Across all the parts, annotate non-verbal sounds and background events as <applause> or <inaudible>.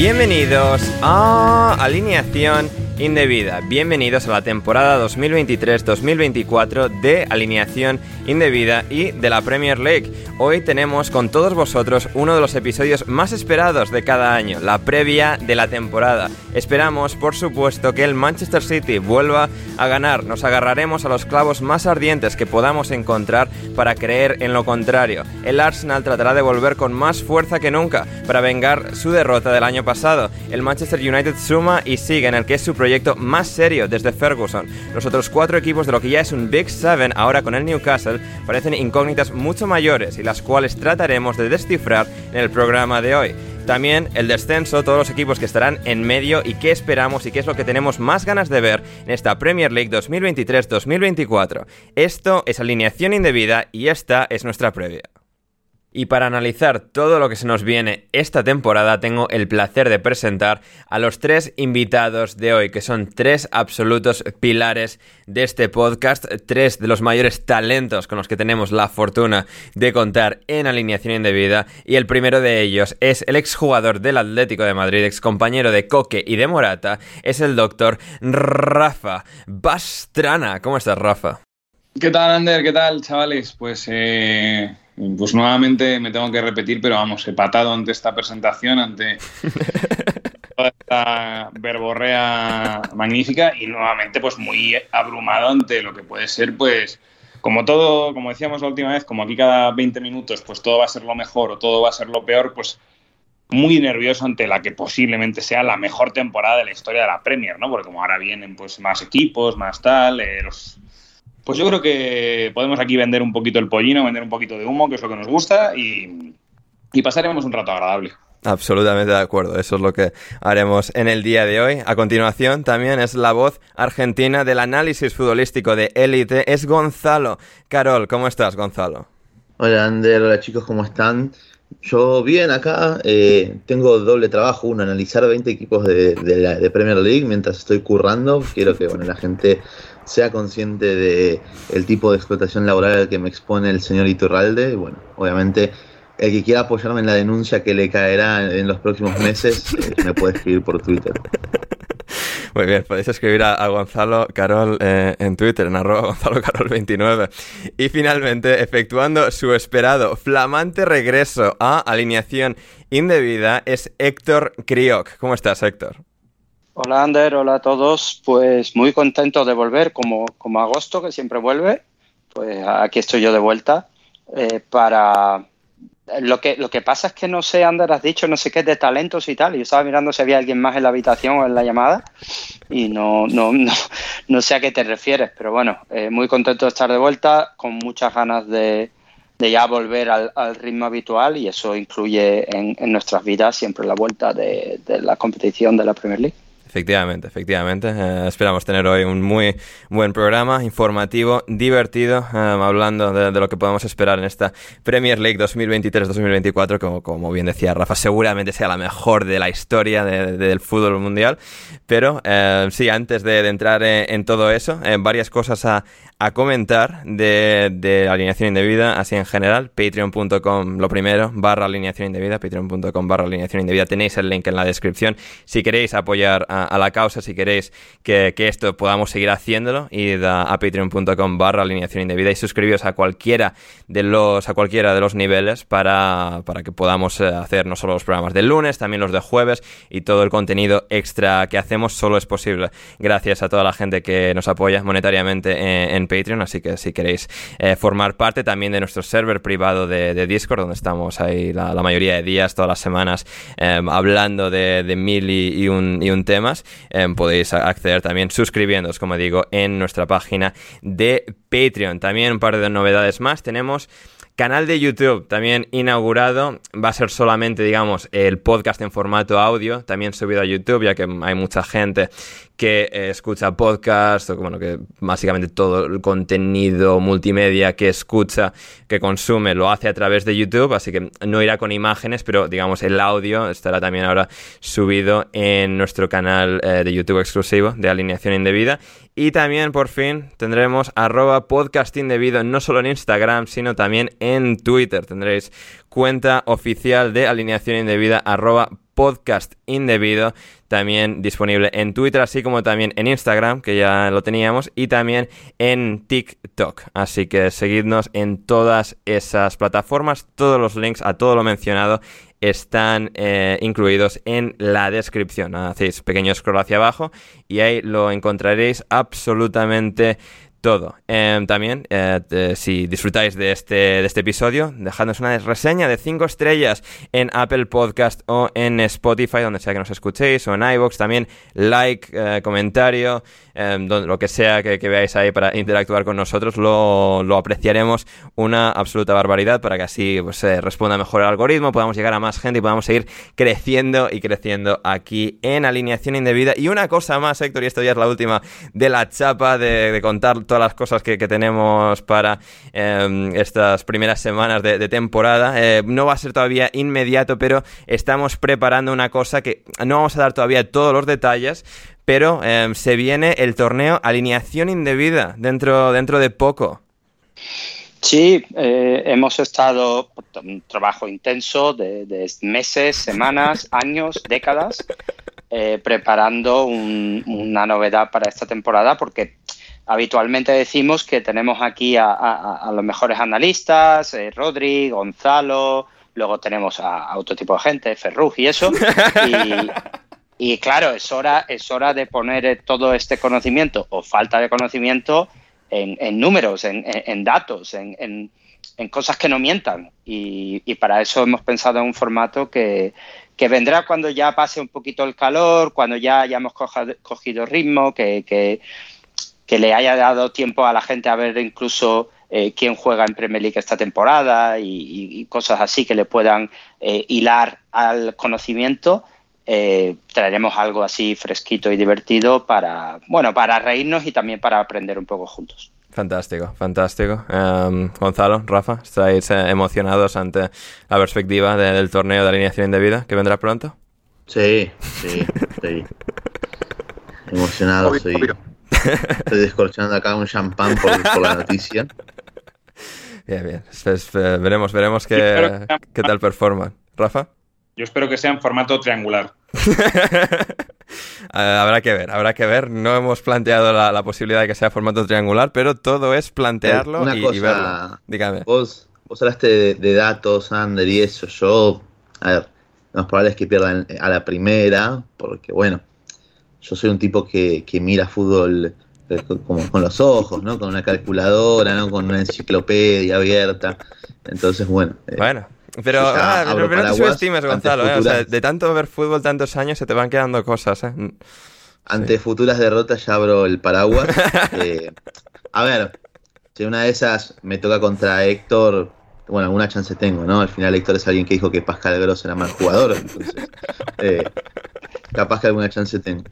Bienvenidos a Alineación Indebida. Bienvenidos a la temporada 2023-2024 de Alineación Indebida y de la Premier League. Hoy tenemos con todos vosotros uno de los episodios más esperados de cada año, la previa de la temporada. Esperamos, por supuesto, que el Manchester City vuelva a ganar. Nos agarraremos a los clavos más ardientes que podamos encontrar para creer en lo contrario. El Arsenal tratará de volver con más fuerza que nunca para vengar su derrota del año pasado. El Manchester United suma y sigue en el que es su proyecto más serio desde Ferguson. Los otros cuatro equipos de lo que ya es un Big Seven ahora con el Newcastle parecen incógnitas mucho mayores y las cuales trataremos de descifrar en el programa de hoy. También el descenso, todos los equipos que estarán en medio y qué esperamos y qué es lo que tenemos más ganas de ver en esta Premier League 2023-2024. Esto es alineación indebida y esta es nuestra previa. Y para analizar todo lo que se nos viene esta temporada, tengo el placer de presentar a los tres invitados de hoy, que son tres absolutos pilares de este podcast, tres de los mayores talentos con los que tenemos la fortuna de contar en alineación indebida. Y el primero de ellos es el exjugador del Atlético de Madrid, ex compañero de Coque y de Morata, es el doctor Rafa Bastrana. ¿Cómo estás, Rafa? ¿Qué tal, Ander? ¿Qué tal, chavales? Pues eh, pues nuevamente me tengo que repetir, pero vamos, he patado ante esta presentación, ante <laughs> toda esta verborrea magnífica y nuevamente pues muy abrumado ante lo que puede ser pues como todo, como decíamos la última vez, como aquí cada 20 minutos pues todo va a ser lo mejor o todo va a ser lo peor, pues muy nervioso ante la que posiblemente sea la mejor temporada de la historia de la Premier, ¿no? Porque como ahora vienen pues más equipos, más tal, eh, los pues yo creo que podemos aquí vender un poquito el pollino, vender un poquito de humo, que es lo que nos gusta, y, pasaremos un rato agradable. Absolutamente de acuerdo, eso es lo que haremos en el día de hoy. A continuación también es la voz argentina del análisis futbolístico de élite, es Gonzalo. Carol, ¿cómo estás, Gonzalo? Hola, Ander, hola chicos, ¿cómo están? Yo bien acá, eh, tengo doble trabajo, uno, analizar 20 equipos de, de Premier League mientras estoy currando. Quiero que bueno, la gente sea consciente de el tipo de explotación laboral al que me expone el señor Iturralde. Bueno, obviamente el que quiera apoyarme en la denuncia que le caerá en los próximos meses, eh, me puede escribir por Twitter. <laughs> Muy bien, podéis escribir a, Gonzalo Carol eh, en Twitter, en arroba Gonzalo Carol 29. Y finalmente, efectuando su esperado flamante regreso a alineación indebida, es Héctor Crioc. ¿Cómo estás, Héctor? Hola Ander, hola a todos. Pues muy contento de volver, como, como agosto, que siempre vuelve. Pues aquí estoy yo de vuelta eh, para lo que, lo que pasa es que no sé, Ander, has dicho no sé qué de talentos y tal. Yo estaba mirando si había alguien más en la habitación o en la llamada y no, no, no, sé a qué te refieres. Pero bueno, eh, muy contento de estar de vuelta, con muchas ganas de, de ya volver al, ritmo habitual y eso incluye en, en nuestras vidas siempre la vuelta de, de la competición de la Premier League. Efectivamente, efectivamente. Eh, esperamos tener hoy un muy buen programa, informativo, divertido, eh, hablando de, lo que podemos esperar en esta Premier League 2023-2024, como, como bien decía Rafa, seguramente sea la mejor de la historia del fútbol mundial. Pero eh, sí, antes de, entrar en, todo eso, varias cosas a, a comentar de, de, alineación indebida, así en general, patreon.com lo primero, barra alineación indebida, patreon.com barra alineación indebida, tenéis el link en la descripción. Si queréis apoyar a, la causa, si queréis que, que, esto podamos seguir haciéndolo, id a, patreon.com barra alineación indebida y suscribiros a cualquiera de los, a cualquiera de los niveles para, para que podamos eh, hacer no solo los programas del lunes, también los de jueves y todo el contenido extra que hacemos solo es posible gracias a toda la gente que nos apoya monetariamente en, en Patreon, así que si queréis eh, formar parte también de nuestro server privado de, Discord, donde estamos ahí la, mayoría de días, todas las semanas, em, hablando de, mil y, un, temas, em, podéis acceder también suscribiéndoos, como digo, en nuestra página de Patreon. También un par de novedades más. Tenemos Canal de YouTube también inaugurado. Va a ser solamente, digamos, el podcast en formato audio, también subido a YouTube, ya que hay mucha gente que eh, escucha podcast, o bueno, que básicamente todo el contenido multimedia que escucha, que consume, lo hace a través de YouTube, así que no irá con imágenes, pero digamos el audio estará también ahora subido en nuestro canal eh, de YouTube exclusivo de alineación indebida. Y también por fin tendremos arroba podcast indebido no solo en Instagram, sino también en Twitter. Tendréis cuenta oficial de alineación indebida arroba podcast indebido, también disponible en Twitter, así como también en Instagram, que ya lo teníamos, y también en TikTok. Así que seguidnos en todas esas plataformas, todos los links a todo lo mencionado están eh, incluidos en la descripción. Hacéis pequeño scroll hacia abajo y ahí lo encontraréis absolutamente todo. Em, también, eh, si disfrutáis de este, de este episodio, dejadnos una reseña de 5 estrellas en Apple Podcast o en Spotify, donde sea que nos escuchéis, o en iVoox. También like, eh, comentario, em, lo que sea que, veáis ahí para interactuar con nosotros, lo, apreciaremos una absoluta barbaridad para que así pues, responda mejor el algoritmo, podamos llegar a más gente y podamos seguir creciendo y creciendo aquí en alineación indebida. Y una cosa más, Héctor, y esto ya es la última de la chapa de contar todas las cosas que, tenemos para em, estas primeras semanas de, temporada. Eh, no va a ser todavía inmediato, pero estamos preparando una cosa que no vamos a dar todavía todos los detalles, pero em, se viene el torneo Alineación Indebida dentro, dentro de poco. Sí, eh, hemos estado un trabajo intenso de, meses, semanas, <laughs> años, décadas, eh, preparando una novedad para esta temporada porque habitualmente decimos que tenemos aquí a, los mejores analistas, eh, Rodri, Gonzalo, luego tenemos a, otro tipo de gente, Ferrug y eso. <laughs> Y, claro, es hora, es hora de poner eh, todo este conocimiento o falta de conocimiento en, números, en, datos, en, cosas que no mientan. Y, para eso hemos pensado en un formato que, vendrá cuando ya pase un poquito el calor, cuando ya hayamos cogido ritmo, que que le haya dado tiempo a la gente a ver incluso eh, quién juega en Premier League esta temporada y, cosas así que le puedan eh, hilar al conocimiento. Eh, traeremos algo así fresquito y divertido para, bueno, para reírnos y también para aprender un poco juntos. Fantástico, fantástico. Em, Gonzalo, Rafa, ¿estáis emocionados ante la perspectiva del torneo de alineación indebida que vendrá pronto? Sí, sí, <laughs> sí. Emocionado, sí. Estoy descorchando acá un champán por, la noticia. Bien, bien. Eh, veremos, veremos qué, qué tal performan. ¿Rafa? Yo espero que sea en formato triangular. <laughs> Eh, habrá que ver, habrá que ver. No hemos planteado la, posibilidad de que sea formato triangular, pero todo es plantearlo y, verlo. Dígame. Vos, vos hablaste de, datos, Ander, y eso. Yo, a ver, lo más probable es que pierdan a la primera, porque bueno, yo soy un tipo que, que mira fútbol eh, como con los ojos, ¿no? Con una calculadora, ¿no? Con una enciclopedia abierta. Entonces, bueno. Eh, bueno, Pero, ah, abro pero no te subestimes, Gonzalo. ¿eh? O sea, de tanto ver fútbol tantos años se te van quedando cosas. ¿eh? Ante futuras derrotas ya abro el paraguas. <laughs> Eh, a ver, si una de esas me toca contra Héctor, bueno, alguna chance tengo, ¿no? Al final Héctor es alguien que dijo que Pascal Gross era mal jugador, entonces eh, capaz que alguna chance tengo.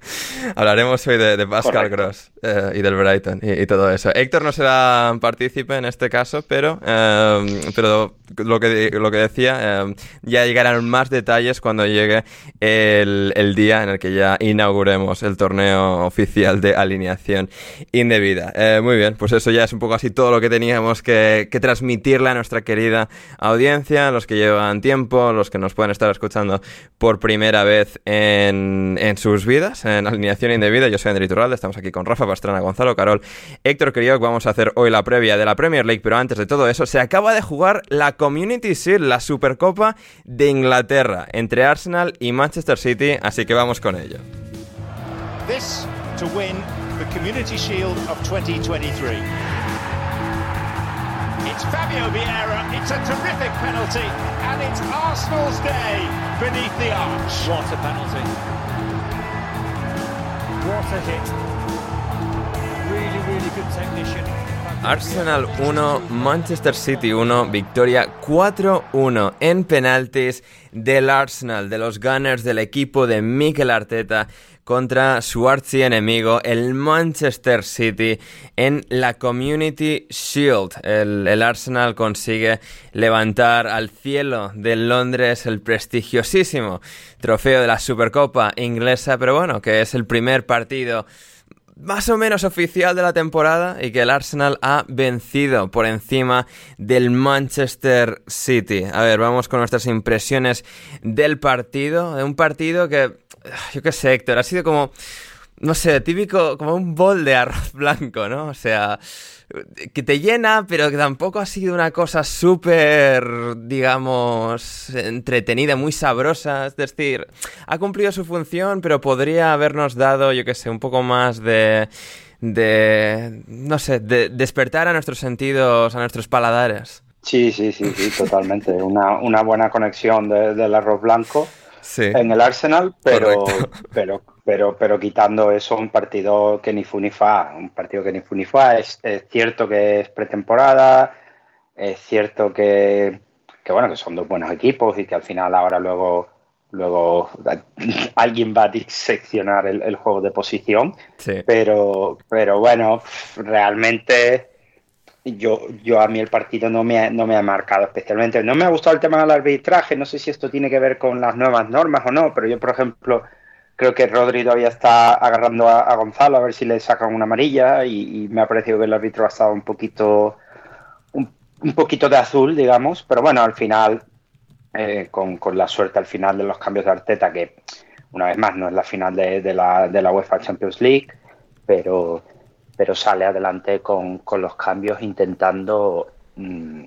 Hablaremos hoy de, de Pascal Correcto. Gross eh, y del Brighton y, y todo eso. Héctor no será partícipe en este caso, pero, eh, pero lo, que, lo que decía, eh, ya llegarán más detalles cuando llegue el, el día en el que ya inauguremos el torneo oficial de alineación indebida. Eh, muy bien, pues eso ya es un poco así todo lo que teníamos que, que transmitirle a nuestra querida audiencia, los que llevan tiempo, los que nos pueden estar escuchando por primera vez en, en sus vidas, en alineación indebida. Yo soy André Turralde, estamos aquí con Rafa Pastrana, Gonzalo Carol, Héctor Crioc. Vamos a hacer hoy la previa de la Premier League, pero antes de todo eso, se acaba de jugar la Community Shield, la Supercopa de Inglaterra, entre Arsenal y Manchester City, así que vamos con ello. This to win the Community Shield of 2023. It's Fabio Vieira, it's a terrific penalty, and it's Arsenal's day beneath the arch. What a penalty. Arsenal 1, Manchester City 1, victoria 4-1 en penaltis del Arsenal, de los Gunners del equipo de Mikel Arteta contra su archienemigo, el Manchester City, en la Community Shield. El, el Arsenal consigue levantar al cielo de Londres el prestigiosísimo trofeo de la Supercopa inglesa, pero bueno, que es el primer partido más o menos oficial de la temporada y que el Arsenal ha vencido por encima del Manchester City. A ver, vamos con nuestras impresiones del partido. De un partido que, yo qué sé, Héctor, ha sido como, no sé, típico, como un bol de arroz blanco, ¿no? O sea, que te llena, pero que tampoco ha sido una cosa súper, digamos, entretenida, muy sabrosa. Es decir, ha cumplido su función, pero podría habernos dado, yo qué sé, un poco más de, de, no sé, de despertar a nuestros sentidos, a nuestros paladares. Sí, sí, sí, sí, totalmente. Una, una buena conexión de- del arroz blanco Sí. en el Arsenal, pero, Correcto. pero, pero, pero quitando eso, un partido que ni fu ni fa, un partido que ni fu ni fa. Es, es cierto que es pretemporada, es cierto que, que, bueno, que son dos buenos equipos y que al final ahora luego, luego <laughs> alguien va a diseccionar el, el juego de posición, Sí. pero, pero bueno, realmente yo, yo a mí el partido no me, ha, no me ha marcado especialmente. No me ha gustado el tema del arbitraje, no sé si esto tiene que ver con las nuevas normas o no, pero yo, por ejemplo, creo que Rodri todavía está agarrando a, Gonzalo a ver si le sacan una amarilla y, me ha parecido que el árbitro ha estado un poquito, un, poquito de azul, digamos, pero bueno, al final, eh, con, con la suerte al final de los cambios de Arteta, que una vez más no es la final de, de la, de la UEFA Champions League, pero pero sale adelante con, con los cambios intentando mm,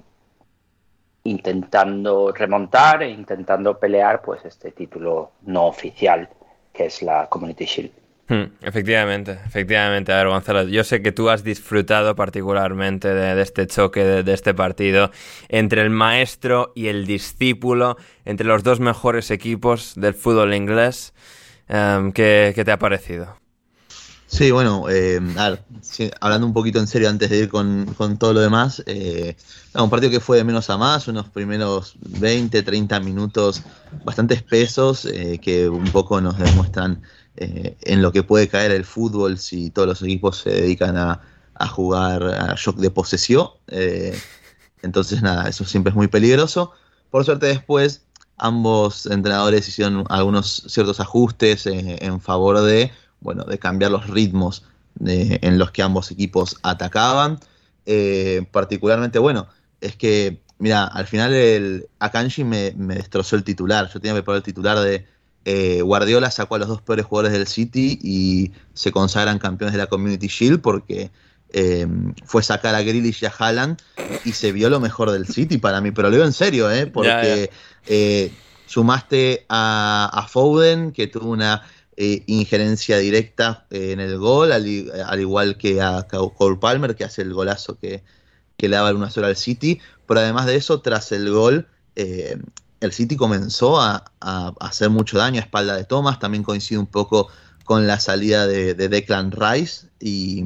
intentando remontar e intentando pelear pues este título no oficial que es la Community Shield. Hmm, efectivamente, efectivamente. A ver, Gonzalo, yo sé que tú has disfrutado particularmente de, este choque, de, este partido entre el maestro y el discípulo, entre los dos mejores equipos del fútbol inglés. Em, ¿qué, qué te ha parecido? Sí, bueno, eh, hablando un poquito en serio antes de ir con, con todo lo demás, eh, un partido que fue de menos a más, unos primeros 20, 30 minutos bastante espesos, eh, que un poco nos demuestran eh, en lo que puede caer el fútbol si todos los equipos se dedican a, a jugar a shock de posesión. eh, entonces, nada, eso siempre es muy peligroso. Por suerte después, ambos entrenadores hicieron algunos ciertos ajustes en favor de bueno, de cambiar los ritmos de- en los que ambos equipos atacaban. Eh, particularmente, bueno, es que, mira, al final el Akanji me, me destrozó el titular. Yo tenía preparado el titular de eh, Guardiola sacó a los dos peores jugadores del City y se consagran campeones de la Community Shield porque eh, fue sacar a Grealish y a Haaland y se vio lo mejor del City para mí. Pero lo digo en serio, ¿eh? Porque eh, sumaste a, a Foden, que tuvo una eh, injerencia directa eh, en el gol, al, igual que a Cole Palmer, que hace el golazo que, que le daba el 1 0 al City. Pero además de eso, tras el gol, eh, el City comenzó a, hacer mucho daño a espalda de Thomas, también coincide un poco con la salida de, Declan Rice y,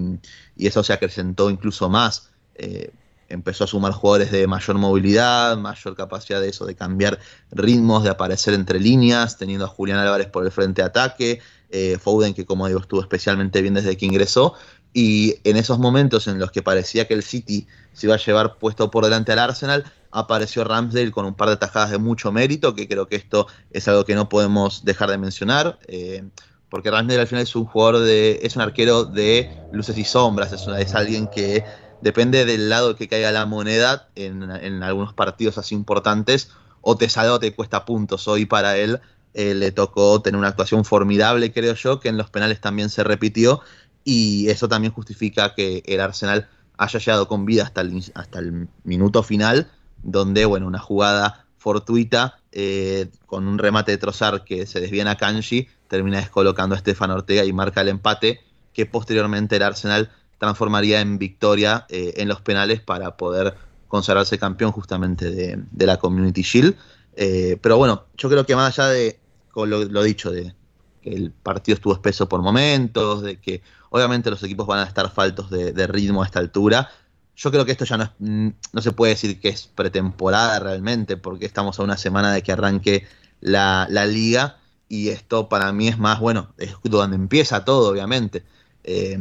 eso se acrecentó incluso más. Eh, empezó a sumar jugadores de mayor movilidad, mayor capacidad de eso, de cambiar ritmos, de aparecer entre líneas, teniendo a Julián Álvarez por el frente de ataque, eh, Foden que como digo estuvo especialmente bien desde que ingresó, y en esos momentos en los que parecía que el City se iba a llevar puesto por delante al Arsenal, apareció Ramsdale con un par de tajadas de mucho mérito, que creo que esto es algo que no podemos dejar de mencionar. Eh, porque Ramsdale al final es un jugador de. es un arquero de luces y sombras, es, es alguien que depende del lado que caiga la moneda en, algunos partidos así importantes, o te sale te cuesta puntos. Hoy para él eh, le tocó tener una actuación formidable, creo yo, que en los penales también se repitió, y eso también justifica que el Arsenal haya llegado con vida hasta el, hasta el minuto final, donde, bueno, una jugada fortuita eh, con un remate de Trozar que se desvía a Kanji, termina descolocando a Estefan Ortega y marca el empate, que posteriormente el Arsenal transformaría en victoria eh, en los penales para poder consagrarse campeón justamente de, la Community Shield. Eh, pero bueno, yo creo que más allá de lo, dicho, de que el partido estuvo espeso por momentos, de que obviamente los equipos van a estar faltos de, ritmo a esta altura, yo creo que esto ya no, mm, no se puede decir que es pretemporada realmente, porque estamos a una semana de que arranque la, liga y esto para mí es más, bueno, es donde empieza todo, obviamente. Eh,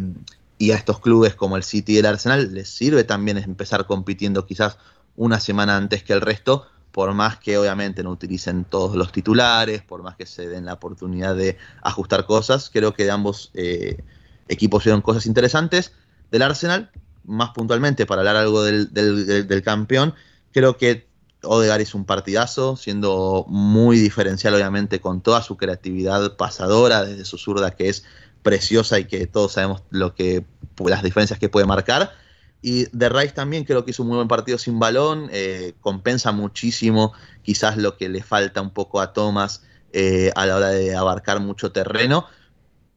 y a estos clubes como el City y el Arsenal les sirve también empezar compitiendo quizás una semana antes que el resto, por más que obviamente no utilicen todos los titulares, por más que se den la oportunidad de ajustar cosas, creo que de ambos eh, equipos hicieron cosas interesantes. Del Arsenal, más puntualmente para hablar algo del, del campeón, creo que Odegaard es un partidazo, siendo muy diferencial obviamente con toda su creatividad pasadora, desde su zurda que es preciosa y que todos sabemos lo que las diferencias que puede marcar. Y de Rice también creo que hizo un muy buen partido sin balón, eh, compensa muchísimo quizás lo que le falta un poco a Thomas eh, a la hora de abarcar mucho terreno,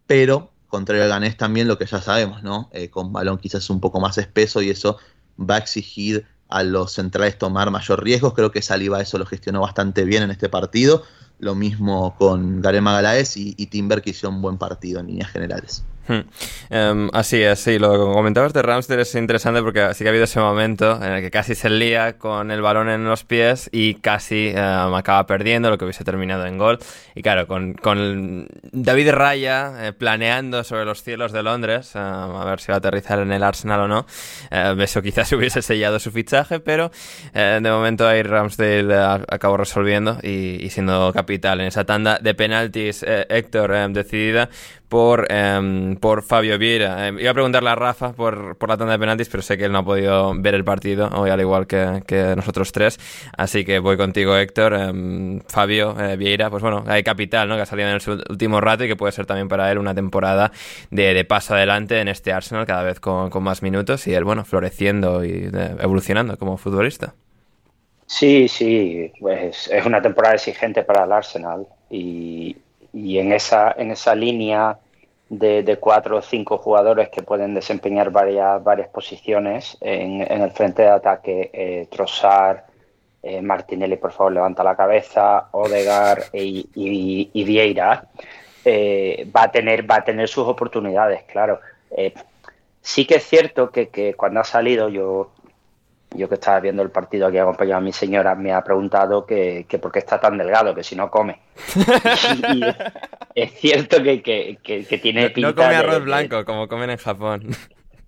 pero contrario al Ganés también lo que ya sabemos, ¿no? Eh, con balón quizás un poco más espeso y eso va a exigir a los centrales tomar mayor riesgos. Creo que Saliba eso lo gestionó bastante bien en este partido. Lo mismo con Garema Galaes y, y Timber que hicieron un buen partido en líneas generales. Em, así es, sí, lo que comentabas de Ramsdale es interesante porque sí que ha habido ese momento en el que casi se lía con el balón en los pies y casi em, acaba perdiendo lo que hubiese terminado en gol. Y claro, con, con David Raya eh, planeando sobre los cielos de Londres, em, a ver si va a aterrizar en el Arsenal o no, eh, eso quizás <laughs> hubiese sellado su fichaje, pero eh, de momento ahí Ramsdale acabó resolviendo y, y, siendo capital en esa tanda de penaltis, Héctor, decidida por, em, por Fabio Vieira. Em, iba a preguntarle a Rafa por, por, la tanda de penaltis, pero sé que él no ha podido ver el partido hoy, al igual que, que nosotros tres. Así que voy contigo, Héctor. Em, Fabio eh, Vieira, pues bueno, hay capital, ¿no? Que ha salido en el último rato y que puede ser también para él una temporada de, de paso adelante en este Arsenal, cada vez con, con más minutos y él, bueno, floreciendo y evolucionando como futbolista. Sí, sí, pues es una temporada exigente para el Arsenal y, y en esa, en esa línea de, cuatro o cinco jugadores que pueden desempeñar varias, varias posiciones en, el frente de ataque, eh, eh, Martinelli, por favor, levanta la cabeza, Odegar y, Vieira, eh, va, a tener, va a tener sus oportunidades, claro. Eh, sí que es cierto que, que, cuando ha salido, yo yo que estaba viendo el partido aquí acompañado a mi señora, me ha preguntado que, que por qué está tan delgado, que si no come. y, es cierto que, que, tiene pinta. No come arroz blanco, como comen en Japón.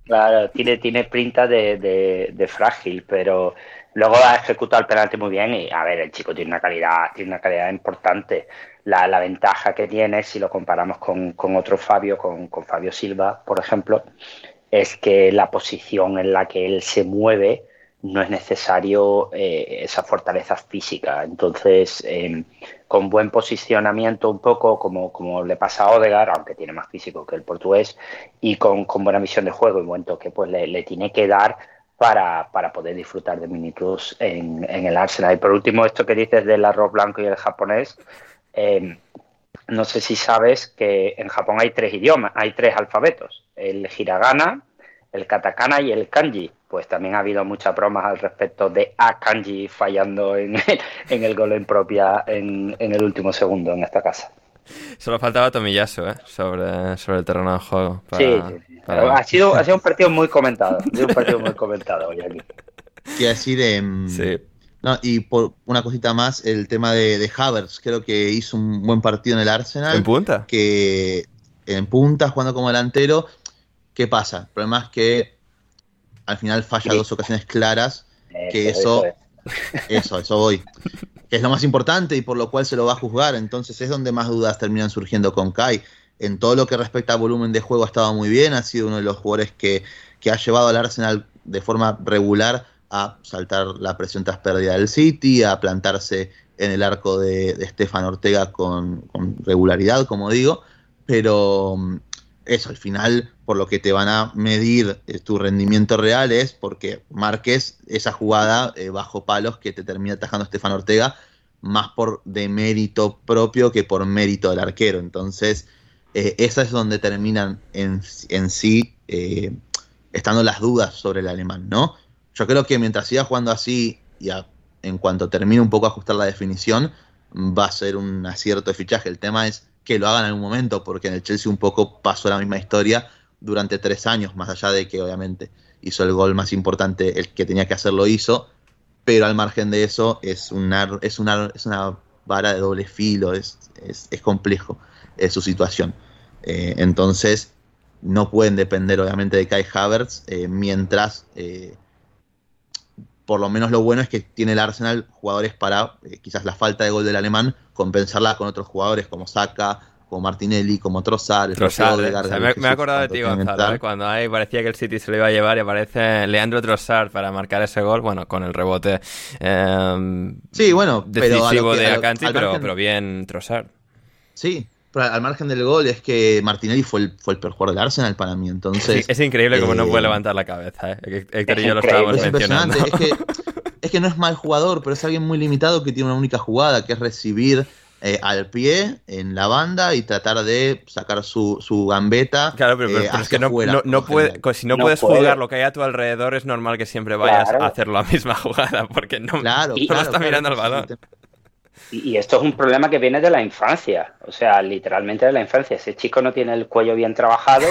Claro, tiene, tiene pinta de, de, frágil, pero luego ha ejecutado el penalti muy bien y, a ver, el chico tiene una calidad, tiene una calidad importante. La, la ventaja que tiene, si lo comparamos con, con otro Fabio, con, con Fabio Silva, por ejemplo, es que la posición en la que él se mueve no es necesario eh, esa fortaleza física. Entonces, em, con buen posicionamiento un poco, como, como le pasa a Odegar, aunque tiene más físico que el portugués, y con, buena visión de juego y buen toque, pues le, tiene que dar para, poder disfrutar de minutos en, en, el Arsenal. Y por último, esto que dices del arroz blanco y el japonés, em, no sé si sabes que en Japón hay tres idiomas, hay tres alfabetos, el hiragana, el katakana y el kanji pues también ha habido muchas bromas al respecto de Akanji fallando en, en el gol en propia en, en, el último segundo en esta casa. Solo faltaba Tomiyasu ¿eh? sobre, sobre el terreno de juego. Para, sí, sí. Para... Ha, sido, ha sido un partido muy comentado. Ha sido un partido muy comentado hoy aquí. Quiero decir, eh, sí. No, y por una cosita más, el tema de, de, Havertz, creo que hizo un buen partido en el Arsenal. ¿En punta? Que en punta, jugando como delantero. ¿Qué pasa? El problema es que al final falla dos ocasiones claras, que eso, eso, eso, eso voy. Que es lo más importante y por lo cual se lo va a juzgar. Entonces es donde más dudas terminan surgiendo con Kai. En todo lo que respecta a volumen de juego ha estado muy bien, ha sido uno de los jugadores que, que ha llevado al Arsenal de forma regular a saltar la presión tras pérdida del City, a plantarse en el arco de, de Stefan Ortega con, con, regularidad, como digo, pero eso, al final, por lo que te van a medir eh, tu rendimiento real es porque marques esa jugada eh, bajo palos que te termina atajando Stefan Ortega, más por de mérito propio que por mérito del arquero. Entonces, eh, esa es donde terminan en, sí estando las dudas sobre el alemán, ¿no? Yo creo que mientras siga jugando así y en cuanto termine un poco ajustar la definición, va a ser un acierto de fichaje. El tema es que lo hagan en algún momento, porque en el Chelsea un poco pasó la misma historia durante tres años, más allá de que obviamente hizo el gol más importante, el que tenía que hacer lo hizo, pero al margen de eso es una, es una, es una vara de doble filo, es, es, es complejo eh, su situación. Eh, entonces, no pueden depender obviamente de Kai Havertz, eh, mientras por lo menos lo bueno es que tiene el Arsenal jugadores para eh, quizás la falta de gol del alemán compensarla con otros jugadores como Saka, como Martinelli, como Trossard. Trossard o sea, me, me, he acordado de ti, Gonzalo, ¿eh? cuando ahí parecía que el City se lo iba a llevar y aparece Leandro Trossard para marcar ese gol, bueno, con el rebote eh, sí, bueno, decisivo que, de Akanji, pero, bien Trossard. Sí, al margen del gol es que Martinelli fue el, fue el peor jugador del Arsenal para mí, entonces... Sí, es increíble eh, cómo no puede levantar la cabeza, ¿eh? Héctor y yo lo estábamos es mencionando. Es que, <laughs> es que no es mal jugador, pero es alguien muy limitado que tiene una única jugada, que es recibir eh, al pie en la banda y tratar de sacar su, su gambeta. Claro, pero, pero, eh, pero es que no, fuera, no, no puede, si no, no puedes puede. jugar lo que hay a tu alrededor, es normal que siempre vayas claro. a hacer la misma <laughs> jugada, porque no, claro, <laughs> no claro, está mirando el balón. Y, y, esto es un problema que viene de la infancia, o sea, literalmente de la infancia. Ese chico no tiene el cuello bien trabajado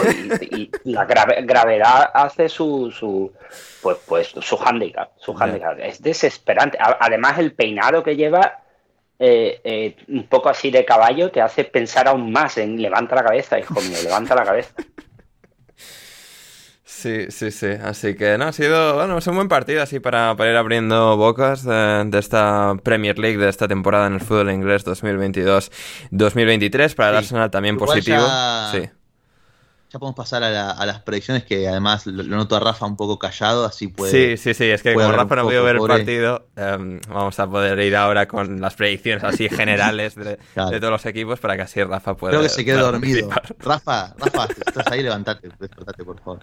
y, y la grave, gravedad hace su, su pues, pues su handicap, su handicap. Es desesperante. Además, el peinado que lleva eh, eh, un poco así de caballo te hace pensar aún más en levanta la cabeza, hijo mío, levanta la cabeza. Sí, sí, sí. Así que no, ha sido, bueno, es un buen partido así para, para ir abriendo bocas de, de, esta Premier League, de esta temporada en el fútbol inglés 2022-2023. Para el sí. Arsenal también positivo. Ya... Sí. Ya podemos pasar a, la, a, las predicciones, que además lo, lo, noto a Rafa un poco callado, así puede. Sí, sí, sí, es que como Rafa no pudo ver el partido, um, vamos a poder ir ahora con las predicciones así <laughs> generales de, claro. de, todos los equipos para que así Rafa pueda. Creo que se quede dormido. Rafa, Rafa, si estás ahí, levántate, despertate, por favor.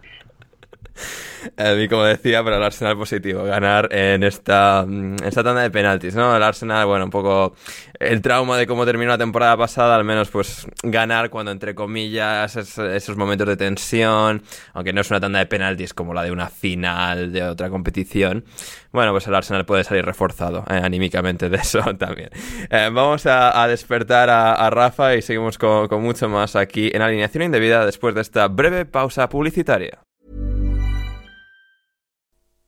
Y como decía, para el Arsenal positivo, ganar en esta, en esta tanda de penaltis, ¿no? El Arsenal, bueno, un poco el trauma de cómo terminó la temporada pasada, al menos pues ganar cuando, entre comillas, es, esos momentos de tensión, aunque no es una tanda de penaltis como la de una final de otra competición, bueno, pues el Arsenal puede salir reforzado eh, anímicamente de eso <laughs> también. Eh, vamos a, despertar a, Rafa y seguimos con mucho más aquí en alineación indebida después de esta breve pausa publicitaria.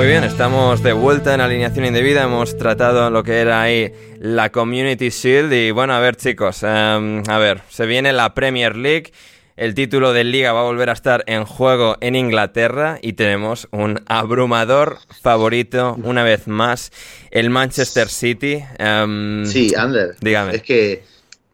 Muy bien, estamos de vuelta en alineación indebida. Hemos tratado lo que era ahí la Community Shield. Y bueno, a ver, chicos, em, a ver, se viene la Premier League. El título de liga va a volver a estar en juego en Inglaterra y tenemos un abrumador favorito una vez más, el Manchester City. Em, Sí, Ander. Dígame. Es que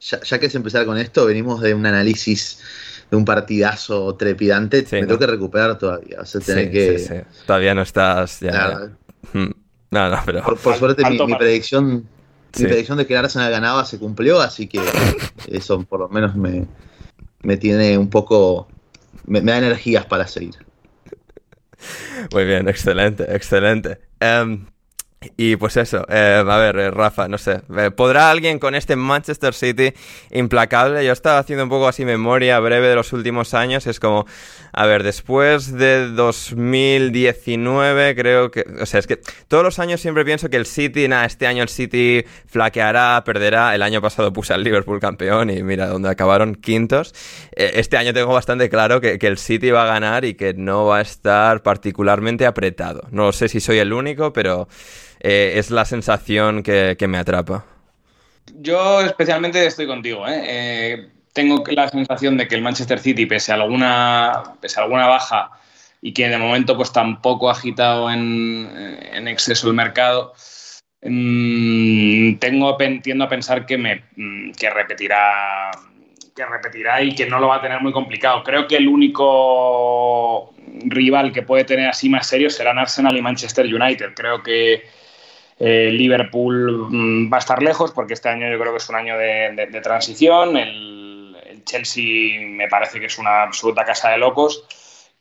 ya, ya que es empezar con esto, venimos de un análisis de un partidazo trepidante. Sí, me ¿no? tengo que recuperar todavía. O sea, tener sí, que. sí, sí. Todavía no estás. Ya, Nada. ya. Mm. No, no, pero. Por, por suerte, mi, predicción. Sí. Mi predicción de que el Arsenal ganaba se cumplió, así que <laughs> eso por lo menos me, me tiene un poco. Me, me da energías para seguir. Muy bien, excelente, excelente. Em, y pues eso, eh, a ver, eh, Rafa, no sé, eh, ¿podrá alguien con este Manchester City implacable? Yo estaba haciendo un poco así memoria breve de los últimos años, es como, a ver, después de 2019 creo que, o sea, es que todos los años siempre pienso que el City, nada, este año el City flaqueará, perderá, el año pasado puse al Liverpool campeón y mira dónde acabaron quintos. Eh, Este año tengo bastante claro que, que el City va a ganar y que no va a estar particularmente apretado. No sé si soy el único, pero eh, es la sensación que, que me atrapa. Yo especialmente estoy contigo. ¿eh? Eh, tengo la sensación de que el Manchester City, pese a alguna, pese alguna baja y que de momento pues tampoco ha agitado en, en exceso el mercado, mm, tengo, tiendo a pensar que, me, mm, que repetirá que repetirá y que no lo va a tener muy complicado. Creo que el único rival que puede tener así más serio serán Arsenal y Manchester United. Creo que eh, Liverpool mm, va a estar lejos porque este año yo creo que es un año de, transición. El, el Chelsea me parece que es una absoluta casa de locos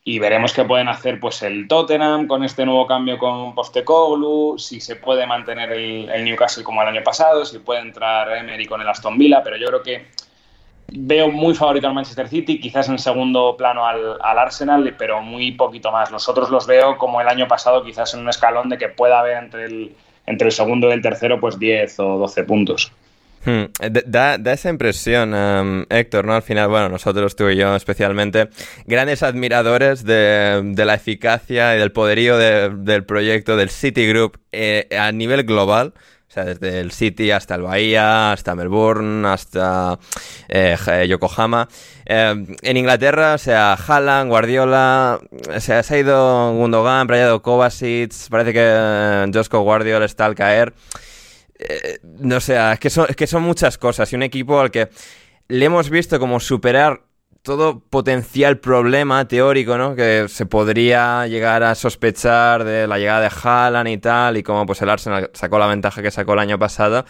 y veremos qué pueden hacer pues el Tottenham con este nuevo cambio con Postecoglou, si se puede mantener el, el Newcastle como el año pasado, si puede entrar Emery con el Aston Villa, pero yo creo que veo muy favorito al Manchester City, quizás en segundo plano al, al Arsenal, pero muy poquito más. Los otros los veo como el año pasado, quizás en un escalón de que pueda haber entre el, entre el segundo y el tercero pues 10 o 12 puntos. Hmm, d- Da, esa impresión, em, Héctor, ¿no? Al final, bueno, nosotros, tú y yo especialmente, grandes admiradores de, la eficacia y del poderío de- del proyecto del City Group eh, a nivel global. Sea, desde el City hasta el Bahía, hasta Melbourne, hasta eh, Ja- Yokohama. Eh, en Inglaterra, o sea, Haaland, Guardiola, o sea, se ha ido Gundogan, ido Kovacic, parece que eh, Josko Guardiola está al caer. Eh, no sé, es que son muchas cosas y un equipo al que le hemos visto como superar todo potencial problema teórico, ¿no? Que se podría llegar a sospechar de la llegada de Haaland y tal, y como pues el Arsenal sacó la ventaja que sacó el año pasado.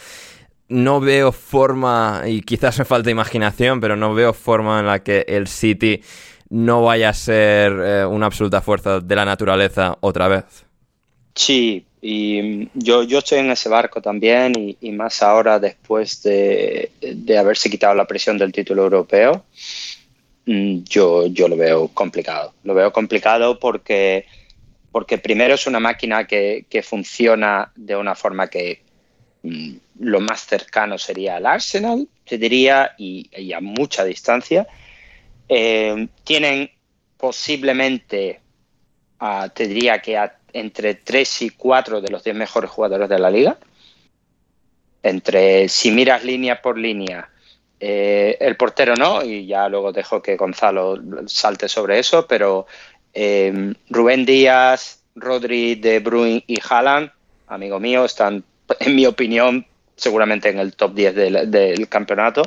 No veo forma, y quizás me falta imaginación, pero no veo forma en la que el City no vaya a ser eh, una absoluta fuerza de la naturaleza otra vez. Sí, y mm, yo, yo estoy en ese barco también y, y más ahora después de, de haberse quitado la presión del título europeo, yo, yo lo veo complicado. Lo veo complicado porque, porque primero es una máquina que, que funciona de una forma que mm, lo más cercano sería al Arsenal, te diría, y, a mucha distancia. Eh, tienen posiblemente, te diría que entre 3 y 4 de los 10 mejores jugadores de la liga. Entre, si miras línea por línea, eh, el portero no, y ya luego dejo que Gonzalo salte sobre eso, pero eh, Rubén Díaz, Rodri, De Bruyne y Haaland, amigo mío, están, en mi opinión, seguramente en el top 10 del, campeonato.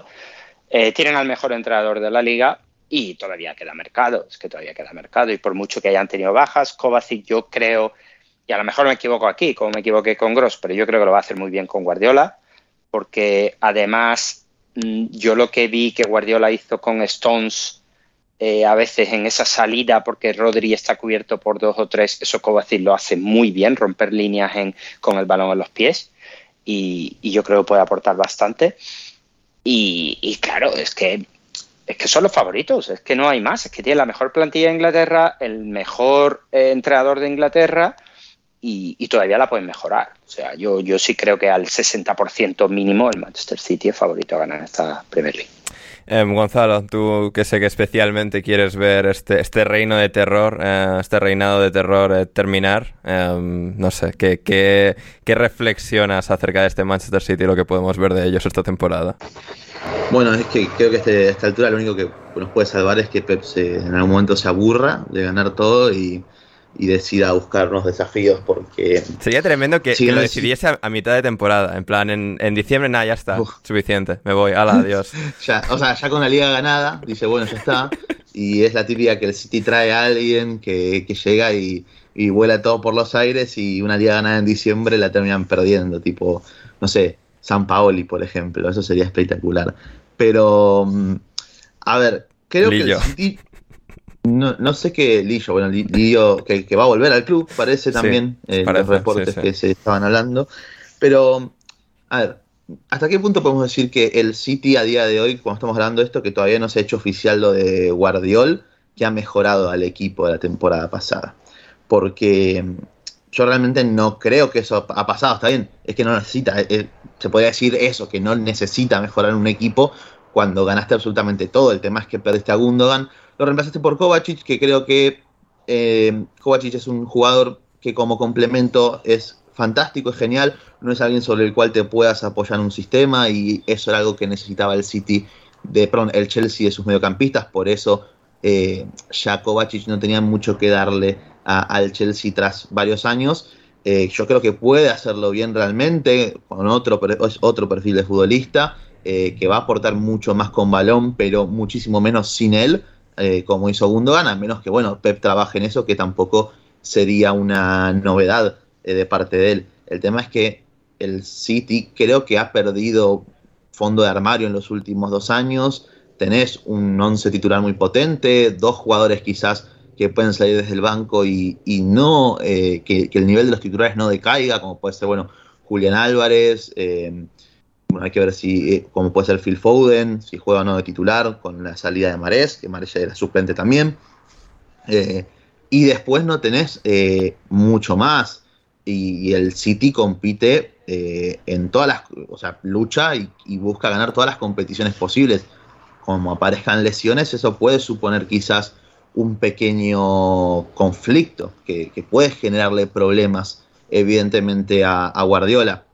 Eh, tienen al mejor entrenador de la liga y todavía queda mercado, es que todavía queda mercado y por mucho que hayan tenido bajas, Kovacic yo creo, y a lo mejor me equivoco aquí, como me equivoqué con Gross, pero yo creo que lo va a hacer muy bien con Guardiola, porque además yo lo que vi que Guardiola hizo con Stones eh, a veces en esa salida, porque Rodri está cubierto por dos o tres, eso Kovacic lo hace muy bien, romper líneas con el balón en los pies, y, yo creo que puede aportar bastante. Y, y, claro, es que, es que son los favoritos, es que no hay más, es que tiene la mejor plantilla de Inglaterra, el mejor eh, entrenador de Inglaterra y, y, todavía la pueden mejorar. O sea, yo, yo sí creo que al 60% mínimo el Manchester City es favorito a ganar esta Premier League. Eh, Gonzalo, tú que sé que especialmente quieres ver este, este reino de terror, eh, este reinado de terror eh, terminar, no sé, ¿qué, ¿qué, qué, reflexionas acerca de este Manchester City y lo que podemos ver de ellos esta temporada? Bueno, es que creo que este, a esta altura lo único que nos puede salvar es que Pep se, en algún momento se aburra de ganar todo y y decida buscar unos desafíos porque... Sería tremendo que, que lo decidiese a, a, mitad de temporada, en plan, en, en diciembre, nada, ya está, Uf. suficiente, me voy, ala, <laughs> adiós. ya, o sea, ya con la liga ganada, dice, bueno, ya está, y es la típica que el City trae a alguien que, que llega y, y vuela todo por los aires y una liga ganada en diciembre la terminan perdiendo, tipo, no sé, San Paoli, por ejemplo, eso sería espectacular. Pero, mm, a ver, creo Lillo. que el City no, no sé qué Lillo, bueno, Lillo que, que, va a volver al club, parece también, sí, eh, parece, los reportes sí, sí. que se estaban hablando. Pero, a ver, ¿hasta qué punto podemos decir que el City a día de hoy, cuando estamos hablando de esto, que todavía no se ha hecho oficial lo de Guardiol, que ha mejorado al equipo de la temporada pasada? Porque yo realmente no creo que eso ha pasado, está bien, es que no necesita, eh, se podría decir eso, que no necesita mejorar un equipo cuando ganaste absolutamente todo. El tema es que perdiste a Gundogan, lo reemplazaste por Kovacic, que creo que eh, Kovacic es un jugador que como complemento es fantástico, es genial, no es alguien sobre el cual te puedas apoyar un sistema y eso era algo que necesitaba el City, de perdón, el Chelsea de sus mediocampistas, por eso eh, ya Kovacic no tenía mucho que darle al Chelsea tras varios años. Eh, yo creo que puede hacerlo bien realmente, con otro, otro perfil de futbolista, eh, que va a aportar mucho más con balón, pero muchísimo menos sin él eh, como hizo Gundogan, a menos que bueno, Pep trabaje en eso, que tampoco sería una novedad eh, de parte de él. El tema es que el City creo que ha perdido fondo de armario en los últimos dos años. Tenés un once titular muy potente, dos jugadores quizás que pueden salir desde el banco y, y no eh, que, el nivel de los titulares no decaiga, como puede ser bueno Julián Álvarez, hay que ver si, eh, como puede ser Phil Foden, si juega o no de titular con la salida de Marés, que Marés ya era suplente también. Eh, y después no tenés eh, mucho más. Y, el City compite en todas las, o sea, lucha y, busca ganar todas las competiciones posibles. Como aparezcan lesiones, eso puede suponer quizás un pequeño conflicto que, puede generarle problemas, evidentemente, a, a Guardiola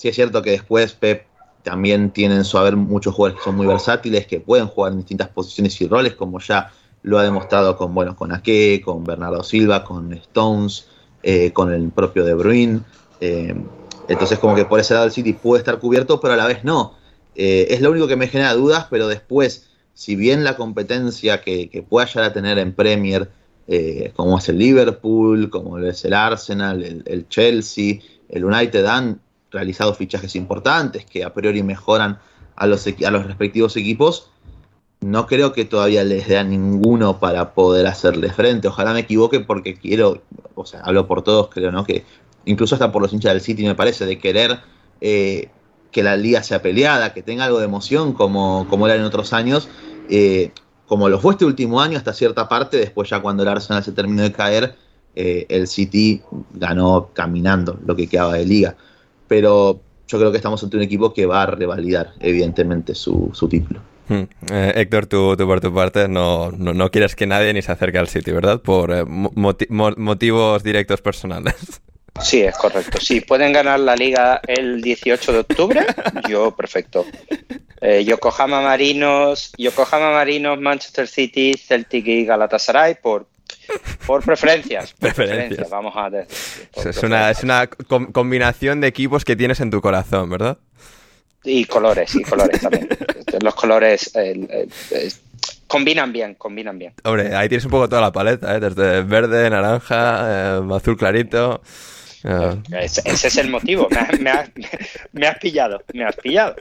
sí es cierto que después Pep también tiene en su haber muchos jugadores que son muy versátiles, que pueden jugar en distintas posiciones y roles, como ya lo ha demostrado con, bueno, con Ake, con Bernardo Silva, con Stones, eh, con el propio De Bruyne. Eh, entonces como que por ese lado el City puede estar cubierto, pero a la vez no. Eh, es lo único que me genera dudas, pero después, si bien la competencia que, que pueda llegar a tener en Premier, eh, como es el Liverpool, como es el Arsenal, el, el Chelsea, el United, dan realizado fichajes importantes que a priori mejoran a los, a los respectivos equipos, no creo que todavía les dé a ninguno para poder hacerle frente. Ojalá me equivoque porque quiero, o sea, hablo por todos, creo, ¿no? Que incluso hasta por los hinchas del City me parece, de querer eh, que la liga sea peleada, que tenga algo de emoción como, como era en otros años. Eh, como lo fue este último año hasta cierta parte, después ya cuando el Arsenal se terminó de caer, eh, el City ganó caminando lo que quedaba de liga pero yo creo que estamos ante un equipo que va a revalidar, evidentemente, su, su título. Hmm. Eh, Héctor, tú, tú, por tu parte no, no, no, quieres que nadie ni se acerque al City, ¿verdad? Por eh, moti motivos directos personales. <laughs> Sí, es correcto. Si pueden ganar la liga el 18 de octubre, yo perfecto. Eh, Yokohama Marinos, Yokohama Marinos, Manchester City, Celtic y Galatasaray por por preferencias. preferencias. Vamos a decir. Es una, es una combinación de equipos que tienes en tu corazón, ¿verdad? Y colores, y colores <laughs> también. Los colores combinan bien, combinan bien. Hombre, ahí tienes un poco toda la paleta, ¿eh? desde verde, naranja, eh, azul clarito. Ese, es el motivo. <laughs> Me, has pillado, me has pillado.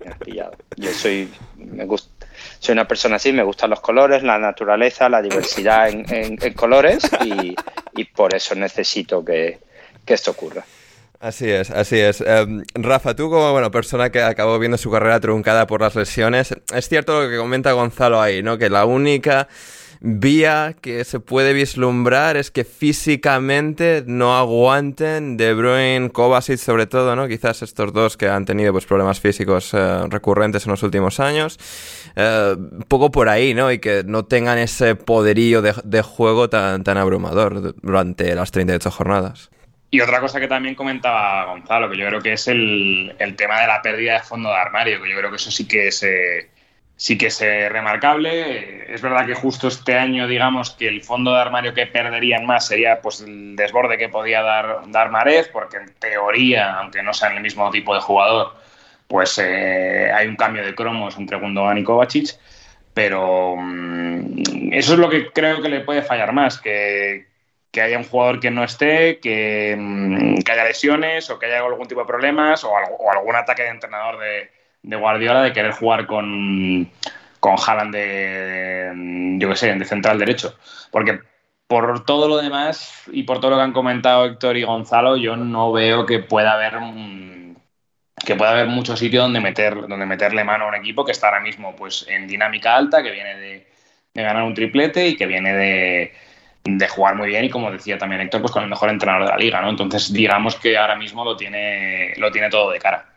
Me has pillado. Yo soy, me gusta, soy una persona así, me gustan los colores, la naturaleza, la diversidad en, colores y, por eso necesito que esto ocurra. Así es, así es. Em, Rafa, tú como bueno, persona que acabó viendo su carrera truncada por las lesiones, es cierto lo que comenta Gonzalo ahí, ¿no? Que la única vía que se puede vislumbrar es que físicamente no aguanten De Bruyne, Kovacic sobre todo, ¿no? Quizás estos dos que han tenido pues problemas físicos eh, recurrentes en los últimos años. Eh, poco por ahí, ¿no? Y que no tengan ese poderío de, de juego tan, tan abrumador durante las 38 jornadas. Y otra cosa que también comentaba Gonzalo, que yo creo que es el, tema de la pérdida de fondo de armario, que yo creo que eso sí que es, eh, sí que es eh, remarcable. Es verdad que justo este año, digamos, que el fondo de armario que perderían más sería pues el desborde que podía dar, dar Marez, porque en teoría, aunque no sean el mismo tipo de jugador, pues eh, hay un cambio de cromos entre Gundogan y Kovacic. Pero mm, eso es lo que creo que le puede fallar más, que, que haya un jugador que no esté, mm, que, haya lesiones o que haya algún tipo de problemas o, algún ataque de entrenador de, Guardiola de querer jugar con, con Haaland de, yo qué sé, de central derecho. Porque por todo lo demás y por todo lo que han comentado Héctor y Gonzalo, yo no veo que pueda haber que pueda haber mucho sitio donde meter donde meterle mano a un equipo que está ahora mismo pues en dinámica alta, que viene de ganar un triplete y que viene de, de jugar muy bien y como decía también Héctor, pues con el mejor entrenador de la liga, ¿no? Entonces digamos que ahora mismo lo tiene, lo tiene todo de cara.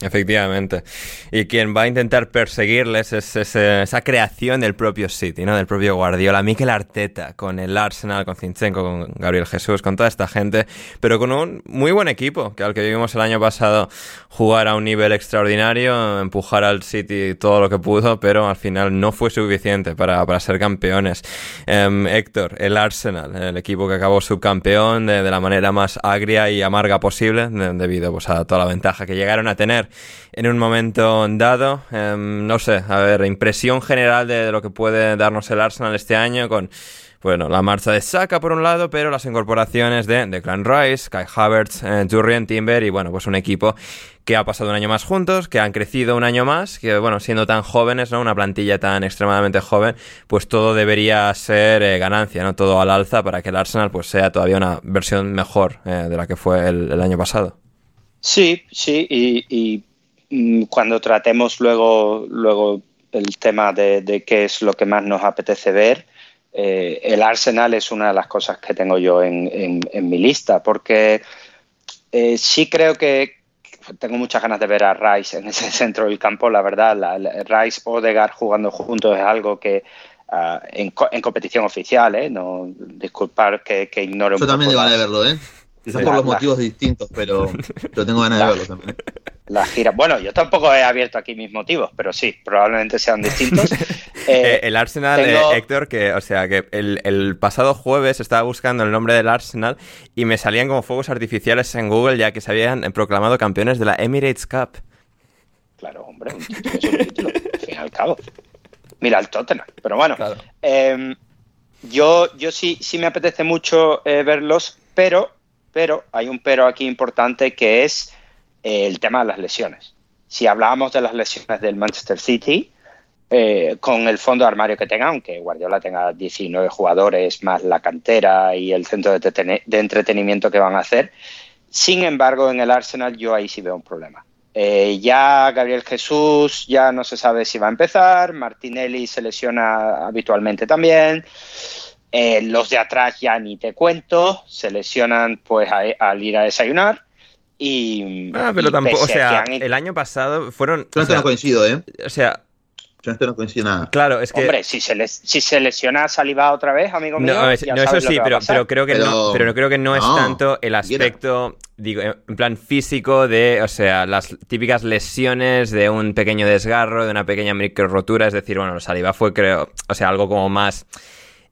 Efectivamente. Y quien va a intentar perseguirles es, esa creación del propio City, ¿no? Del propio Guardiola, Mikel Arteta, con el Arsenal, con Zinchenko, con Gabriel Jesús, con toda esta gente, pero con un muy buen equipo, que al que vimos el año pasado jugar a un nivel extraordinario, empujar al City todo lo que pudo, pero al final no fue suficiente para, ser campeones. Em, Héctor, el Arsenal, el equipo que acabó subcampeón de, la manera más agria y amarga posible, debido pues, a toda la ventaja que llegaron a tener en un momento dado. Em, no sé, a ver, impresión general de, lo que puede darnos el Arsenal este año con bueno, la marcha de Saka por un lado, pero las incorporaciones de Declan Rice, Kai Havertz, eh, Jurrien Timber y bueno, pues un equipo que ha pasado un año más juntos, que han crecido un año más, que bueno, siendo tan jóvenes, ¿no? Una plantilla tan extremadamente joven, pues todo debería ser eh, ganancia, ¿no? Todo al alza para que el Arsenal pues sea todavía una versión mejor eh, de la que fue el año pasado. Sí, sí, y, mm, cuando tratemos luego, luego el tema de, qué es lo que más nos apetece ver, eh, el Arsenal es una de las cosas que tengo yo en, mi lista, porque eh, sí creo que tengo muchas ganas de ver a Rice en ese <laughs> centro del campo, la verdad, la, Rice Odegaard jugando juntos es algo que ah, en, competición oficial, ¿eh? no disculpar que, que ignore un Yo también de verlo, ¿eh? Quizás por los motivos distintos, pero, <laughs> yo tengo ganas de verlo también. La gira. Bueno, yo tampoco he abierto aquí mis motivos, pero sí, probablemente sean distintos. <laughs> Eh, eh, el Arsenal, eh, Héctor, que, o sea, que el, pasado jueves estaba buscando el nombre del Arsenal y me salían como fuegos artificiales en Google ya que se habían proclamado campeones de la Emirates Cup. Claro, hombre, un título, al fin y al cabo. Mira el Tottenham, pero bueno. Em, yo, yo sí, sí me apetece mucho verlos, pero pero hay un pero aquí importante que es eh, el tema de las lesiones. Si hablábamos de las lesiones del Manchester City, eh, con el fondo armario que tenga, aunque Guardiola tenga 19 jugadores más la cantera y el centro de, entretenimiento que van a hacer, sin embargo en el Arsenal yo ahí sí veo un problema. Eh, ya Gabriel Jesús ya no se sabe si va a empezar, Martinelli se lesiona habitualmente también. Eh, los de atrás ya ni te cuento, se lesionan pues al ir a desayunar. Y, ah, pero tampoco, o sea, el año pasado fueron. Yo no coincido, ¿eh? O sea, Yo no coincido nada. Claro, es que. Hombre, si se, les, si se lesiona Saliba otra vez, amigo mío. No, es- ya no, eso sí, a pero, pero creo que no, Pero- creo que no, es tanto el aspecto, digo, en plan físico de, o sea, las típicas lesiones de un pequeño desgarro, de una pequeña micro rotura, es decir, bueno, Saliba fue, creo, o sea, algo como más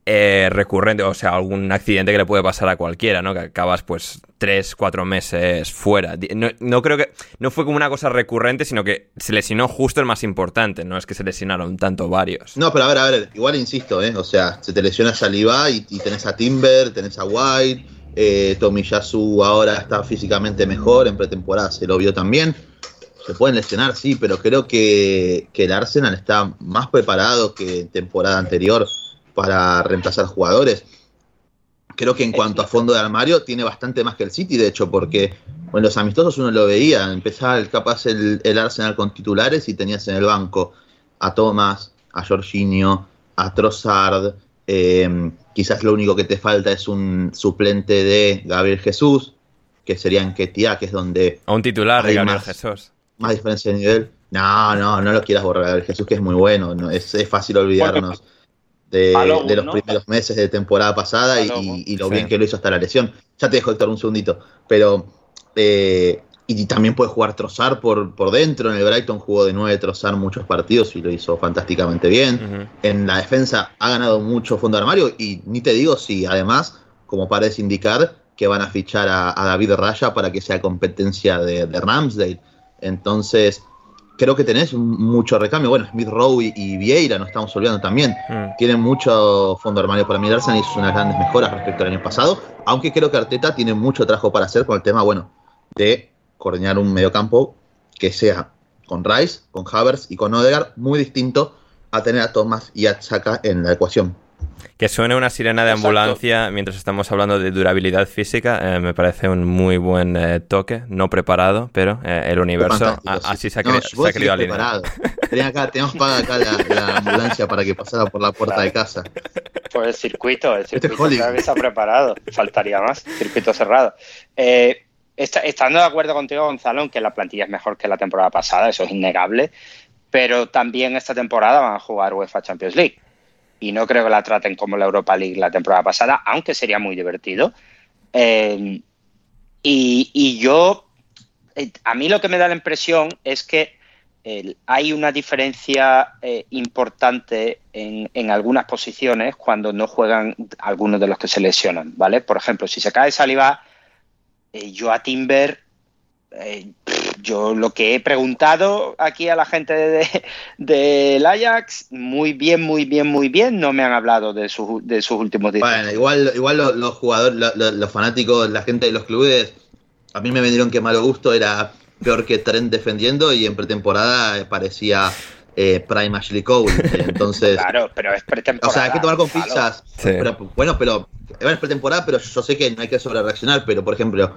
eh, recurrente, o sea, algún accidente que le puede pasar a cualquiera, ¿no? Que acabas, pues, tres, cuatro meses fuera. No, no creo que, no fue como una cosa recurrente, sino que se lesionó justo el más importante, no es que se lesionaron tanto varios. No, pero a ver, a ver, igual insisto, ¿eh? O sea, se te lesiona Saliba y, y tenés a Timber, tenés a White, eh, Tomiyasu ahora está físicamente mejor, en pretemporada se lo vio también. Se pueden lesionar, sí, pero creo que, que el Arsenal está más preparado que en temporada anterior para reemplazar jugadores. Creo que en cuanto a fondo de armario tiene bastante más que el City, de hecho, porque en los amistosos uno lo veía, empezaba el- capaz el, el Arsenal con titulares y tenías en el banco a Thomas, a Jorginho, a Trossard, eh, quizás lo único que te falta es un suplente de Gabriel Jesús, que sería en Ketia, que es donde A un titular de Gabriel más. Jesús. más diferencia de nivel. No, no, no lo quieras borrar, Gabriel Jesús, que es muy bueno, no, es, es fácil olvidarnos de, los ¿no? primeros meses de temporada pasada y, lo Sí. bien que lo hizo hasta la lesión. Ya te dejo, Héctor, un segundito, pero... eh, y también puede jugar Trossard por, por dentro. En el Brighton jugó de nueve Trossard muchos partidos y lo hizo fantásticamente bien. En la defensa ha ganado mucho fondo de armario y ni te digo si además, como parece indicar, que van a fichar a, a David Raya para que sea competencia de, de Ramsdale. Entonces, creo que tenés mucho recambio. Bueno, Smith Rowe y, y Vieira, no estamos olvidando también. Mm. Tienen mucho fondo armario para mí. el Arsenal hizo unas grandes mejoras respecto al año pasado, aunque creo que Arteta tiene mucho trabajo para hacer con el tema, bueno, de coordinar un mediocampo que sea con Rice, con Havertz y con Odegaard, muy distinto a tener a Thomas y a Chaka en la ecuación. Que suene una sirena de Exacto. ambulancia mientras estamos hablando de durabilidad física eh, me parece un muy buen eh, toque, no preparado, pero eh, el universo a- sí. así se ha, No, se ha querido alinear. preparado. Tenía acá, la, la ambulancia para que pasara por la puerta de casa. Pues el circuito, el Este es circuito Hollywood. creo que está preparado. Faltaría más, circuito cerrado. Eh, esta- estando de acuerdo contigo, Gonzalo, en que la plantilla es mejor que la temporada pasada, eso es innegable, pero también esta temporada van a jugar UEFA Champions League. Y no creo que la traten como la Europa League la temporada pasada, aunque sería muy divertido. Eh, y, y yo, eh, a mí lo que me da la impresión es que hay una diferencia eh, importante en, en algunas posiciones cuando no juegan algunos de los que se lesionan, ¿vale? Por ejemplo, si se cae Saliba, yo a Timber, eh, yo lo que he preguntado aquí a la gente de- del Ajax, muy bien, muy bien, muy bien, no me han hablado de, sus- de sus últimos días. Bueno, igual, igual los, los jugadores, lo- lo- los fanáticos, la gente de los clubes, a mí me vendieron que malo gusto era peor que Trent defendiendo y en pretemporada eh, parecía eh, Prime Ashley Cole. Entonces, <laughs> Claro, pero es o pretemporada. sea, hay que tomar con pinzas. Sí. Pero, bueno, pero bueno, es pretemporada, pero yo sé que no hay que sobre reaccionar, pero por ejemplo,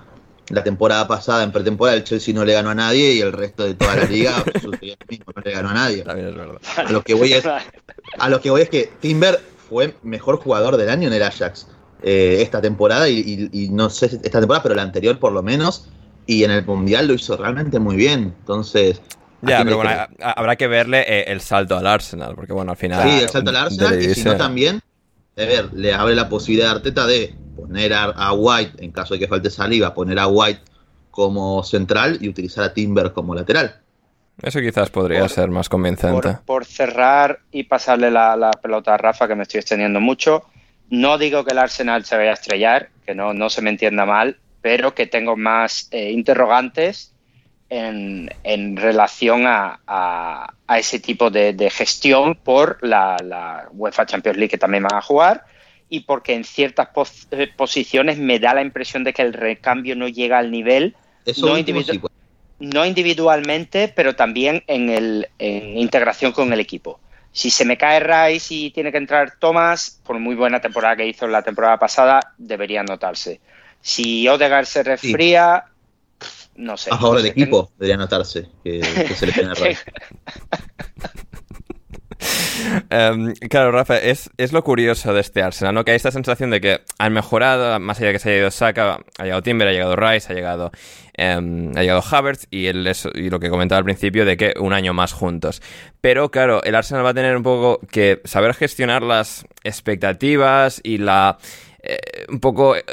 la temporada pasada en pretemporada el Chelsea no le ganó a nadie y el resto de toda la liga <laughs> sucedió lo mismo, no le ganó a nadie. También es verdad. A lo que voy es, a lo que voy es que Timber fue mejor jugador del año en el Ajax eh, esta temporada y, y- y no sé esta temporada, pero la anterior por lo menos. Y en el Mundial lo hizo realmente muy bien. Entonces, ¿a Ya, pero bueno, habrá que verle eh, el salto al Arsenal, porque bueno, al final... sí, el salto al Arsenal y si no también, ver, le abre la posibilidad a Arteta de poner a, a White, en caso de que falte saliva, poner a White como central y utilizar a Timber como lateral. Eso quizás podría Por- ser más convincente. por, por cerrar y pasarle la, la pelota a Rafa, que me estoy extendiendo mucho, no digo que el Arsenal se vaya a estrellar, que no, no se me entienda mal, pero que tengo más eh, interrogantes en, en relación a, a- a ese tipo de, de gestión por la, la UEFA Champions League que también van a jugar y porque en ciertas pos- eh, posiciones me da la impresión de que el recambio no llega al nivel No individu- sí, pues. no individualmente, pero también en, el, en integración con el equipo. Si se me cae Rice y tiene que entrar Thomas, por muy buena temporada que hizo la temporada pasada, debería notarse. Si Odegaard se resfría, pff, no sé. a favor del equipo debería notarse que, que se le Rice. <laughs> Em, claro, Rafa, es, es, lo curioso de este Arsenal, ¿no? Que hay esta sensación de que han mejorado, más allá de que se haya ido Saka, ha llegado Timber, ha llegado Rice, ha llegado, em, ha llegado Havertz y, el, y lo que comentaba al principio de que un año más juntos. Pero claro, el Arsenal va a tener un poco que saber gestionar las expectativas y la eh, un poco eh,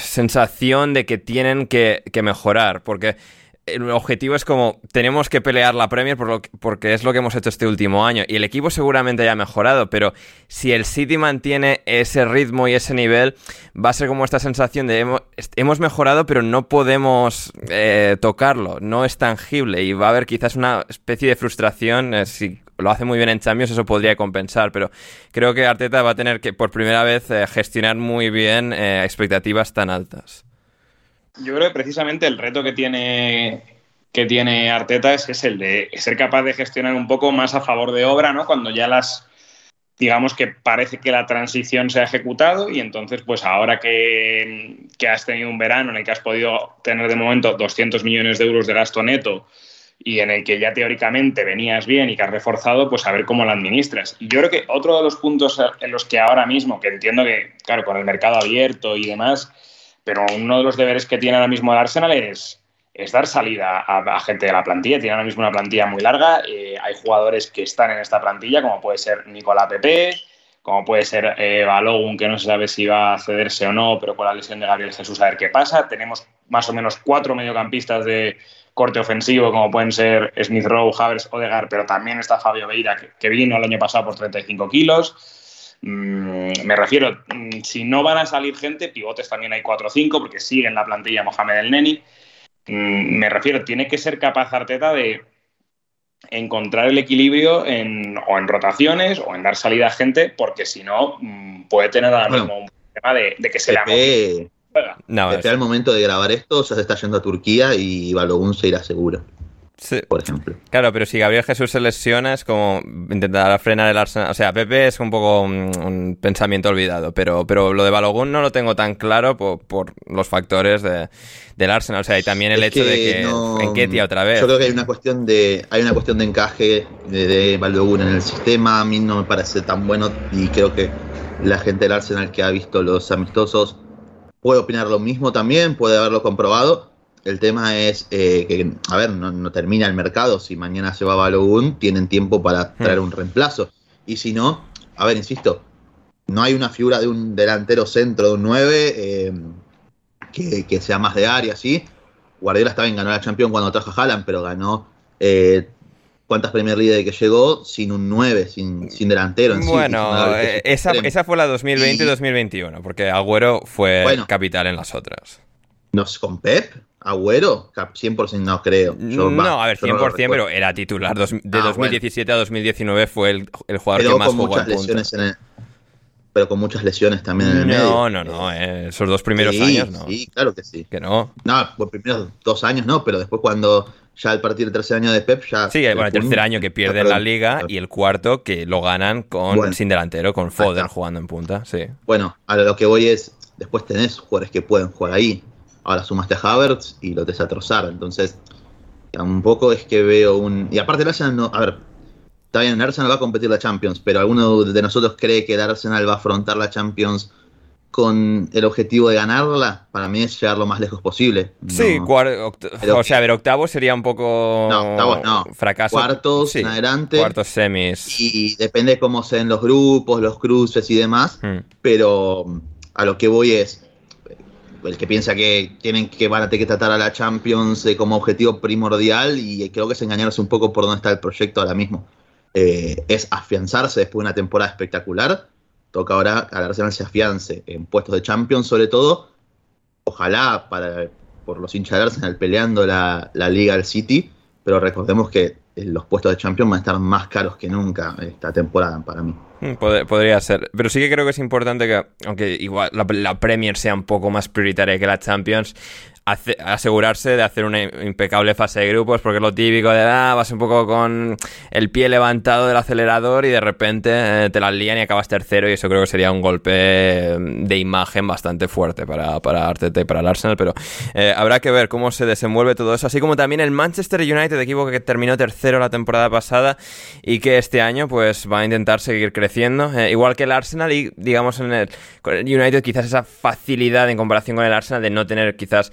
sensación de que tienen que, mejorar, porque el objetivo es como tenemos que pelear la Premier por lo porque es lo que hemos hecho este último año y el equipo seguramente haya mejorado, pero si el City mantiene ese ritmo y ese nivel, va a ser como esta sensación de hemos, hemos mejorado pero no podemos eh, tocarlo, no es tangible y va a haber quizás una especie de frustración si lo hace muy bien en Champions, eso podría compensar, pero creo que Arteta va a tener que por primera vez eh, gestionar muy bien expectativas tan altas. Yo creo que precisamente el reto que tiene, que tiene Arteta es, es el de ser capaz de gestionar un poco más a favor de obra, ¿no? Cuando ya las, digamos que parece que la transición se ha ejecutado y entonces pues ahora que, que, has tenido un verano en el que has podido tener de momento 200 millones de euros de gasto neto y en el que ya teóricamente venías bien y que has reforzado, pues a ver cómo lo administras. Yo creo que otro de los puntos en los que ahora mismo, que entiendo que, claro, con el mercado abierto y demás, pero uno de los deberes que tiene ahora mismo el Arsenal es, es dar salida a, gente de la plantilla. Tiene ahora mismo una plantilla muy larga. Eh, hay jugadores que están en esta plantilla, como puede ser Nicolás Pepe, como puede ser eh, Balogun, que no se sabe si va a cederse o no, pero con la lesión de Gabriel Jesús a ver qué pasa. Tenemos más o menos cuatro mediocampistas de corte ofensivo, como pueden ser Smith Rowe, Havers, Odegar, pero también está Fabio Veira, que, que vino el año pasado por 35 kilos. Mm, me refiero, mm, si no van a salir gente, pivotes también hay 4 o 5, porque sigue en la plantilla Mohamed El Neni. Mm, me refiero, tiene que ser capaz Arteta de encontrar el equilibrio en, o en rotaciones o en dar salida a gente, porque si no, puede tener ahora mismo un problema de, que se le no, Pepe al momento de grabar esto ya se está yendo a Turquía y Balogun se irá seguro por ejemplo. Claro, pero si Gabriel Jesús se lesiona es como intentar frenar el Arsenal. O sea, Pepe es un poco un, pensamiento olvidado, pero, pero lo de Balogun no lo tengo tan claro por, los factores de, del Arsenal. O sea, y también el hecho de que en Ketia otra vez. Yo creo que hay una cuestión de hay una cuestión de encaje de, de Balogun en el sistema. A mí no me parece tan bueno y creo que la gente del Arsenal que ha visto los amistosos puede opinar lo mismo también, puede haberlo comprobado el tema es eh, que, a ver, no, termina el mercado. Si mañana se va Balogun, tienen tiempo para hmm. traer un reemplazo. Y si no, a ver, insisto, no hay una figura de un delantero centro, de un 9, eh, que, sea más de área, ¿sí? Guardiola está bien, ganó la Champions cuando trajo a Haaland, pero ganó eh, cuántas Premier League de que llegó sin un 9, sin, sin delantero. En bueno, esa, esa, fue la 2020-2021, porque Agüero fue capital en las otras. ¿No es con Pep? Agüero, 100% no creo. no, a ver, 100%, pero era titular. de 2017 ah, a 2019 fue el, jugador que más jugó muchas lesiones en el, Pero con muchas lesiones también en el no, medio. No, no, no. Eh, esos dos primeros años no. Sí, claro que sí. Que no. No, los primeros dos años no, pero después cuando ya al partir del tercer año de Pep ya... Sí, bueno, el tercer año que pierden la liga y el cuarto que lo ganan con sin delantero, con Foden jugando en punta, sí. Bueno, a lo que voy es, después tenés jugadores que pueden jugar ahí. Ahora sumaste a Havertz y lo te a trozar. Entonces, tampoco es que veo un. Y aparte, el Arsenal no. A ver, está bien, el Arsenal va a competir la Champions, pero alguno de nosotros cree que el Arsenal va a afrontar la Champions con el objetivo de ganarla, para mí es llegar lo más lejos posible. Sí, o sea, a ver, octavo sería un poco no, octavos no. fracaso. Cuartos en adelante. Cuartos semis. Y depende cómo sean los grupos, los cruces y demás, hmm. pero a lo que voy es, el que piensa que tienen que van a tener que tratar a la Champions eh, como objetivo primordial y creo que es engañarse un poco por dónde está el proyecto ahora mismo. Eh, es afianzarse después de una temporada espectacular. Toca ahora que Arsenal se afiance en puestos de Champions sobre todo. Ojalá para, por los hinchas de Arsenal peleando la, la Liga al City, pero recordemos que eh, los puestos de Champions van a estar más caros que nunca esta temporada para mí. Mm, podría ser. Pero sí que creo que es importante que, aunque igual la, Premier sea un poco más prioritaria que la Champions, asegurarse de hacer una impecable fase de grupos, porque es lo típico de, ah, vas un poco con el pie levantado del acelerador y de repente eh, te la lían y acabas tercero y eso creo que sería un golpe de imagen bastante fuerte para, para Arteta y para el Arsenal, pero eh, habrá que ver cómo se desenvuelve todo eso, así como también el Manchester United, equipo que terminó tercero la temporada pasada y que este año pues va a intentar seguir creciendo, eh, igual que el Arsenal y digamos en el, United quizás esa facilidad en comparación con el Arsenal de no tener quizás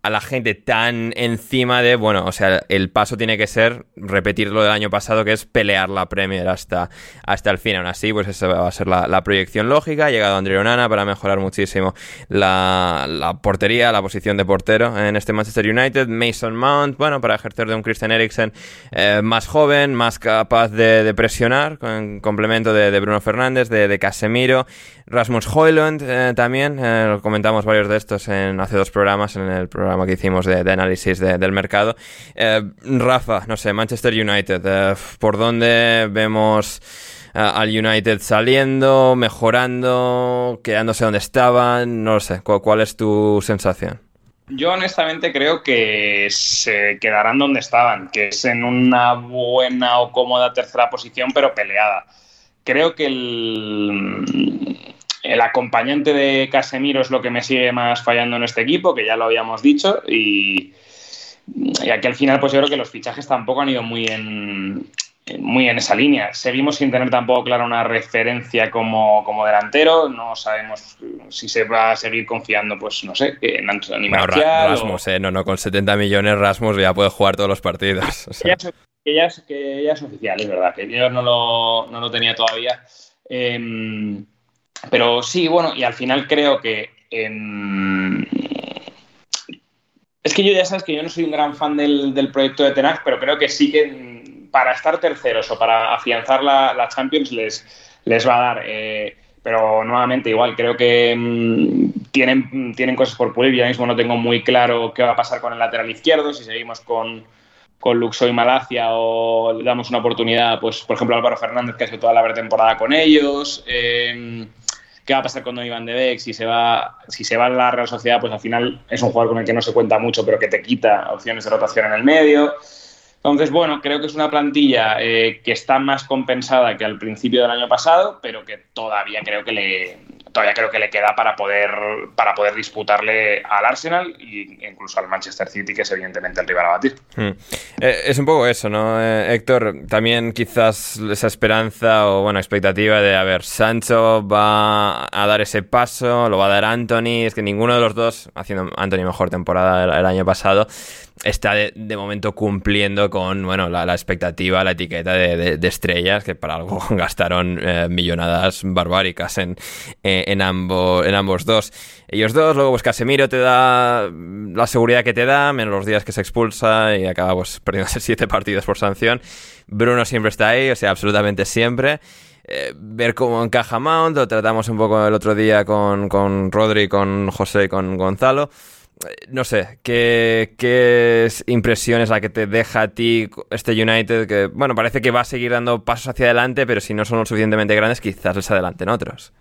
a la gente tan encima de, bueno, o sea, el paso tiene que ser repetir lo del año pasado, que es pelear la Premier hasta, hasta el fin. Aún así, pues esa va a ser la, proyección lógica. Ha llegado André Onana para mejorar muchísimo la, portería, la posición de portero en este Manchester United. Mason Mount, bueno, para ejercer de un Christian Eriksen eh, más joven, más capaz de, presionar, con complemento de, Bruno Fernández, de, de Casemiro. Rasmus Hoyland eh, también, eh, comentamos varios de estos en hace dos programas, en el programa que hicimos de, análisis del mercado. Eh, Rafa, no sé, Manchester United, ¿por dónde vemos al United saliendo, mejorando, quedándose donde estaban? No lo sé, ¿cuál, es tu sensación? Yo honestamente creo que se quedarán donde estaban, que es en una buena o cómoda tercera posición, pero peleada. Creo que el, el acompañante de Casemiro es lo que me sigue más fallando en este equipo, que ya lo habíamos dicho, y, aquí al final pues yo creo que los fichajes tampoco han ido muy en, muy en esa línea. Seguimos sin tener tampoco clara una referencia como, delantero, no sabemos si se va a seguir confiando, pues no sé, en Anthony Martial. Rasmus, eh, no, no, con 70 millones Rasmus ya puede jugar todos los partidos. que, ya es, que, ya es, oficial, es verdad, que yo no lo, no lo tenía todavía. Eh, pero sí, bueno, y al final creo que. Es que yo ya sabes que yo no soy un gran fan del, proyecto de Tenac, pero creo que sí que para estar terceros o para afianzar la, Champions les, les va a dar. Eh, pero nuevamente, igual, creo que mm, tienen, tienen cosas por pulir. Yo mismo no tengo muy claro qué va a pasar con el lateral izquierdo, si seguimos con, con Luxo y Malacia o le damos una oportunidad, pues por ejemplo Álvaro Fernández que ha sido toda la pretemporada con ellos. Eh, qué va a pasar con Iván de Beek, si se va, si se va a la Real Sociedad, pues al final es un jugador con el que no se cuenta mucho, pero que te quita opciones de rotación en el medio. Entonces, bueno, creo que es una plantilla eh, que está más compensada que al principio del año pasado, pero que todavía creo que le, todavía creo que le queda para poder, para poder disputarle al Arsenal e incluso al Manchester City, que es evidentemente el rival a batir. Hmm. Eh, es un poco eso, ¿no, eh, Héctor? También quizás esa esperanza o, bueno, expectativa de, a ver, Sancho va a dar ese paso, lo va a dar Anthony, es que ninguno de los dos, haciendo Anthony mejor temporada el año pasado, está de, momento cumpliendo con bueno la, expectativa, la etiqueta de, estrellas, que para algo <laughs> gastaron eh, millonadas barbáricas en, eh, en, ambos, en ambos dos. Ellos dos, luego pues Casemiro te da la seguridad que te da, menos los días que se expulsa y acaba pues <laughs> perdiendo siete partidos por sanción. Bruno siempre está ahí, o sea, absolutamente siempre. Eh, ver cómo encaja Mount, lo tratamos un poco el otro día con, con Rodri, con José y con Gonzalo no sé, ¿qué, ¿qué, impresión es la que te deja a ti este United? Que, bueno, parece que va a seguir dando pasos hacia adelante, pero si no son lo suficientemente grandes, quizás les adelanten otros.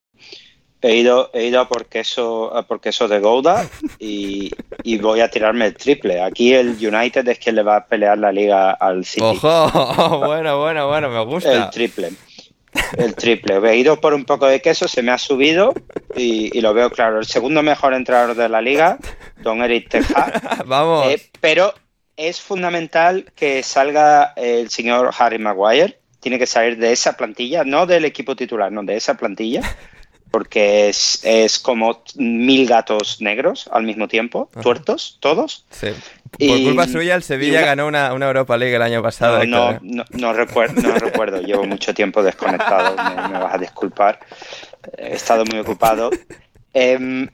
He ido, he ido a por queso, a por queso de Gouda y, voy a tirarme el triple. Aquí el United es quien le va a pelear la liga al City. ¡Ojo! <laughs> bueno, bueno, bueno, me gusta. El triple. El triple. He ido por un poco de queso, se me ha subido y, lo veo claro. El segundo mejor entrenador de la liga, Don Eric Teja. <laughs> Vamos. Eh, pero es fundamental que salga el señor Harry Maguire. Tiene que salir de esa plantilla, no del equipo titular, no de esa plantilla porque es, es, como mil gatos negros al mismo tiempo, tuertos, todos. Sí. Por culpa suya, el Sevilla ganó una, una, Europa League el año pasado. No, no, no, recuerdo, no recuerdo, llevo mucho tiempo desconectado, me, vas a disculpar. He estado muy ocupado. Em,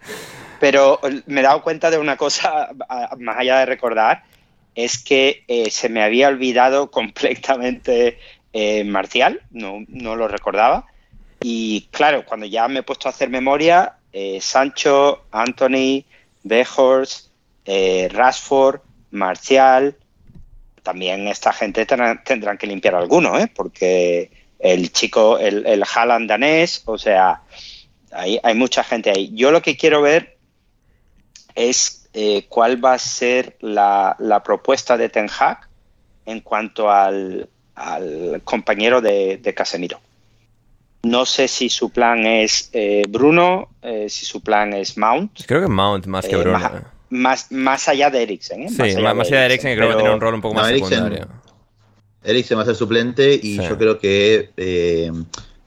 pero me he dado cuenta de una cosa, más allá de recordar, es que eh, se me había olvidado completamente eh, Marcial, no, no lo recordaba y claro, cuando ya me he puesto a hacer memoria, eh, Sancho, Anthony, Bejors, eh, Rashford, Marcial, también esta gente tendrán, que limpiar alguno, ¿eh? porque el chico, el, el Haaland danés, o sea, hay, hay mucha gente ahí. Yo lo que quiero ver es eh, cuál va a ser la, la, propuesta de Ten Hag en cuanto al, al compañero de, de, Casemiro. No sé si su plan es eh, Bruno, eh, si su plan es Mount. Creo que Mount más que Bruno. Más, más, más, allá de Eriksen. ¿eh? Sí, más allá, más allá de Eriksen, que creo que tiene un rol un poco no, más Eriksen, secundario. Eriksen va a ser suplente y sí. yo creo que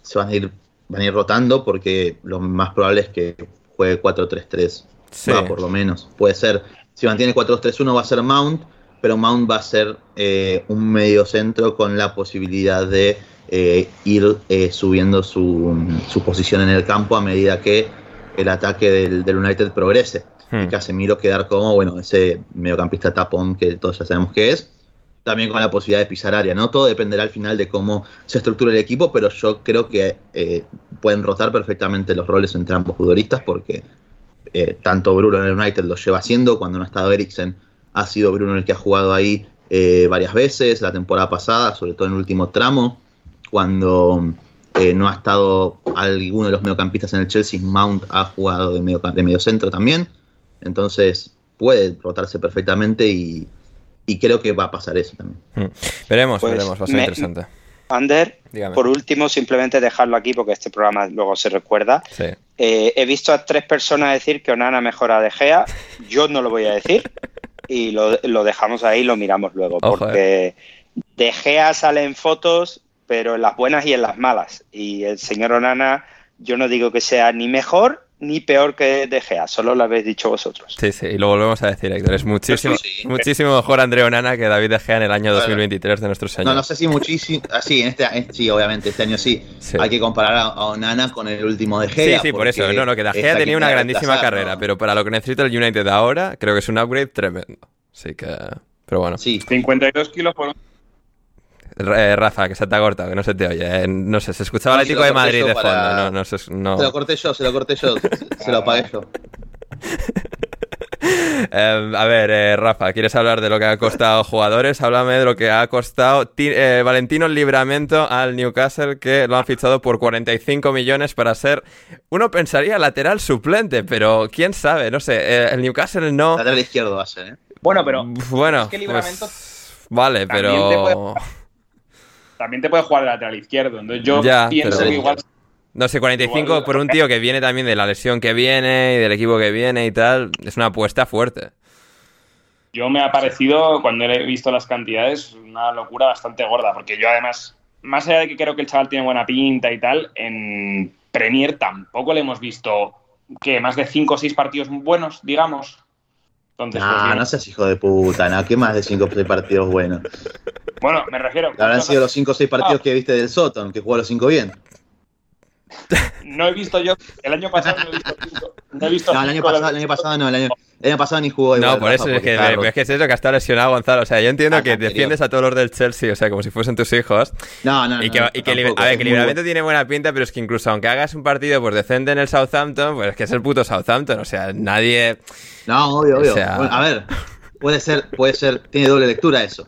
se van a ir van a ir rotando porque lo más probable es que juegue 4-3-3. Sí. Va, por lo menos. Puede ser. Si mantiene 4-2-3-1 va a ser Mount, pero Mount va a ser eh, un medio centro con la posibilidad de eh, ir eh, subiendo su, su, posición en el campo a medida que el ataque del, del United progrese. Hmm. Y Casemiro quedar como, bueno, ese mediocampista tapón que todos ya sabemos que es también con la posibilidad de pisar área, ¿no? Todo dependerá al final de cómo se estructura el equipo, pero yo creo que eh, pueden rotar perfectamente los roles entre ambos futbolistas porque eh, tanto Bruno en el United lo lleva haciendo, cuando no ha estado Eriksen ha sido Bruno el que ha jugado ahí eh, varias veces, la temporada pasada, sobre todo en el último tramo, cuando eh, no ha estado alguno de los mediocampistas en el Chelsea, Mount ha jugado de medio, de medio centro también, entonces puede rotarse perfectamente y y creo que va a pasar eso también. Mm. Veremos, pues veremos, va a ser me, interesante. Ander, Dígame. por último, simplemente dejarlo aquí porque este programa luego se recuerda. Sí. Eh, he visto a tres personas decir que Onana mejora a De Gea. Yo no lo voy a decir y lo, lo dejamos ahí y lo miramos luego. Ojo, porque eh. De Gea sale en fotos, pero en las buenas y en las malas. Y el señor Onana, yo no digo que sea ni mejor ni peor que De Gea, solo lo habéis dicho vosotros. Sí, sí, y lo volvemos a decir, Héctor. Es muchísimo, sí. muchísimo mejor André Onana que David De Gea en el año 2023 de nuestros años. No, no sé si muchísimo. Ah, sí, en este, en, sí, obviamente, este año sí. sí. Hay que comparar a, a, Onana con el último De Gea. Sí, sí, por eso. No, no, que De Gea tenía una grandísima tasar, carrera, ¿no? pero para lo que necesita el United ahora, creo que es un upgrade tremendo. Así que. Pero bueno. Sí. 52 kilos por eh, Rafa, que se te ha cortado, que no se te oye. Eh, no sé, se escuchaba el Atlético de Madrid de fondo. Para... No, no, se, no... Se lo corté yo, se lo corté yo. se lo pagué yo. <laughs> eh, a ver, eh, Rafa, ¿quieres hablar de lo que ha costado jugadores? Háblame de lo que ha costado eh, Valentino Libramento al Newcastle, que lo han fichado por 45 millones para ser, uno pensaría, lateral suplente, pero quién sabe, no sé, eh, el Newcastle no... Lateral izquierdo va a ser, ¿eh? Bueno, pero... Bueno, es que Libramento... Pues, vale, pero también te puede jugar de lateral izquierdo. Entonces yo ya, pienso pero... que igual. No sé, 45 igual, por un tío que viene también de la lesión que viene y del equipo que viene y tal. Es una apuesta fuerte. Yo me ha parecido, cuando he visto las cantidades, una locura bastante gorda. Porque yo además, más allá de que creo que el chaval tiene buena pinta y tal, en Premier tampoco le hemos visto que más de 5 o 6 partidos buenos, digamos. Entonces, no, pues, no seas hijo de puta, no, ¿qué más de 5 o 6 partidos buenos? Bueno, me refiero. Habrán sido los 5 o 6 partidos ah. que viste del Soton, que jugó los 5 bien. No he visto yo. El año pasado no he visto. No, he visto no el, año pasado, el año pasado no. El año, el año pasado ni jugó. No, por eso es que, claro. es que es eso, que ha estado lesionado Gonzalo. O sea, yo entiendo ah, que anterior. defiendes a todos los del Chelsea, o sea, como si fuesen tus hijos. No, no, y que, no. Y que, tampoco, a ver, que Libramento tiene buena pinta, pero es que incluso aunque hagas un partido pues decente en el Southampton, pues es que es el puto Southampton. O sea, nadie. No, obvio, obvio. O sea... bueno, a ver, puede ser, puede ser, tiene doble lectura eso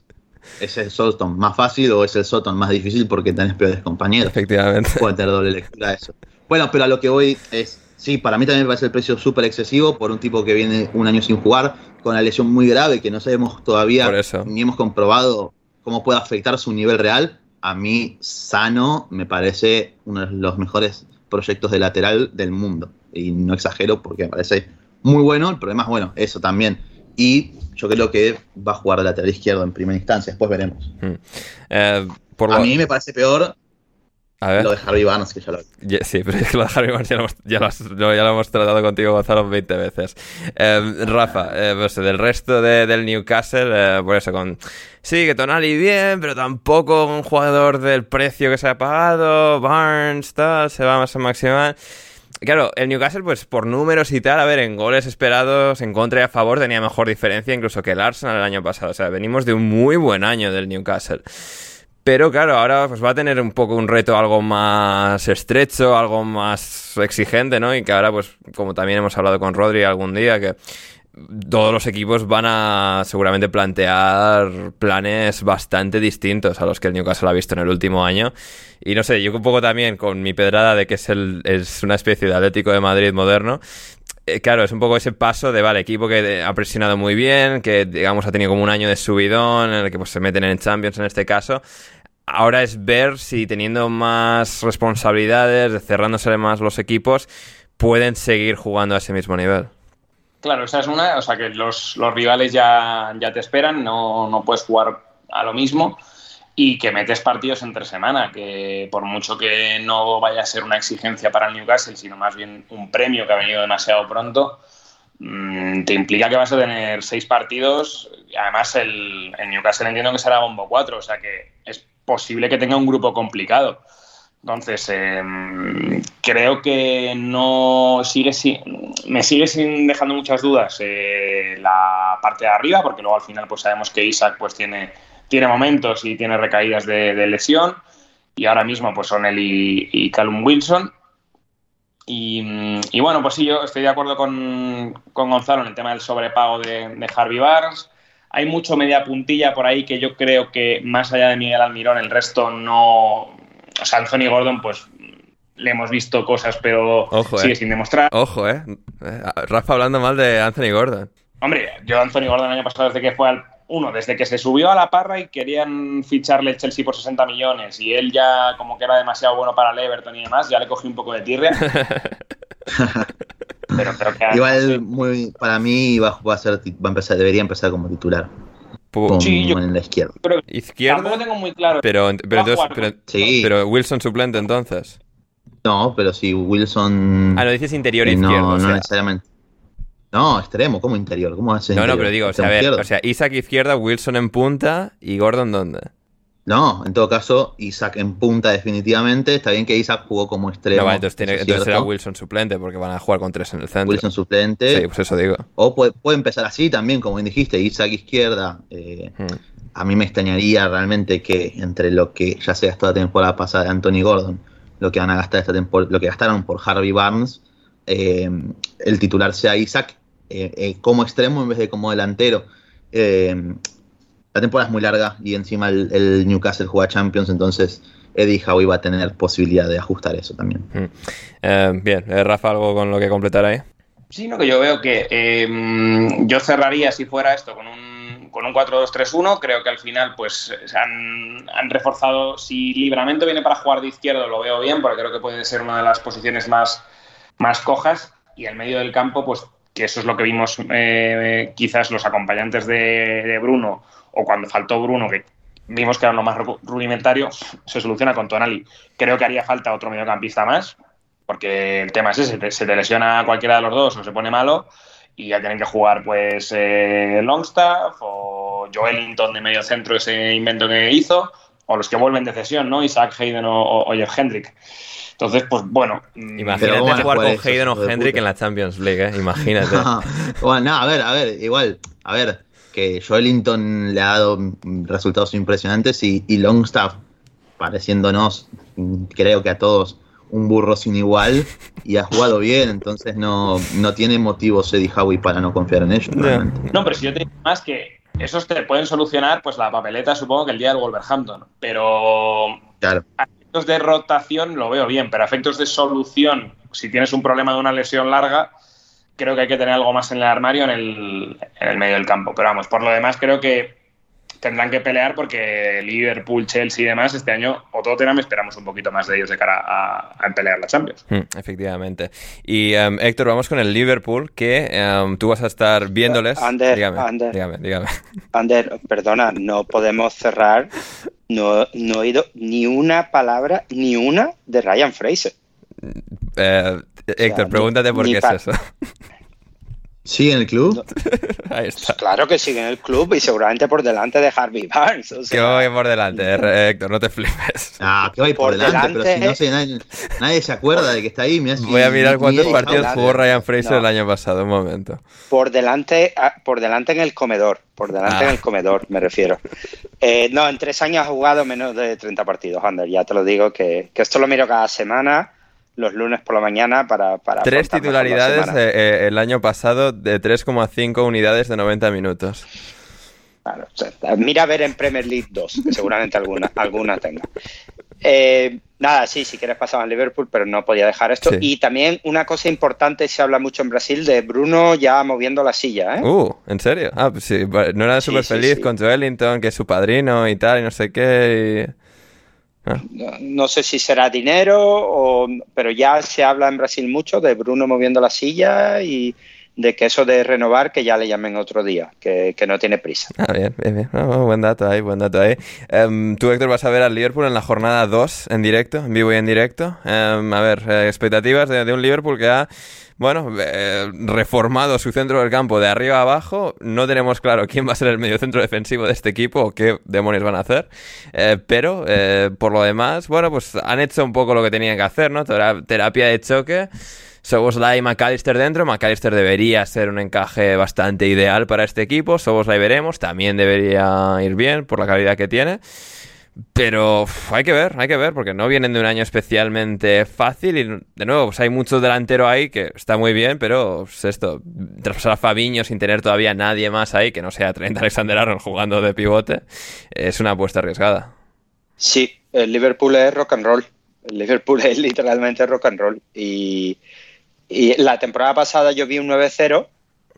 es el Soton más fácil o es el Soton más difícil porque tenés peores compañeros. Efectivamente. Puede tener doble lectura eso. Bueno, pero a lo que voy es, sí, para mí también me parece el precio súper excesivo por un tipo que viene un año sin jugar, con una lesión muy grave que no sabemos todavía ni hemos comprobado cómo puede afectar su nivel real. A mí, sano, me parece uno de los mejores proyectos de lateral del mundo. Y no exagero porque me parece muy bueno. El problema es, bueno, eso también. Y yo creo que va a jugar de lateral izquierdo en primera instancia, después veremos. Hmm. Eh, por a lo... mí me parece peor a ver. lo de Harvey Barnes, que ya lo... Yeah, sí, pero es que lo de Harvey Barnes ya lo hemos, ya lo, ya lo hemos tratado contigo, Gonzalo, 20 veces. Eh, Rafa, eh, pues, del resto de, del Newcastle, eh, por eso, con... Sí, que Tonali bien, pero tampoco un jugador del precio que se ha pagado, Barnes, tal, se va más a maximal... Claro, el Newcastle, pues por números y tal, a ver, en goles esperados, en contra y a favor, tenía mejor diferencia incluso que el Arsenal el año pasado. O sea, venimos de un muy buen año del Newcastle. Pero claro, ahora pues va a tener un poco un reto algo más estrecho, algo más exigente, ¿no? Y que ahora, pues, como también hemos hablado con Rodri algún día, que todos los equipos van a seguramente plantear planes bastante distintos a los que el Newcastle ha visto en el último año. Y no sé, yo un poco también con mi pedrada de que es, el, es una especie de Atlético de Madrid moderno. eh, claro, es un poco ese paso de, vale, equipo que ha presionado muy bien, que digamos ha tenido como un año de subidón, en el que pues se meten en Champions en este caso. Ahora es ver si teniendo más responsabilidades, cerrándose más los equipos, pueden seguir jugando a ese mismo nivel. Claro, esa es una, o sea que los, los rivales ya, ya te esperan, no, no puedes jugar a lo mismo y que metes partidos entre semana, que por mucho que no vaya a ser una exigencia para el Newcastle, sino más bien un premio que ha venido demasiado pronto, mmm, te implica que vas a tener seis partidos. Además, el, el, Newcastle entiendo que será bombo 4, o sea que es posible que tenga un grupo complicado. Entonces, eh, creo que no sigue sin, me sigue sin dejando muchas dudas eh, la parte de arriba, porque luego al final pues sabemos que Isaac pues tiene tiene momentos y tiene recaídas de, lesión. Y ahora mismo pues son él y, y Callum Wilson. Y, y, bueno, pues sí, yo estoy de acuerdo con, con Gonzalo en el tema del sobrepago de, de, Harvey Barnes. Hay mucho media puntilla por ahí que yo creo que más allá de Miguel Almirón, el resto no... O sea, Anthony Gordon, pues le hemos visto cosas, pero Ojo, sigue eh. sin demostrar. Ojo, ¿eh? Rafa hablando mal de Anthony Gordon. Hombre, yo Anthony Gordon el año pasado, desde que fue al uno, desde que se subió a la parra y querían ficharle el Chelsea por 60 millones y él ya como que era demasiado bueno para el Everton y demás, ya le cogí un poco de tirria. <laughs> Pero que Igual muy, para mí va, va, a ser, va a empezar, debería empezar como titular. Con, sí, yo, en la izquierda. Pero ¿Izquierda? Tampoco tengo muy claro. Pero, pero, entonces, pero, sí. pero Wilson suplente entonces. No, pero si Wilson. Ah, no dices interior eh, izquierdo. No, o sea. no necesariamente. No, extremo, ¿cómo interior? ¿Cómo hace No, interior? no, pero digo, o sea, a ver, o sea, Isaac izquierda, Wilson en punta y Gordon ¿dónde? No, en todo caso, Isaac en punta definitivamente. Está bien que Isaac jugó como extremo. No, vale, entonces, tiene, entonces será. Wilson suplente porque van a jugar con tres en el centro. Wilson suplente. Sí, pues eso digo. O puede, puede empezar así también, como bien dijiste, Isaac izquierda. Eh, Hmm. a mí me extrañaría realmente que entre lo que ya se gastó la temporada pasada de Anthony Gordon, lo que van a gastar esta temporada, lo que gastaron por Harvey Barnes, eh, el titular sea Isaac eh, eh, como extremo en vez de como delantero. Eh, la temporada es muy larga y encima el, el Newcastle juega Champions, entonces Eddie Howe va a tener posibilidad de ajustar eso también. Hmm. Eh, bien, eh, Rafa, ¿algo con lo que completar ahí? Sí, no, que yo veo que eh, yo cerraría si fuera esto con un, con un 4-2-3-1. Creo que al final pues se han, han, reforzado. Si Libramento viene para jugar de izquierdo, lo veo bien, porque creo que puede ser una de las posiciones más, más cojas. Y el medio del campo, pues que eso es lo que vimos eh, quizás los acompañantes de, de, Bruno o cuando faltó Bruno, que vimos que era lo más rudimentario, se soluciona con Tonali. Creo que haría falta otro mediocampista más, porque el tema es ese, se te lesiona cualquiera de los dos o se pone malo y ya tienen que jugar pues eh, Longstaff o Joelinton de medio centro, ese invento que hizo, o los que vuelven de cesión, ¿no? Isaac Hayden o, o, o Jeff Hendrick. Entonces, pues bueno. Imagínate jugar con eso, Hayden o Hendrick en la Champions League, ¿eh? Imagínate. no, <laughs> bueno, no, a ver, a ver, igual, a ver, que Joelinton le ha dado resultados impresionantes y, y Longstaff, pareciéndonos, creo que a todos, un burro sin igual y ha jugado bien, entonces no, no tiene motivos Eddie Howie para no confiar en ellos. Yeah. No, pero si yo te digo más que esos te pueden solucionar pues la papeleta, supongo que el día del Wolverhampton, pero claro. a efectos de rotación lo veo bien, pero a efectos de solución, si tienes un problema de una lesión larga, creo que hay que tener algo más en el armario en el, en el medio del campo. Pero vamos, por lo demás creo que tendrán que pelear porque Liverpool, Chelsea y demás, este año o Tottenham esperamos un poquito más de ellos de cara a, a pelear la Champions. Mm, efectivamente. Y um, Héctor, vamos con el Liverpool, que um, tú vas a estar viéndoles. Ander, dígame, Ander, dígame, dígame. <laughs> Ander, perdona, no podemos cerrar. No, no he oído ni una palabra, ni una de Ryan Fraser. Eh, Héctor, o sea, pregúntate por qué es eso. <laughs> ¿Sigue en el club? No. <laughs> Ahí está. Claro que sigue en el club y seguramente por delante de Harvey Barnes. O sea, que voy por delante, <laughs> eh, Héctor, no te flipes. Ah, que voy por, por delante, delante, pero si no sé, nadie, nadie, se acuerda de que está ahí. Mirá, si voy a mirar cuántos partidos jugó Ryan Fraser no. el año pasado, un momento. Por delante, ah, por delante en el comedor, por delante ah. en el comedor, me refiero. Eh, no, en tres años ha jugado menos de 30 partidos, Ander, ya te lo digo, que, que esto lo miro cada semana los lunes por la mañana para... para Tres titularidades eh, eh, el año pasado de 3,5 unidades de 90 minutos. Claro, o sea, mira a ver en Premier League 2, que seguramente alguna, <laughs> alguna tenga. Eh, nada, sí, si quieres pasar a Liverpool, pero no podía dejar esto. Sí. Y también una cosa importante, se habla mucho en Brasil de Bruno ya moviendo la silla, ¿eh? Uh, ¿en serio? Ah, pues sí, no era súper sí, feliz con Joelinton, que es su padrino y tal, y no sé qué. y- Ah, No, no sé si será dinero, o, pero ya se habla en Brasil mucho de Bruno moviendo la silla y de que eso de renovar, que ya le llamen otro día, que, que no tiene prisa. Ah, bien, bien, bien. Ah, buen dato ahí, buen dato ahí. Em, Tú, Héctor, vas a ver al Liverpool en la jornada 2 en directo, en vivo y en directo. Em, a ver, eh, expectativas de, de un Liverpool que ha, bueno, eh, reformado su centro del campo de arriba a abajo. No tenemos claro quién va a ser el mediocentro defensivo de este equipo o qué demonios van a hacer. Eh, pero, eh, por lo demás, bueno, pues han hecho un poco lo que tenían que hacer, ¿no? Tera- Terapia de choque. Soboslai y McAllister dentro. McAllister debería ser un encaje bastante ideal para este equipo. Soboslai veremos. También debería ir bien por la calidad que tiene. Pero uf, hay que ver, hay que ver, porque no vienen de un año especialmente fácil. Y de nuevo, pues hay mucho delantero ahí que está muy bien, pero pues, esto, traspasar a Fabiño sin tener todavía nadie más ahí que no sea Trent Alexander Arnold jugando de pivote, es una apuesta arriesgada. Sí, el Liverpool es rock and roll. El Liverpool es <laughs> literalmente rock and roll. Y, y la temporada pasada yo vi un 9-0.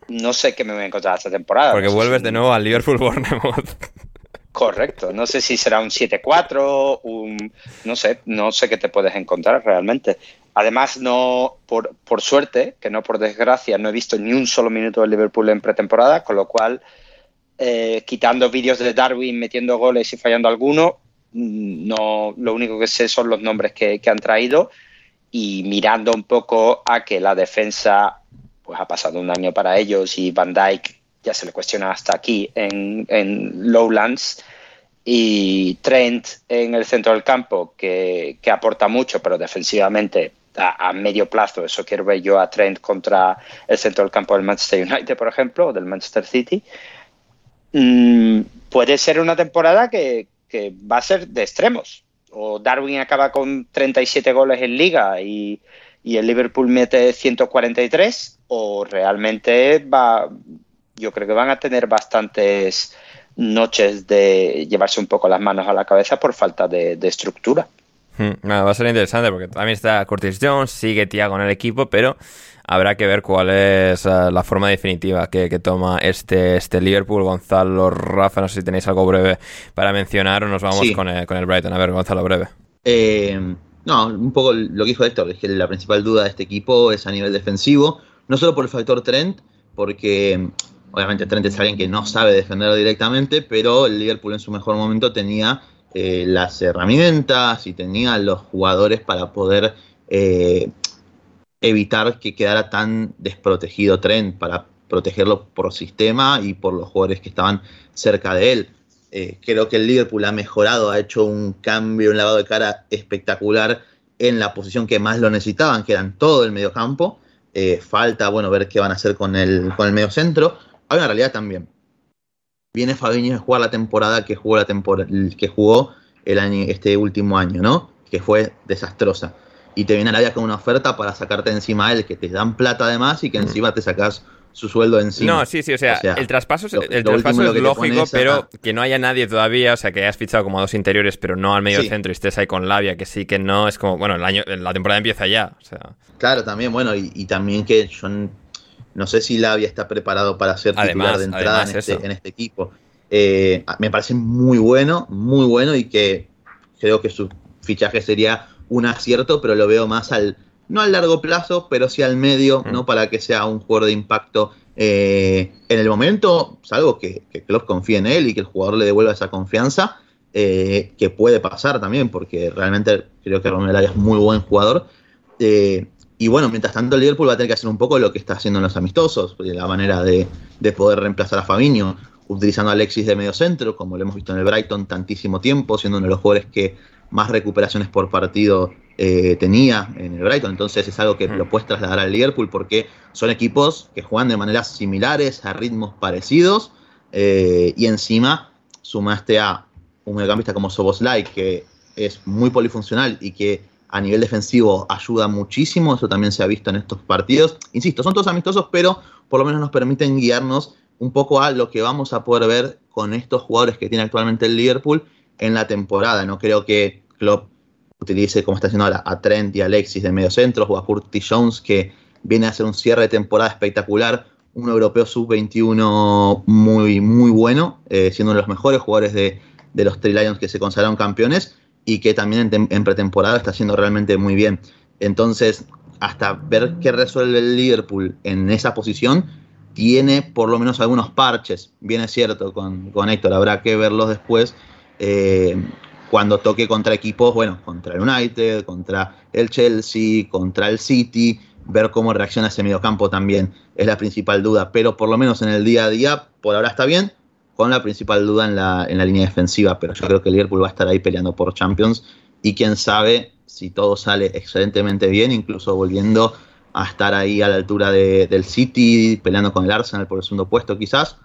No sé qué me voy a encontrar esta temporada. Porque No vuelves si- de nuevo al Liverpool Bournemouth. <laughs> Correcto. No sé si será un 7-4, un... No sé, no sé qué te puedes encontrar realmente. Además, no, por, por suerte, que no por desgracia, no he visto ni un solo minuto del Liverpool en pretemporada, con lo cual, eh, quitando vídeos de Darwin metiendo goles y fallando alguno, no, lo único que sé son los nombres que, que han traído y mirando un poco a que la defensa pues ha pasado un año para ellos y Van Dijk ya se le cuestiona hasta aquí en, en Lowlands y Trent en el centro del campo que, que aporta mucho pero defensivamente a, a medio plazo eso quiero ver yo a Trent contra el centro del campo del Manchester United por ejemplo o del Manchester City Mm, puede ser una temporada que, que va a ser de extremos. O Darwin acaba con 37 goles en liga y, y el Liverpool mete 143, o realmente va, yo creo que van a tener bastantes noches de llevarse un poco las manos a la cabeza por falta de, de estructura. Hmm, va a ser interesante porque también está Curtis Jones, sigue Thiago en el equipo, pero habrá que ver cuál es eh, la forma definitiva que, que toma este, este Liverpool. Gonzalo, Rafa, no sé si tenéis algo breve para mencionar o nos vamos Sí. con, el, con el Brighton. A ver, Gonzalo, breve. Eh, no, un poco lo que dijo Héctor, es que la principal duda de este equipo es a nivel defensivo, no solo por el factor Trent, porque obviamente Trent es alguien que no sabe defender directamente, pero el Liverpool en su mejor momento tenía eh, las herramientas y tenía los jugadores para poder eh, evitar que quedara tan desprotegido Trent, para protegerlo por sistema y por los jugadores que estaban cerca de él. Eh, creo que el Liverpool ha mejorado, ha hecho un cambio, un lavado de cara espectacular en la posición que más lo necesitaban, que eran todo el mediocampo. Eh, falta, bueno, ver qué van a hacer con el, con el mediocentro. Hay una realidad también. Viene Fabinho a jugar la temporada que jugó, la tempor que jugó el año, este último año, ¿no? Que fue desastrosa. Y te viene Arabia con una oferta para sacarte encima a él, que te dan plata además y que encima te sacas su sueldo encima. No, sí, sí, o sea, el traspaso, es- lo- el lo traspaso es lógico, pero que no haya nadie todavía, o sea, que hayas fichado como a dos interiores, pero no al medio Sí. centro y estés ahí con labia, que sí, que no, es como, bueno, el año, la temporada empieza ya, o sea, Claro, también, bueno, y, y también que yo no sé si Lavia está preparado para ser titular de entrada en este, en este equipo. Eh, me parece muy bueno, muy bueno y que creo que su fichaje sería un acierto, pero lo veo más al, no al largo plazo, pero sí al medio, Mm. ¿no? Para que sea un jugador de impacto eh, en el momento, salvo que, que Klopp confíe en él y que el jugador le devuelva esa confianza, eh, que puede pasar también, porque realmente creo que Romero es muy buen jugador. Eh, y bueno, mientras tanto el Liverpool va a tener que hacer un poco lo que está haciendo en los amistosos, la manera de, de poder reemplazar a Fabinho, utilizando a Alexis de medio centro, como lo hemos visto en el Brighton tantísimo tiempo, siendo uno de los jugadores que más recuperaciones por partido eh, tenía en el Brighton. Entonces es algo que Mm. lo puedes trasladar al Liverpool porque son equipos que juegan de maneras similares, a ritmos parecidos, eh, y encima sumaste a un mediocampista como Soboslai, que es muy polifuncional y que a nivel defensivo ayuda muchísimo, eso también se ha visto en estos partidos. Insisto, son todos amistosos, pero por lo menos nos permiten guiarnos un poco a lo que vamos a poder ver con estos jugadores que tiene actualmente el Liverpool en la temporada. No creo que Klopp utilice, como está haciendo ahora, a Trent y Alexis de medio centro, o a Curtis Jones, que viene a hacer un cierre de temporada espectacular, un europeo sub-21 muy, muy bueno, eh, siendo uno de los mejores jugadores de, los Three Lions que se consagraron campeones y que también en, pretemporada está haciendo realmente muy bien. Entonces, hasta ver qué resuelve el Liverpool en esa posición, tiene por lo menos algunos parches, bien es cierto, con, con Héctor, habrá que verlos después. Eh, cuando toque contra equipos, bueno, contra el United, contra el Chelsea, contra el City, ver cómo reacciona ese mediocampo también es la principal duda. Pero por lo menos en el día a día, por ahora está bien, con la principal duda en la, en la línea defensiva. Pero yo creo que Liverpool va a estar ahí peleando por Champions y quién sabe si todo sale excelentemente bien, incluso volviendo a estar ahí a la altura de, del City, peleando con el Arsenal por el segundo puesto quizás,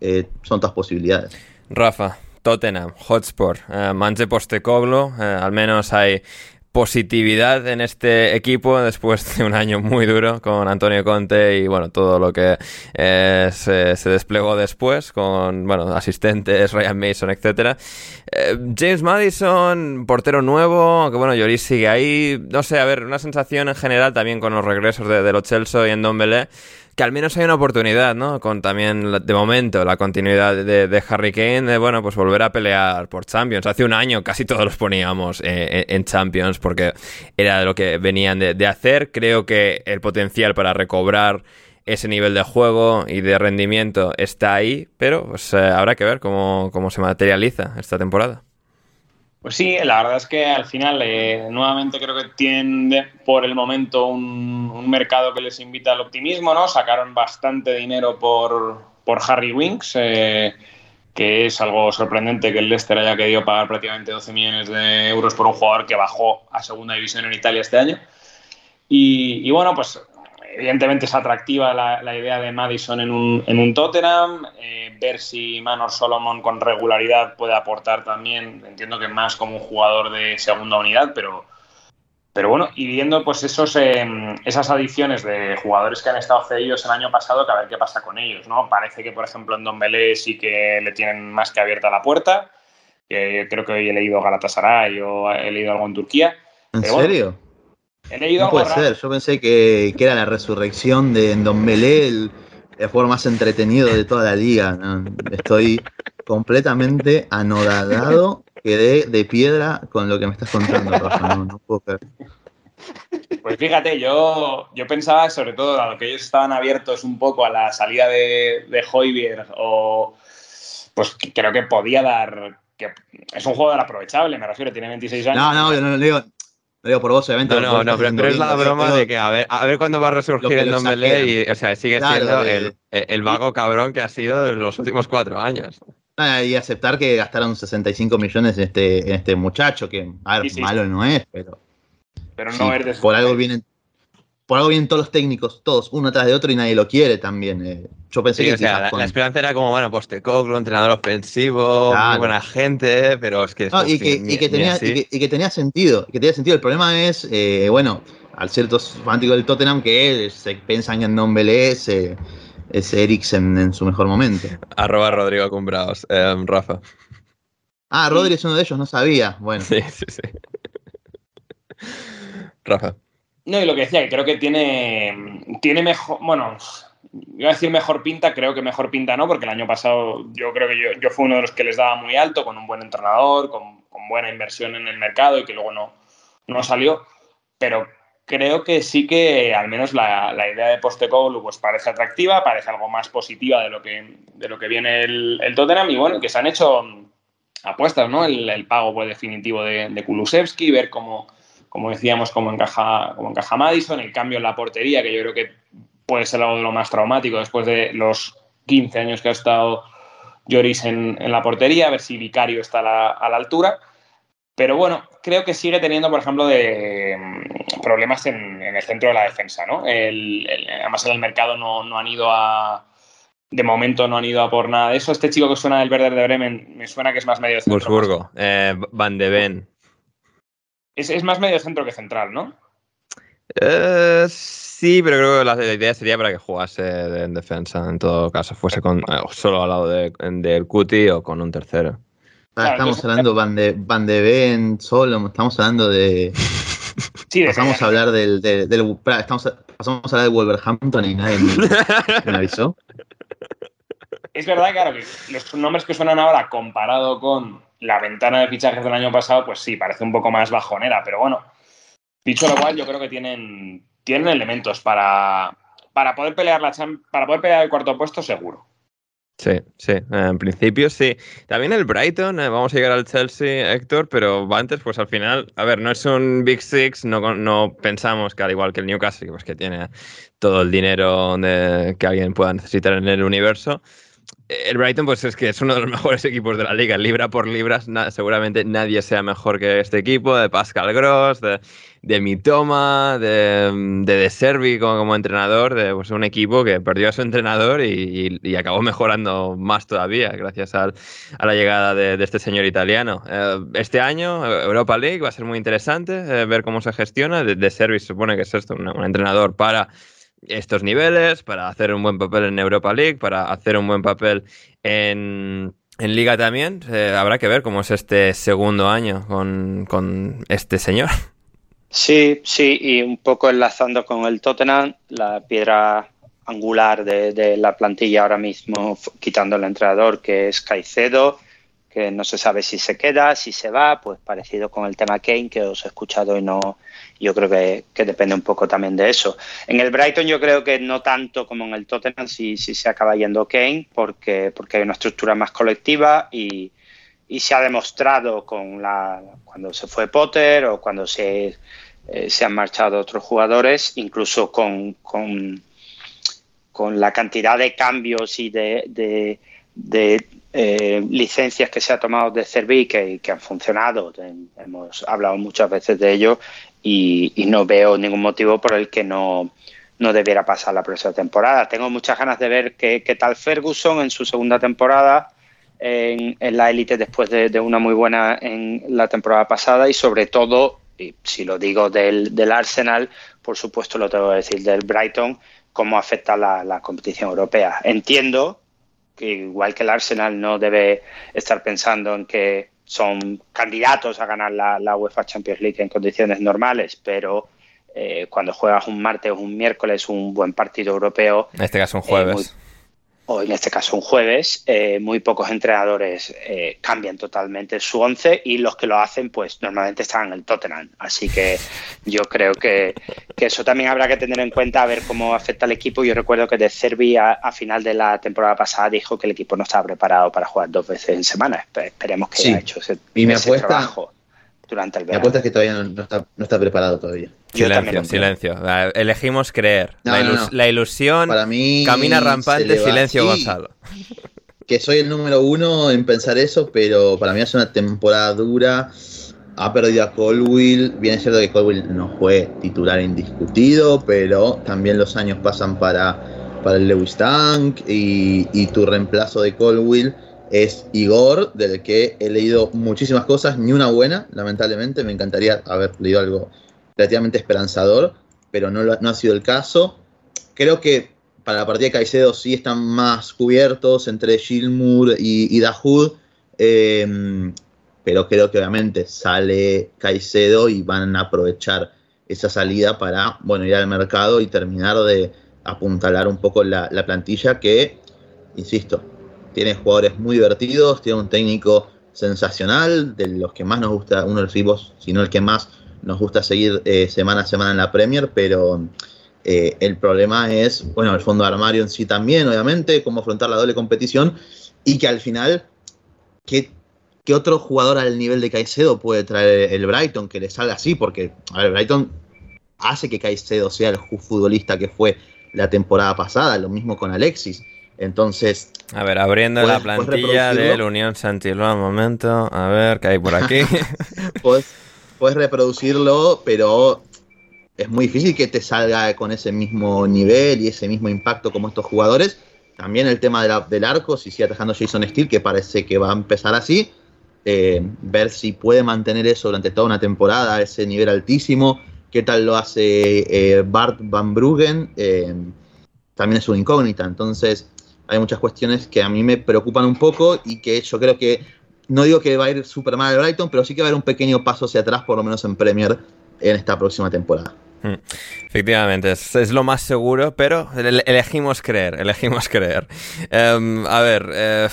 eh, son todas posibilidades. Rafa, Tottenham, Hotspur, eh, Manche Postecoglu, eh, al menos hay positividad en este equipo después de un año muy duro con Antonio Conte y bueno, todo lo que eh, se, desplegó después con bueno, asistentes, Ryan Mason, etcétera. Eh, James Madison, portero nuevo, aunque bueno, Lloris sigue ahí. No sé, a ver, una sensación en general también con los regresos de, de los Chelsea y en Dombele que al menos hay una oportunidad, ¿no? Con también, de momento, la continuidad de, de, Harry Kane, de, bueno, pues volver a pelear por Champions. Hace un año casi todos los poníamos eh, en Champions porque era lo que venían de, hacer. Creo que el potencial para recobrar ese nivel de juego y de rendimiento está ahí, pero pues eh, habrá que ver cómo, cómo se materializa esta temporada. Pues sí, la verdad es que al final eh, nuevamente creo que tienen por el momento un, mercado que les invita al optimismo, ¿no? Sacaron bastante dinero por, por Harry Winks, eh, que es algo sorprendente que el Leicester haya querido pagar prácticamente 12 millones de euros por un jugador que bajó a segunda división en Italia este año. Y bueno, pues evidentemente es atractiva la, la idea de Madison en un, en un Tottenham. Eh, ver si Manor Solomon con regularidad puede aportar también, entiendo que más como un jugador de segunda unidad, pero, pero bueno, y viendo pues esos, eh, esas adiciones de jugadores que han estado cedidos el año pasado, que a ver qué pasa con ellos, ¿no? Parece que, por ejemplo, en Don Belé sí que le tienen más que abierta la puerta. Eh, creo que hoy he leído Galatasaray o he leído algo en Turquía. ¿En pero serio? Bueno, He leído no puede ser, yo pensé que, que, era la resurrección de Ndombele, el, el jugador más entretenido de toda la liga. ¿no? Estoy completamente anodadado, quedé de piedra con lo que me estás contando, Rafa. No, no puedo creer. Pues fíjate, yo, yo pensaba sobre todo, dado que ellos estaban abiertos un poco a la salida de, de Hoybier, o pues creo que podía dar. Que es un jugador aprovechable, me refiero, tiene 26 años. No, no, yo no le digo, lo digo por vos, obviamente. No, no, no, pero, pero es la broma de que a ver, a ver cuándo va a resurgir el Ndombele y, o sea, sigue claro, siendo el, el, vago cabrón que ha sido en los últimos cuatro años. Ah, y aceptar que gastaron 65 millones en este, en este muchacho, que, a ver, sí, sí. malo no es, pero. Pero no sí, es de Por algo vienen. Por algo vienen todos los técnicos, todos, uno tras de otro, y nadie lo quiere también. Eh. Yo pensé sí, que o sea, la, con... la, esperanza era como, bueno, Postecoglu, entrenador ofensivo, claro. muy buena gente, pero es que... No, y, que, ni, y, que tenía, y, que, y, que, tenía sentido, que tenía sentido. El problema es, eh, bueno, al ciertos fanáticos del Tottenham que se piensan en Ndombele es, eh, es Eriksen en su mejor momento. Arroba Rodrigo Cumbraos, eh, Rafa. Ah, Rodri es uno de ellos, no sabía. Bueno. Sí, sí, sí. Rafa. No, y lo que decía, que creo que tiene, tiene mejor, bueno, iba a decir mejor pinta, creo que mejor pinta no, porque el año pasado yo creo que yo, yo fui uno de los que les daba muy alto, con un buen entrenador, con, con buena inversión en el mercado y que luego no, no salió, pero creo que sí que al menos la, la idea de Postecoglou pues parece atractiva, parece algo más positiva de lo que, de lo que viene el, el Tottenham y bueno, que se han hecho apuestas, ¿no? El, el pago pues, definitivo de, de Kulusevski, ver cómo como decíamos, cómo encaja, cómo encaja Madison, el cambio en la portería, que yo creo que puede ser algo de lo más traumático después de los 15 años que ha estado Lloris en, en la portería, a ver si Vicario está a la, a la, altura. Pero bueno, creo que sigue teniendo, por ejemplo, de, mm, problemas en, en, el centro de la defensa. ¿no? El, el, además, en el mercado no, no, han ido a. De momento no han ido a por nada de eso. Este chico que suena del Werder de Bremen me suena que es más medio centro. Wolfsburgo, eh, Van de Ven. Es, es, más medio centro que central, ¿no? Eh, sí, pero creo que la, la, idea sería para que jugase en defensa, en todo caso, fuese con, eh, solo al lado del de, de Cuti o con un tercero. Ah, estamos hablando Van de, Van de Ven, solo, estamos hablando de. <laughs> Sí, de pasamos a hablar del. del, del- estamos a- pasamos a hablar de Wolverhampton y nadie me, me avisó. Es verdad, claro, que los nombres que suenan ahora comparado con la ventana de fichajes del año pasado, pues sí, parece un poco más bajonera, pero bueno, dicho lo cual, yo creo que tienen, tienen elementos para, para poder pelear la para poder pelear el cuarto puesto seguro. Sí, sí, eh, en principio sí. También el Brighton, eh, vamos a llegar al Chelsea, Héctor, pero antes, pues al final, a ver, no es un Big Six, no, no pensamos que al igual que el Newcastle, pues que tiene todo el dinero de- que alguien pueda necesitar en el universo. El Brighton, pues es que es uno de los <laughs> mejores equipos de la liga, libra por libras, seguramente nadie sea mejor que este equipo, de Pascal Gross, de, de Mitoma, de, de Servi como, como entrenador, de pues, un equipo que perdió a su entrenador y, acabó mejorando más todavía gracias al- a la llegada de, este señor italiano. Eh, este año, eh, Europa League, va a ser muy interesante eh, ver cómo se gestiona. De, de Servi se supone que es esto, un entrenador para estos niveles, para hacer un buen papel en Europa League, para hacer un buen papel en, en Liga también. Eh, habrá que ver cómo es este segundo año con, con este señor. <laughs> Sí, sí, y un poco enlazando con el Tottenham, la piedra angular de, de la plantilla ahora mismo, quitando el entrenador, que es Caicedo, que no se sabe si se queda, si se va, pues parecido con el tema Kane, que os he escuchado y no, yo creo que, depende un poco también de eso. En el Brighton yo creo que no tanto como en el Tottenham si, se acaba yendo Kane, porque, porque hay una estructura más colectiva y, y se ha demostrado con la cuando se fue Potter o cuando se, eh, se han marchado otros jugadores, incluso con, con, con la cantidad de cambios y de, de, eh, licencias que se ha tomado de Cervi que, han funcionado. Hemos hablado muchas veces de ello y, no veo ningún motivo por el que no, no debiera pasar la próxima temporada. Tengo muchas ganas de ver qué, qué tal Ferguson en su segunda temporada en, en la élite después de, de una muy buena en la temporada pasada y sobre todo, y si lo digo del, del Arsenal, por supuesto lo tengo que decir del Brighton, cómo afecta la, la competición europea. Entiendo que igual que el Arsenal no debe estar pensando en que son candidatos a ganar la, la UEFA Champions League en condiciones normales, pero eh, cuando juegas un martes o un miércoles un buen partido europeo, En este caso un Eh, jueves. muy- o en este caso un jueves, eh, muy pocos entrenadores eh, cambian totalmente su once y los que lo hacen pues normalmente están en el Tottenham. Así que yo creo que, que eso también habrá que tener en cuenta a ver cómo afecta al equipo. Yo recuerdo que de Cervi a, a final de la temporada pasada dijo que el equipo no estaba preparado para jugar dos veces en semana. Espe- Esperemos que Sí. haya hecho ese, Y mi ese apuesta- trabajo durante el verano. apuesta es que todavía no, no está, no está preparado todavía. Yo Silencio, silencio. Elegimos creer. No, la, no, ilus- no. la ilusión Para mí camina rampante, silencio sí. Gonzalo. <laughs> que soy el número uno en pensar eso, pero para mí es una temporada dura. Ha perdido a Colwill. Bien es cierto que Colwill no fue titular indiscutido, pero también los años pasan para, para el Lewis Tank y, y tu reemplazo de Colwill es Igor, del que he leído muchísimas cosas, ni una buena, lamentablemente. Me encantaría haber leído algo relativamente esperanzador, pero no, ha sido el caso. Creo que para la partida de Caicedo sí están más cubiertos entre Gilmour y, y Dahoud, eh, pero creo que obviamente sale Caicedo y van a aprovechar esa salida para bueno, ir al mercado y terminar de apuntalar un poco la, la plantilla que, insisto, tiene jugadores muy divertidos, tiene un técnico sensacional, de los que más nos gusta, uno de los equipos, si no el que más nos gusta seguir eh, semana a semana en la Premier, pero eh, el problema es, bueno, el fondo de armario en sí también, obviamente, cómo afrontar la doble competición y que al final, ¿qué, qué otro jugador al nivel de Caicedo puede traer el Brighton que le salga así? Porque, a ver, Brighton hace que Caicedo sea el futbolista que fue la temporada pasada, lo mismo con Alexis. Entonces, A ver, abriendo ¿Puedes- la plantilla del Unión Santiló, un momento. A ver, ¿qué hay por aquí? <laughs> puedes, puedes reproducirlo, pero es muy difícil que te salga con ese mismo nivel y ese mismo impacto como estos jugadores. También el tema de la- del arco, si sigue atajando Jason Steele, que parece que va a empezar así. eh, ver si puede mantener eso durante toda una temporada, ese nivel altísimo. ¿Qué tal lo hace eh, Bart Van Bruggen? Eh, también es una incógnita. Entonces, hay muchas cuestiones que a mí me preocupan un poco y que yo creo que no digo que va a ir súper mal el Brighton, pero sí que va a haber un pequeño paso hacia atrás, por lo menos en Premier, en esta próxima temporada. Hmm. Efectivamente, es, lo más seguro, pero elegimos creer, elegimos creer. Um, a ver, eh,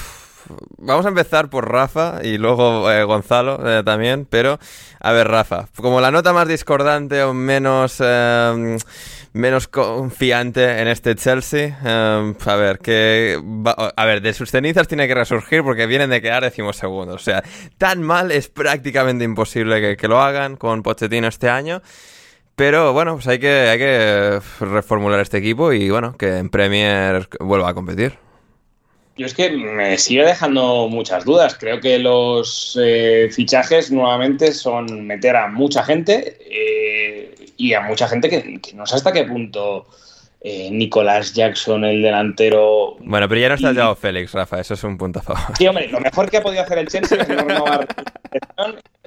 vamos a empezar por Rafa y luego eh, Gonzalo eh, también, pero a ver, Rafa, como la nota más discordante o menos eh, menos confiante en este Chelsea. Eh, a ver, que a ver, de sus cenizas tiene que resurgir porque vienen de quedar decimosegundos. O sea, tan mal es prácticamente imposible que, que lo hagan con Pochettino este año. Pero bueno, pues hay que, hay que reformular este equipo y bueno, que en Premier vuelva a competir. Yo es que me sigue dejando muchas dudas. Creo que los eh, fichajes nuevamente son meter a mucha gente eh, y a mucha gente que, no sé hasta qué punto eh, Nicolás Jackson, el delantero. Bueno, pero ya no está y... Félix, Rafa, eso es un punto a favor. Sí, hombre, lo mejor que ha podido hacer el Chelsea es no renovar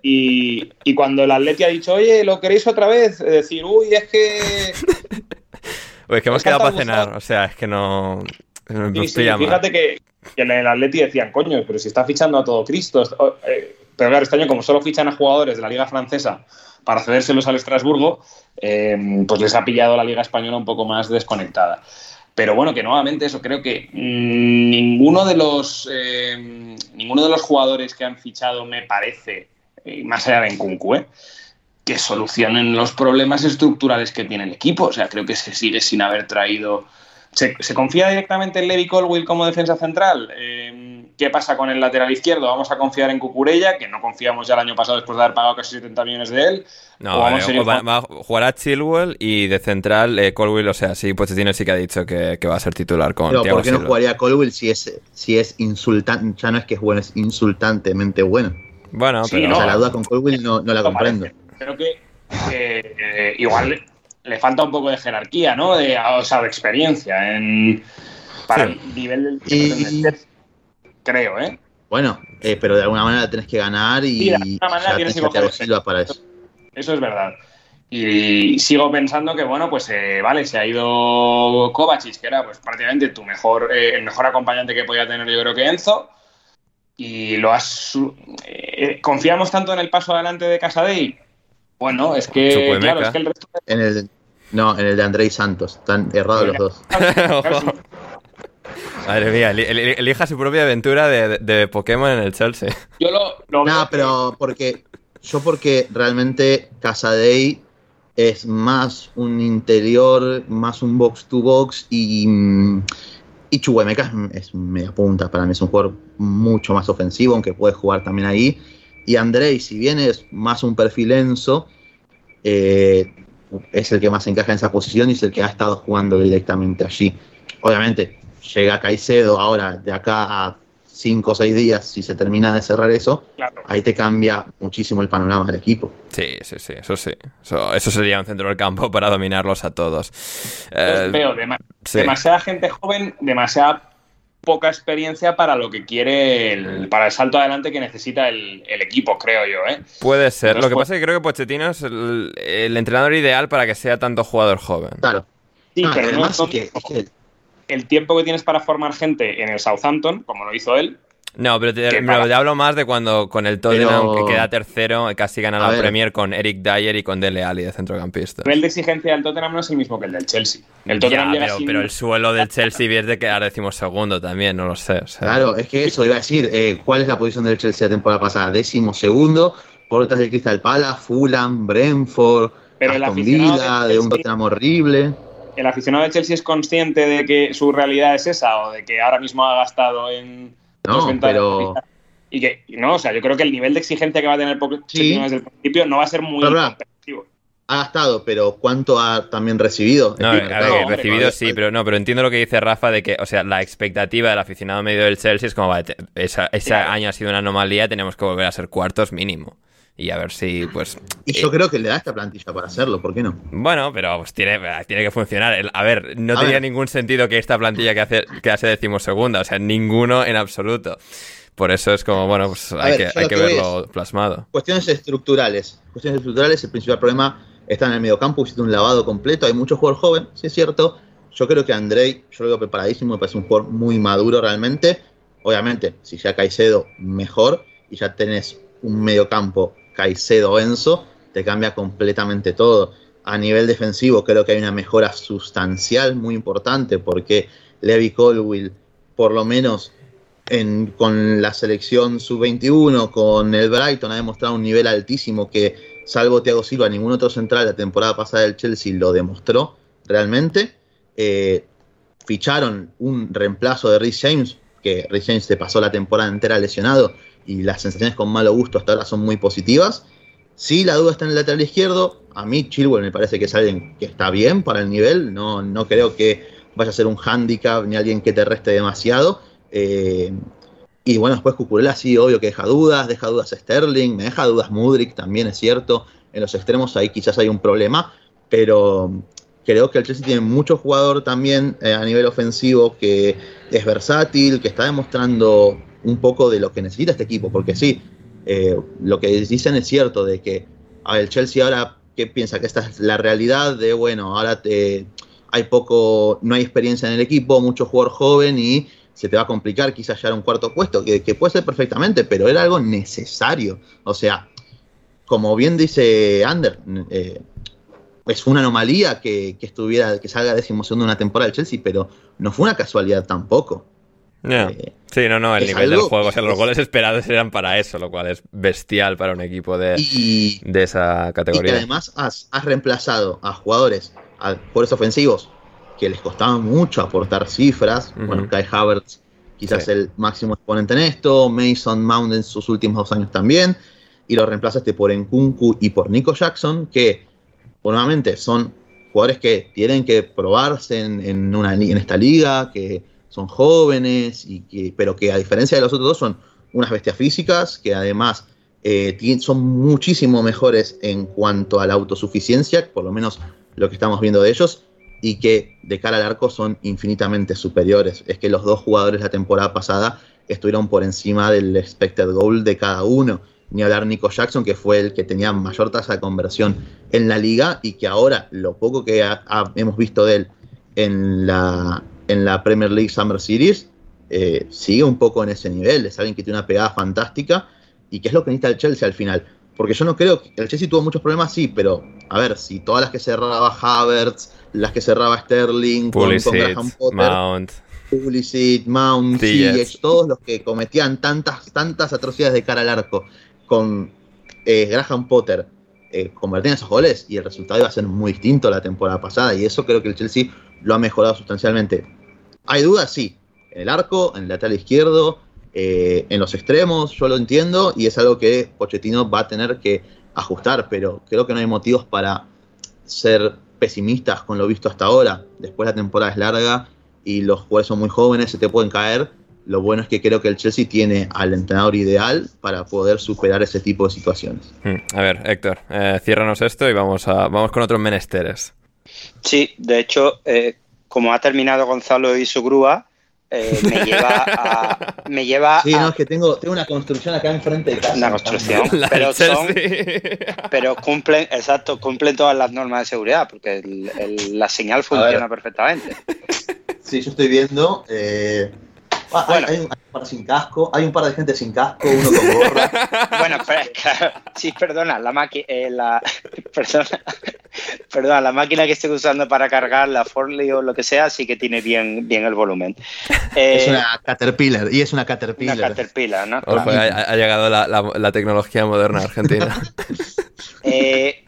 y, y cuando el Atleti ha dicho, oye, ¿lo queréis otra vez? decir, uy, es que. <laughs> Uy, es que hemos quedado para cenar, o sea, es que no. Sí, sí, fíjate que, que, en el Atleti decían, coño, pero si está fichando a todo Cristo. Eh, pero claro, este año, como solo fichan a jugadores de la Liga Francesa para cedérselos al Estrasburgo, eh, pues les ha pillado la Liga Española un poco más desconectada. Pero bueno, que nuevamente eso, creo que mmm, ninguno, de los, eh, ninguno de los jugadores que han fichado me parece, más allá de Nkunku, eh, que solucionen los problemas estructurales que tiene el equipo. O sea, creo que se sigue sin haber traído ¿Se, ¿Se, confía directamente en Levi Colwill como defensa central? Eh, ¿Qué pasa con el lateral izquierdo? ¿Vamos a confiar en Cucurella, que no confiamos ya el año pasado después de haber pagado casi 70 millones de él? No, vamos eh, va, va, a jugar a Chilwell y de central eh, Colwill, o sea, sí, Pochettino sí que ha dicho que, que va a ser titular con Pero ¿por qué no jugaría Colwill si es, si es insultante? Ya no es que es bueno, es insultantemente bueno. Bueno, sí, pero... O sea, la duda con Colwill no, no la comprendo. Creo que eh, igual le falta un poco de jerarquía, ¿no? De, o sea, de experiencia en, para sí. el nivel del y... creo, ¿eh? Bueno, eh, pero de alguna manera tenés que ganar y sí, de alguna manera tienes que coger Silva para eso. Eso es verdad. Y sigo pensando que, bueno, pues eh, vale, se ha ido Kovacic, que era pues prácticamente tu mejor, eh, el mejor acompañante que podía tener yo creo que Enzo. Y lo has... Eh, ¿Confiamos tanto en el paso adelante de Casadei? Bueno, es que, claro, es que el resto... En el, no, en el de Andrei Santos. Están errados los dos. <laughs> <laughs> Madre mía, elija su propia aventura de, de, Pokémon en el Chelsea. Yo lo, lo no, pero porque yo porque realmente Casadei es más un interior, más un box to box y, y Chubuemeca es media punta. Para mí es un jugador mucho más ofensivo, aunque puede jugar también ahí. Y Andrei, si bien es más un perfil Enzo, eh, es el que más encaja en esa posición y es el que ha estado jugando directamente allí. Obviamente, llega Caicedo ahora de acá a 5 o 6 días, si se termina de cerrar eso, claro. ahí te cambia muchísimo el panorama del equipo. Sí, sí, sí, eso sí. Eso, eso sería un centro del campo para dominarlos a todos. Eh, veo dem sí. demasiada gente joven, demasiada poca experiencia para lo que quiere, el, para el salto adelante que necesita el, el equipo, creo yo. ¿eh? Puede ser. Entonces, lo que pues... pasa es que creo que Pochettino es el, el, entrenador ideal para que sea tanto jugador joven. Claro. Sí, ah, pero además, no, que, es que... el tiempo que tienes para formar gente en el Southampton, como lo hizo él, no, pero te, pero te, hablo más de cuando con el Tottenham, pero... que queda tercero, casi gana la Premier con Eric Dyer y con Dele Alli de centrocampista. El nivel de exigencia del Tottenham no es el mismo que el del Chelsea. El Tottenham ya, pero, sin... pero, el suelo del Chelsea es de quedar decimos segundo también, no lo sé. O sea... Claro, es que eso iba a decir. Eh, ¿Cuál es la posición del Chelsea la temporada pasada? Décimo segundo, por detrás del Crystal Palace, Fulham, Brentford, pero Aston Villa, de un Tottenham horrible. ¿El aficionado del Chelsea es consciente de que su realidad es esa o de que ahora mismo ha gastado en... No, pero... Y que, no, o sea, yo creo que el nivel de exigencia que va a tener sí. desde el principio no va a ser muy competitivo. Ha gastado, pero ¿cuánto ha también recibido? No, a ver, no, recibido sí, pero no, pero entiendo lo que dice Rafa de que, o sea, la expectativa del aficionado medio del Chelsea es como, vale, esa, ese año ha sido una anomalía, tenemos que volver a ser cuartos mínimo y a ver si pues y yo eh, creo que le da esta plantilla para hacerlo ¿por qué no? bueno pero pues tiene, tiene que funcionar a ver no a tenía ver. ningún sentido que esta plantilla que hace que hace decimosegunda o sea ninguno en absoluto por eso es como, bueno, pues hay, ver, que, hay que, que, verlo plasmado. Cuestiones estructurales. Cuestiones estructurales, el principal problema está en el mediocampo, hiciste un lavado completo, hay muchos jugadores jóvenes, sí es cierto. Yo creo que Andrei, yo lo veo preparadísimo, me parece un jugador muy maduro realmente. Obviamente, si ya Caicedo, mejor. y ya tenés un mediocampo Caicedo-Enzo, te cambia completamente todo. A nivel defensivo creo que hay una mejora sustancial muy importante porque Levi Colwill, por lo menos en, con la selección sub-21, con el Brighton, ha demostrado un nivel altísimo que, salvo Thiago Silva, ningún otro central la temporada pasada del Chelsea lo demostró realmente. Eh, ficharon un reemplazo de Rhys James, que Rhys James se pasó la temporada entera lesionado y las sensaciones con malo gusto hasta ahora son muy positivas. Si la duda está en el lateral izquierdo. A mí Chilwell me parece que es alguien que está bien para el nivel. No, no creo que vaya a ser un handicap ni alguien que te reste demasiado. Eh, y bueno, después Cucurella sí, obvio que deja dudas, deja dudas Sterling, me deja dudas Mudrik también, es cierto. En los extremos ahí quizás hay un problema, pero creo que el Chelsea tiene mucho jugador también eh, a nivel ofensivo que es versátil, que está demostrando un poco de lo que necesita este equipo, porque sí, eh, lo que dicen es cierto, de que el Chelsea ahora, ¿qué piensa? Que esta es la realidad de, bueno, ahora te, hay poco, no hay experiencia en el equipo, mucho jugador joven y se te va a complicar quizás llegar a un cuarto puesto, que, puede ser perfectamente, pero era algo necesario. O sea, como bien dice Ander, eh, es una anomalía que, estuviera, que salga decimosegundo de una temporada del Chelsea, pero no fue una casualidad tampoco. Eh, sí, no, no, el nivel del juego, o sea, los goles esperados eran para eso, lo cual es bestial para un equipo de, de esa categoría. Y además has, reemplazado a jugadores, a jugadores ofensivos que les costaba mucho aportar cifras. Bueno, Kai Havertz quizás el máximo exponente en esto, Mason Mount en sus últimos dos años también, y lo reemplazaste por Nkunku y por Nico Jackson, que nuevamente son jugadores que tienen que probarse en, una, en esta liga, que son jóvenes, y que, pero que a diferencia de los otros dos son unas bestias físicas, que además eh, son muchísimo mejores en cuanto a la autosuficiencia, por lo menos lo que estamos viendo de ellos, y que de cara al arco son infinitamente superiores. Es que los dos jugadores la temporada pasada estuvieron por encima del expected goal de cada uno. Ni hablar Nico Jackson, que fue el que tenía mayor tasa de conversión en la liga y que ahora lo poco que hemos visto de él en la, en la Premier League Summer Series eh, sigue un poco en ese nivel. Es alguien que tiene una pegada fantástica y que es lo que necesita el Chelsea al final. Porque yo no creo que el Chelsea tuvo muchos problemas, sí, pero a ver, si todas las que cerraba Havertz, las que cerraba Sterling, Pulisic, con, Graham Potter, Mount, Pulisic, Mount, todos los que cometían tantas, tantas atrocidades de cara al arco con eh, Graham Potter eh, convertían esos goles y el resultado iba a ser muy distinto la temporada pasada y eso creo que el Chelsea lo ha mejorado sustancialmente. ¿Hay dudas? Sí. En el arco, en el lateral izquierdo, eh, en los extremos, yo lo entiendo y es algo que Pochettino va a tener que ajustar, pero creo que no hay motivos para ser pesimistas con lo visto hasta ahora. Después la temporada es larga y los jugadores son muy jóvenes, se te pueden caer. Lo bueno es que creo que el Chelsea tiene al entrenador ideal para poder superar ese tipo de situaciones. Hmm. A ver, Héctor, eh, ciérranos esto y vamos, a, vamos con otros menesteres. Sí, de hecho, eh, como ha terminado Gonzalo y su grúa, eh, me <laughs> lleva a. Me lleva sí, no, es que tengo, tengo una construcción acá enfrente de casa. Una construcción, <laughs> pero son. Pero cumplen, exacto, cumplen todas las normas de seguridad, porque la señal funciona perfectamente. Sí, yo estoy viendo. Eh, Ah, hay, un, par sin casco, hay un par de gente sin casco, uno con gorra. <laughs> bueno, pero, sí, perdona, la máquina, eh, la, <laughs> perdona, perdona, la máquina que estoy usando para cargar la Forley o lo que sea, sí que tiene bien, bien el volumen. <laughs> es una eh, Caterpillar, y es una Caterpillar. Una Caterpillar, ¿no? ha, llegado la, la, tecnología moderna argentina. eh,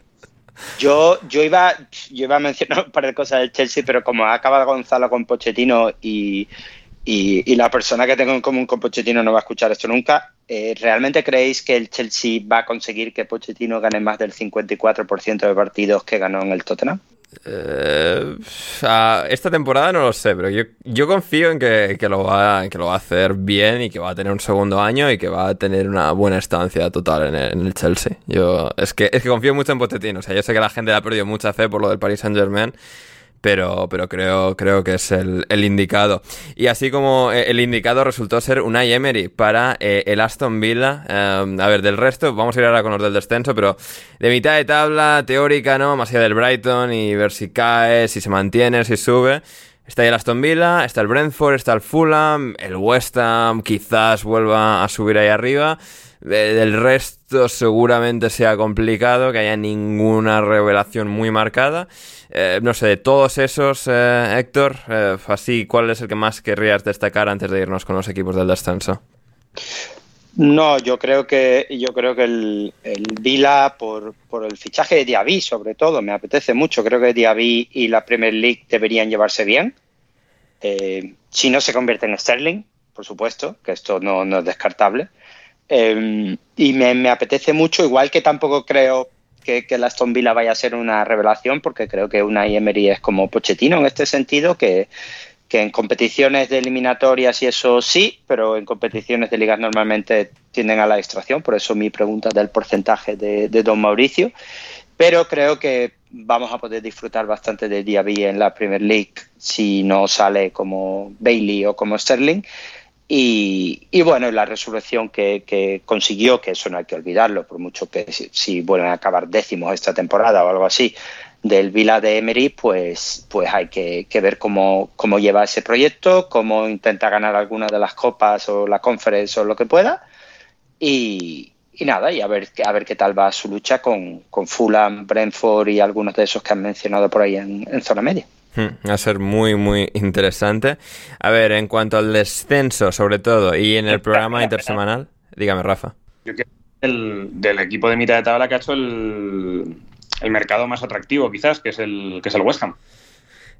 yo, yo, iba, yo iba a mencionar un par de cosas del Chelsea, pero como ha acabado Gonzalo con Pochettino y, y, la persona que tengo en común con Pochettino no va a escuchar esto nunca. Eh, ¿Realmente creéis que el Chelsea va a conseguir que Pochettino gane más del 54% de partidos que ganó en el Tottenham? Eh, esta temporada no lo sé, pero yo, confío en que, lo va, que lo va a hacer bien y que va a tener un segundo año y que va a tener una buena estancia total en el, en el Chelsea. Yo es que, es que confío mucho en Pochettino. O sea, yo sé que la gente le ha perdido mucha fe por lo del Paris Saint Germain pero, pero creo, creo que es el, indicado. Y así como eh, el indicado resultó ser Unai Emery para eh, el Aston Villa. Em, a ver, del resto, vamos a ir ahora con los del descenso, pero de mitad de tabla teórica, ¿no? Más allá del Brighton y ver si cae, si se mantiene, si sube. Está el Aston Villa, está el Brentford, está el Fulham, el West Ham quizás vuelva a subir ahí arriba. Del resto seguramente sea complicado, que haya ninguna revelación muy marcada. Eh, no sé, de todos esos, eh, Héctor, eh, así, ¿cuál es el que más querrías destacar antes de irnos con los equipos del descenso? No, yo creo que yo creo que el, el Vila por, por, el fichaje de Diaby sobre todo me apetece mucho. Creo que Diaby y la Premier League deberían llevarse bien. Eh, si no se convierte en Sterling, por supuesto, que esto no, no es descartable. Eh, y me, apetece mucho, igual que tampoco creo que, que la Aston Villa vaya a ser una revelación, porque creo que una Emery es como Pochettino en este sentido, que, que en competiciones de eliminatorias y eso sí, pero en competiciones de ligas normalmente tienden a la extracción, por eso mi pregunta del porcentaje de, de Don Mauricio. Pero creo que vamos a poder disfrutar bastante de Diaby en la Premier League si no sale como Bailey o como Sterling. Y, bueno, la resurrección que, consiguió, que eso no hay que olvidarlo, por mucho que si, si vuelven a acabar décimos esta temporada o algo así, del Vila de Emery, pues, pues hay que, ver cómo, cómo, lleva ese proyecto, cómo intenta ganar alguna de las copas o la conference o lo que pueda. Y, nada, y a ver, a ver qué tal va su lucha con, con Fulham, Brentford y algunos de esos que han mencionado por ahí en zona media. Va a ser muy, muy interesante. A ver, en cuanto al descenso, sobre todo, y en el programa intersemanal, dígame, Rafa. Yo creo que el, del equipo de mitad de tabla que ha hecho el, el mercado más atractivo, quizás, que es el, que es el West Ham.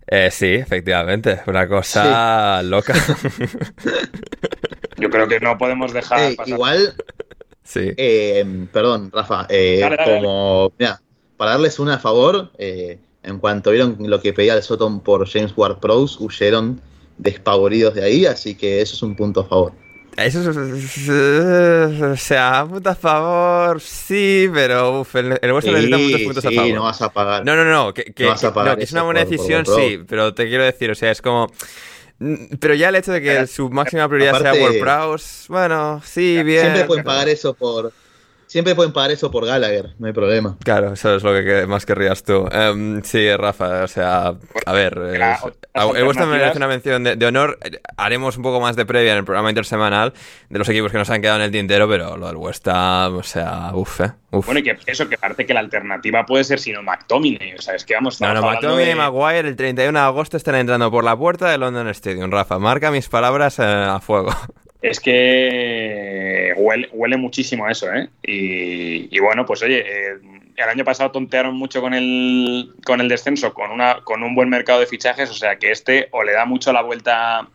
Eh, sí, efectivamente, una cosa sí. loca. Yo creo que no podemos dejar. Hey, pasar. Igual. Sí. Eh, perdón, Rafa. Eh, dale, dale, como. Mira, para darles una a favor, eh, en cuanto vieron lo que pedía el Soton por James Ward Prowse, huyeron despavoridos de ahí, así que eso es un punto a favor. Eso es, o sea, punto a favor, sí, pero uf, el, el West sí, necesita muchos puntos sí, a favor. no vas a pagar. No, no, no, que, que, no vas a pagar no, que es una buena por, decisión, por sí, pero te quiero decir, o sea, es como... Pero ya el hecho de que su máxima prioridad aparte, sea Ward Prowse, bueno, sí, bien. Siempre pueden pagar eso por Siempre pueden pagar eso por Gallagher, no hay problema. Claro, eso es lo que más querrías tú. Um, sí, Rafa, o sea, a ver, es, el vuestro merece una mención de, de, honor. Haremos un poco más de previa en el programa intersemanal de los equipos que nos han quedado en el tintero, pero lo del West Ham, o sea, uff, eh, uf. Bueno, y que eso, que parece que la alternativa puede ser sino McTominay, o sea, es que vamos... No, no, McTominay de... y Maguire el 31 de agosto están entrando por la puerta de London Stadium, Rafa, marca mis palabras eh, a fuego. <laughs> Es que huele, huele, muchísimo a eso, ¿eh? Y, bueno, pues oye, eh, el año pasado tontearon mucho con el, con el descenso, con, una, con un buen mercado de fichajes, o sea que este o le da mucho la vuelta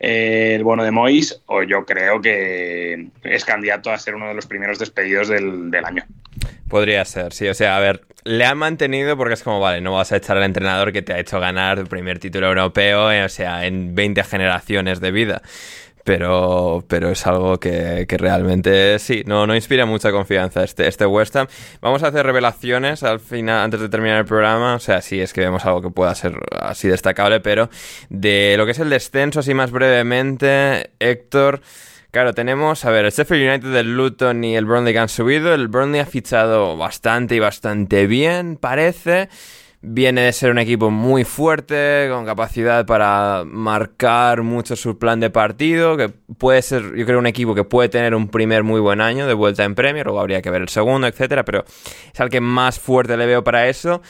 eh, el bono de Mois, o yo creo que es candidato a ser uno de los primeros despedidos del, del año. Podría ser, sí. O sea, a ver, le han mantenido porque es como, vale, no vas a echar al entrenador que te ha hecho ganar el primer título europeo, eh, o sea, en 20 generaciones de vida pero, pero es algo que, que, realmente sí, no, no inspira mucha confianza este, este West Ham. Vamos a hacer revelaciones al final, antes de terminar el programa, o sea, sí es que vemos algo que pueda ser así destacable, pero de lo que es el descenso, así más brevemente, Héctor... Claro, tenemos, a ver, el Sheffield United, el Luton y el Burnley que han subido. El Burnley ha fichado bastante y bastante bien, parece. Viene de ser un equipo muy fuerte, con capacidad para marcar mucho su plan de partido, que puede ser, yo creo, un equipo que puede tener un primer muy buen año de vuelta en Premier, luego habría que ver el segundo, etcétera, pero es al que más fuerte le veo para eso.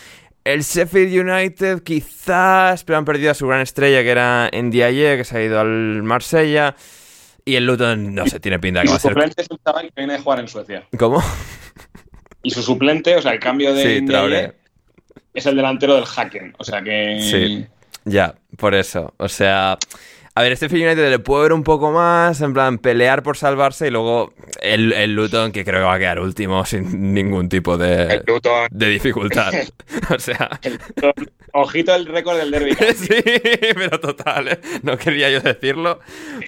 El Sheffield United quizás, pero han perdido a su gran estrella que era Ndiaye, que se ha ido al Marsella. Y el Luton, no sé, tiene pinta que va a ser... su suplente es un chaval que viene de jugar en Suecia. ¿Cómo? Y su suplente, o sea, el cambio de... Sí, Traoré es el delantero del Hacken, o sea que... Sí, ya, por eso, o sea... A ver, este United le puedo ver un poco más, en plan, pelear por salvarse y luego el, el Luton, que creo que va a quedar último sin ningún tipo de, de dificultad. <laughs> <laughs> o sea... El Luton, ojito el récord del derby. <laughs> sí, pero total, ¿eh? no quería yo decirlo,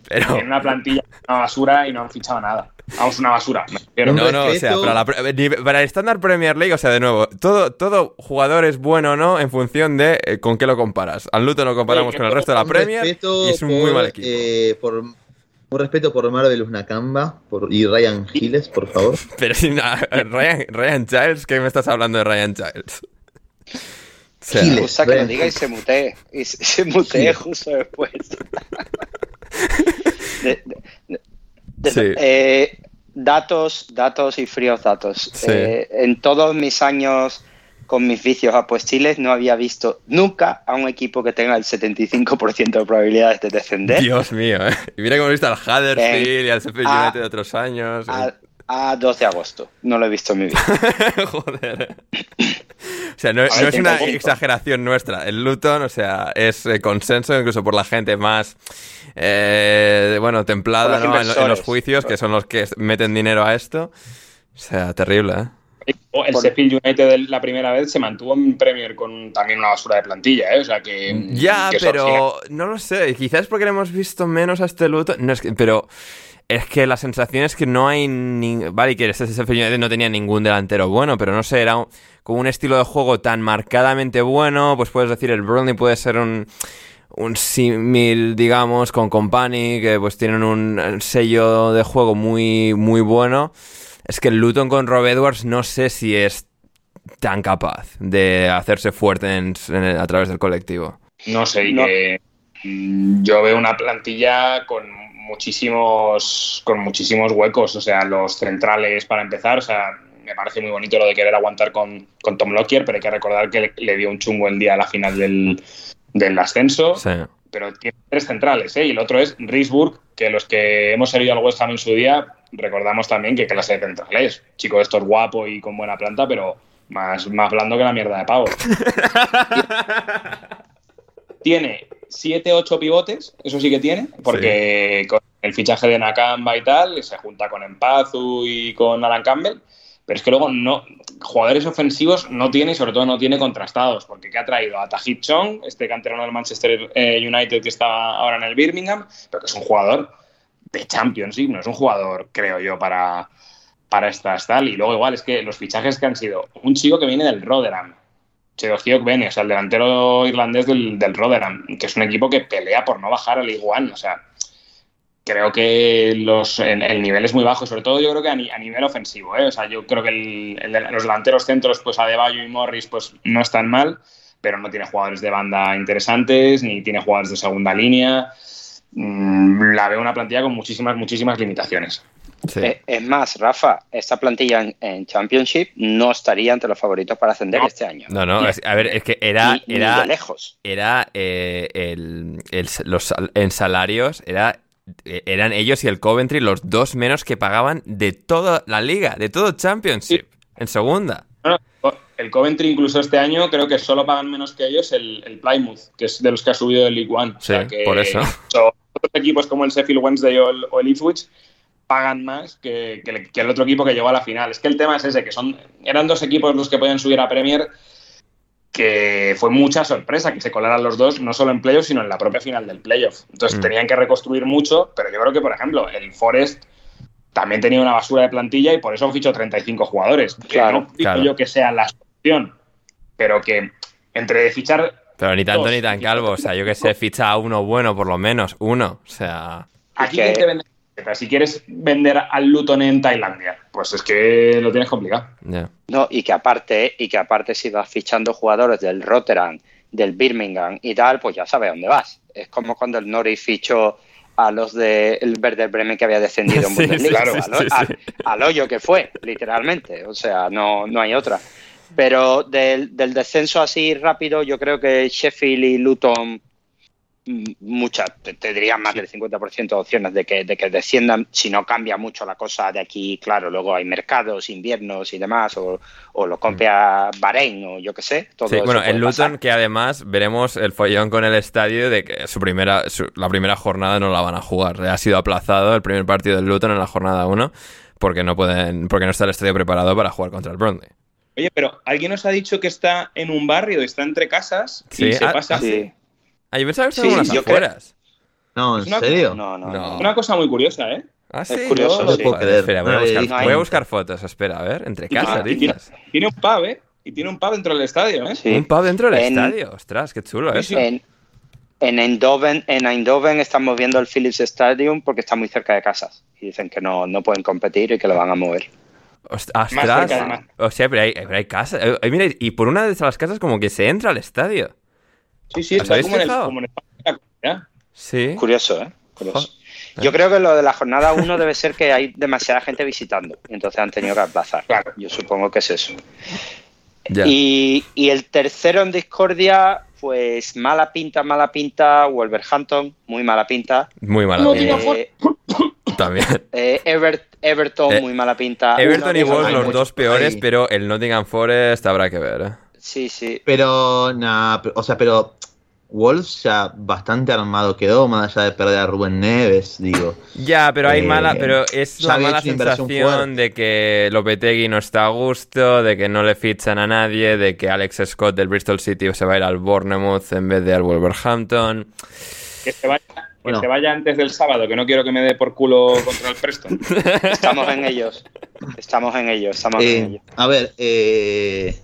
pero... En una plantilla, una basura y no han fichado nada. Vamos, una basura. No, no, no, o sea, para, la, para el estándar Premier League, o sea, de nuevo, todo, todo jugador es bueno o no en función de eh, con qué lo comparas. Al Luton lo comparamos sí, con el resto de la Premier y es un muy mal equipo. Eh, por, un respeto por Marvel Nakamba por, y Ryan Giles, por favor. <laughs> Pero si no, Ryan, Ryan Giles, ¿qué me estás hablando de Ryan Giles? sea, Giles. Que lo diga y se mutee. Y se, se mutee justo después. <laughs> De- de- de- de- Sí. eh, datos, datos y fríos datos. Sí. Eh, en todos mis años con mis vicios apuestiles no había visto nunca a un equipo que tenga el 75% de probabilidades de descender Dios mío, ¿eh? Y mira cómo he visto al Huddersfield Eh, y al Sheffield a- United de otros años. a, a 2 de agosto. No lo he visto en mi vida. <laughs> Joder. O sea, no, A es una punto. exageración nuestra. El Luton, o sea, es eh, consenso incluso por la gente más, eh, bueno, templada ¿no? en, en los juicios, que son los que meten dinero a esto. O sea, terrible, ¿eh? El Por- Sheffield United de la primera vez se mantuvo en Premier con también una basura de plantilla, ¿eh? O sea que. Ya, que eso al pero no lo sé. Quizás porque le hemos visto menos a este Luton. No, es que, pero es que la sensación es que no hay. Ni... Vale, que este Sheffield United no tenía ningún delantero bueno, pero no sé, era un- como un estilo de juego tan marcadamente bueno. Pues puedes decir, el Burnley puede ser un. Un símil, digamos, con Company, que pues tienen un sello de juego muy, muy bueno. Es que el Luton con Rob Edwards no sé si es tan capaz de hacerse fuerte en- en el- a través del colectivo. No sé, y No. que mm, yo veo una plantilla con muchísimos con muchísimos huecos, o sea, los centrales para empezar, o sea, me parece muy bonito lo de querer aguantar con, con Tom Lockyer, pero hay que recordar que le, le dio un chungo el día a la final del, del ascenso, Sí. pero tiene tres centrales, ¿eh? y el otro es Risburg, que los que hemos seguido al West Ham en su día, recordamos también que clase de central es, chico esto es guapo y con buena planta, pero más, más blando que la mierda de pavo. <laughs> tiene 7, 8 pivotes, eso sí que tiene, porque con el fichaje de Nakamba y tal, se junta con Empazu y con Alan Campbell, pero es que luego no, jugadores ofensivos no tiene y sobre todo no tiene contrastados, porque ¿qué ha traído? A Tahit Chong, este canterano del Manchester eh, United que está ahora en el Birmingham, pero que es un jugador de Championship, no es un jugador, creo yo, para, para estas tal. Y luego igual es que los fichajes que han sido un chico que viene del Rotherham, Chedoziok Bene, o sea, el delantero irlandés del, del Rotherham, que es un equipo que pelea por no bajar al One, o sea, creo que los, el, el nivel es muy bajo, sobre todo yo creo que a, ni- a nivel ofensivo, ¿eh? o sea, yo creo que el- el de- los delanteros centros, pues Adebayo y Morris, pues no están mal, pero no tiene jugadores de banda interesantes, ni tiene jugadores de segunda línea. Mm, La veo una plantilla con muchísimas, muchísimas limitaciones. Sí. Eh, Es más, Rafa, esta plantilla en, en Championship no estaría entre los favoritos para ascender No. este año. No, no, es- a ver, es que era, Ni- ni era, de lejos. era eh, el, el- los sal- en salarios, era, eran ellos y el Coventry los dos menos que pagaban de toda la liga, de todo Championship, en segunda. El Coventry incluso este año creo que solo pagan menos que ellos el, el Plymouth, que es de los que ha subido del League One. O sea Sí, que por eso. so- otros equipos como el Sheffield Wednesday o el, o el Ipswich pagan más que, que el, que el otro equipo que llegó a la final. Es que el tema es ese, que son eran dos equipos los que podían subir a Premier que fue mucha sorpresa que se colaran los dos, no solo en playoff, sino en la propia final del playoff. Entonces Mm. tenían que reconstruir mucho, pero yo creo que, por ejemplo, el Forest también tenía una basura de plantilla y por eso fichó 35 jugadores. Que Claro, no digo claro. yo que sea la solución, pero que entre fichar Pero ni tanto Dos. ni tan calvo, o sea, yo que sé, ficha a uno bueno por lo menos, uno, o sea... aquí que- te camisetas, si quieres vender al Luton en Tailandia, pues es que lo tienes complicado. No, y que aparte, y que aparte si vas fichando jugadores del Rotterdam, del Birmingham y tal, pues ya sabes dónde vas. Es como cuando el Norwich fichó a los del Werder Bremen que había descendido en <laughs> Sí, Bundesliga, sí, al, sí, sí, al- sí. al hoyo que fue, literalmente. O sea, no, no hay otra. Pero del, del descenso así rápido, yo creo que Sheffield y Luton, muchas, te, te diría más del 50% de opciones de que, de que desciendan si no cambia mucho la cosa de aquí. Claro, luego hay mercados, inviernos y demás, o, o lo compra Bahrein o yo qué sé. Todo Sí, bueno, el Luton pasar. que además veremos el follón con el estadio de que su primera su- la primera jornada no la van a jugar. Ha sido aplazado el primer partido del Luton en la jornada 1 porque no pueden porque no está el estadio preparado para jugar contra el Burnley. Oye, pero alguien nos ha dicho que está en un barrio, está entre casas Sí, y se ah, pasa. Sí. Ah, yo pensaba que Sí, estaban yo creo- afueras. No, ¿en Es una- serio? No, no, No. Es una cosa muy curiosa, ¿eh? Ah, sí. curioso, no puedo Joder, creer. Espera, voy a, buscar, visto. voy a buscar fotos. Espera, a ver, entre casas, y tiene, un pub, ¿eh? Y tiene un pub dentro del estadio, ¿eh? Sí. Un pub dentro del En- estadio. Ostras, qué chulo Sí, eso. sí. En, en Eindhoven, en Eindhoven están moviendo el Philips Stadium porque está muy cerca de casas y dicen que no, no pueden competir y que lo van a mover. Ost- Más ¡Astras! cerca, además. O sea, pero hay, pero hay casas. Eh, eh, mira, y por una de esas casas como que se entra al estadio. Sí, sí, ¿Os está como en, el, como en España, la comunidad. Sí. Curioso, ¿eh? Curioso. Jo- Yo creo que lo de la jornada 1 debe ser que hay demasiada gente visitando y entonces han tenido que aplazar. Claro. Yo supongo que es eso. Y, y el tercero en discordia, pues mala pinta, mala pinta, Wolverhampton, muy mala pinta. Muy mala. No pinta. Eh, <coughs> También. eh, Ever- Everton, Eh, muy mala pinta. Everton y Wolves los dos peores, ahí. pero el Nottingham Forest habrá que ver. ¿Eh? Sí, sí. Pero, nah, pero- o sea, pero Wolves ya bastante armado quedó, más allá de perder a Rubén Neves, digo. Ya, pero hay Eh, mala, pero es una había mala sensación de que Lopetegui no está a gusto, de que no le fichan a nadie, de que Alex Scott del Bristol City se va a ir al Bournemouth en vez de al Wolverhampton. Que se vaya, Bueno. que se vaya antes del sábado, que no quiero que me dé por culo contra el Preston. <laughs> Estamos en ellos. Estamos en ellos, estamos en Eh, ellos. a ver, eh,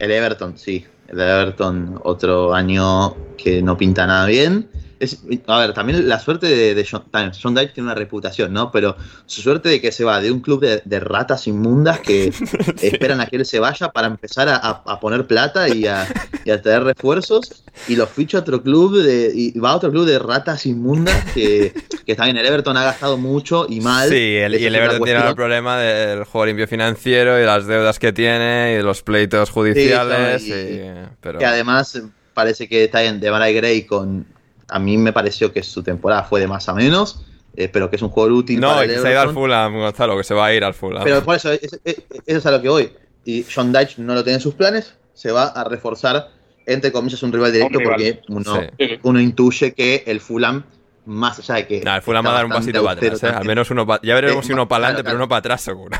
el Everton, sí. El Everton, otro año que no pinta nada bien. Es, a ver, también la suerte de, de John, también, tiene una reputación, ¿no? Pero su suerte de que se va de un club de, de ratas inmundas que <laughs> esperan a que él se vaya para empezar a, poner plata y a, y a traer refuerzos y los ficha a otro club de, y va a otro club de ratas inmundas que, que está bien, el Everton ha gastado mucho y mal. Sí, el, y el Everton tiene el problema del juego limpio financiero y las deudas que tiene y los pleitos judiciales. Sí, y- y- pero... Que además eh, parece que está en Devara Gray con. A mí me pareció que su temporada fue de más a menos, eh, pero que es un jugador útil No, para y el que se ha ido al. Fulham, Gonzalo, que se va a ir al Fulham. Pero por eso, es- es- es- eso es a lo que voy. Y John Dyche no lo tiene en sus planes, se va a reforzar, entre comillas, un rival directo Un rival. porque uno, Sí. uno intuye que el Fulham, más allá de que. Nah, el Fulham va a dar un pasito para atrás, ¿eh? Al menos uno pa- Ya veremos si uno para adelante, claro, pero uno para atrás seguro.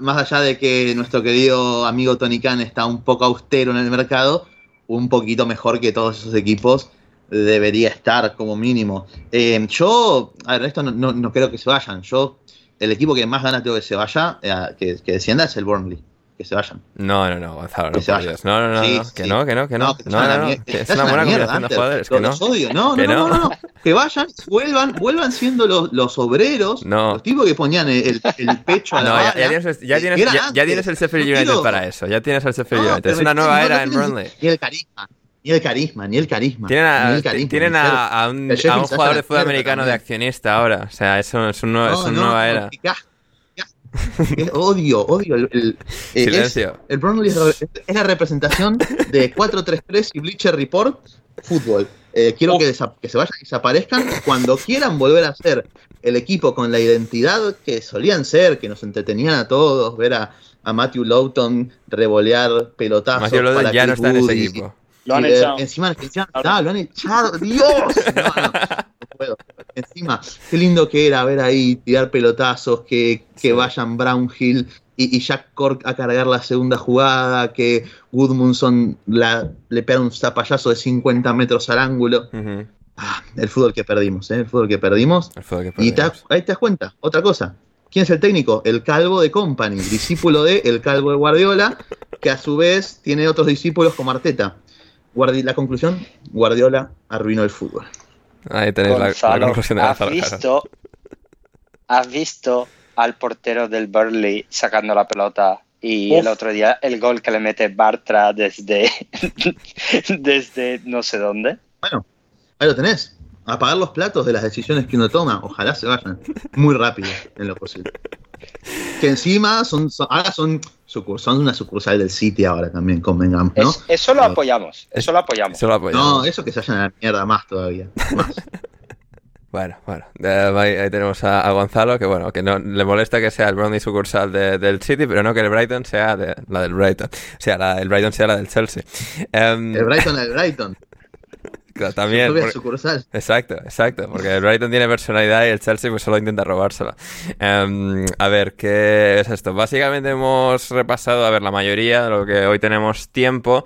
Más allá de que nuestro querido amigo Tony Khan está un poco austero en el mercado, un poquito mejor que todos esos equipos debería estar como mínimo. Eh, yo, a ver, esto no, no- no creo que se vayan. Yo, el equipo que más ganas tengo que se vaya, eh, que, que descienda, es el Burnley. Que se vayan. No, no, no, Gonzalo, no Que se por vaya. Dios. No, no, no, Sí, no, que sí. no, que no, que no. que se No, vayan no, no, que se es vayan una buena combinación de jugadores, que no. odio. No, Que no, no, no. no, no. Que vayan, vuelvan, vuelvan siendo los, los obreros, No. los tipos que ponían el, el pecho a la No, ya, ya tienes, ya que tienes, ya, el Sheffield No United para eso. Ya tienes el Sheffield No, United. Es una nueva no era en Burnley. Ni el carisma, ni el carisma, ni el carisma. Tienen ni a, el carisma, tienen ni a, un, a un jugador de fútbol americano de accionista ahora. O sea, eso es, un nuevo- es No, una no, nueva no, era. asco. Qué odio, odio. El, el- eh, Silencio. es- el Burnley es, la- es la representación de 4-3-3 y Bleacher Report fútbol. Eh, quiero Oh. que, que se vayan y desaparezcan cuando quieran volver a ser el equipo con la identidad que solían ser, que nos entretenían a todos, ver a, a Matthew Lowton revolear pelotazos. Matthew Lowton ya no Chris está en ese equipo. Lo han echado. Encima, encima- ah, lo han echado. ¡Dios! <laughs> No, no, no puedo. Encima, qué lindo que era ver ahí tirar pelotazos, que, que vayan Brownhill y, y Jack Cork a cargar la segunda jugada, que Woodmunson la, le pega un zapallazo de 50 metros al ángulo. Ah, el fútbol que perdimos, ¿eh? El fútbol que perdimos. El fútbol que Y te ahí te das cuenta, otra cosa. ¿Quién es el técnico? El calvo de Company, discípulo de El calvo de Guardiola, que a su vez tiene otros discípulos como Arteta. Guardi- la conclusión, Guardiola arruinó el fútbol. Ahí tenéis la, la Gonzalo, conclusión de ¿has Gonzalo. visto, ¿has visto al portero del Burnley sacando la pelota y Uf. el otro día el gol que le mete Bartra desde, <laughs> desde no sé dónde? Bueno, ahí lo tenés. Apagar los platos de las decisiones que uno toma. Ojalá se vayan muy rápido en lo posible. Que encima son, son- ahora son, una sucursal del City ahora también, convengamos, ¿no? Es- eso lo Eh, apoyamos, eso lo apoyamos. Eso lo apoyamos. No, eso que se vayan a la mierda más todavía. Más. <laughs> Bueno, bueno. Eh, ahí, ahí tenemos a, a Gonzalo, que bueno, que no le molesta que sea el Brownie sucursal de- del City, pero no que el Brighton sea de, la del Brighton. O sea, la, el Brighton sea la del Chelsea. Em, El Brighton, el Brighton. <laughs> Su <laughs> también. porque- sucursal. Exacto, exacto, porque el Brighton tiene personalidad y el Chelsea pues solo intenta robársela. Em, a ver, ¿qué es esto? Básicamente hemos repasado, a ver, la mayoría de lo que hoy tenemos tiempo.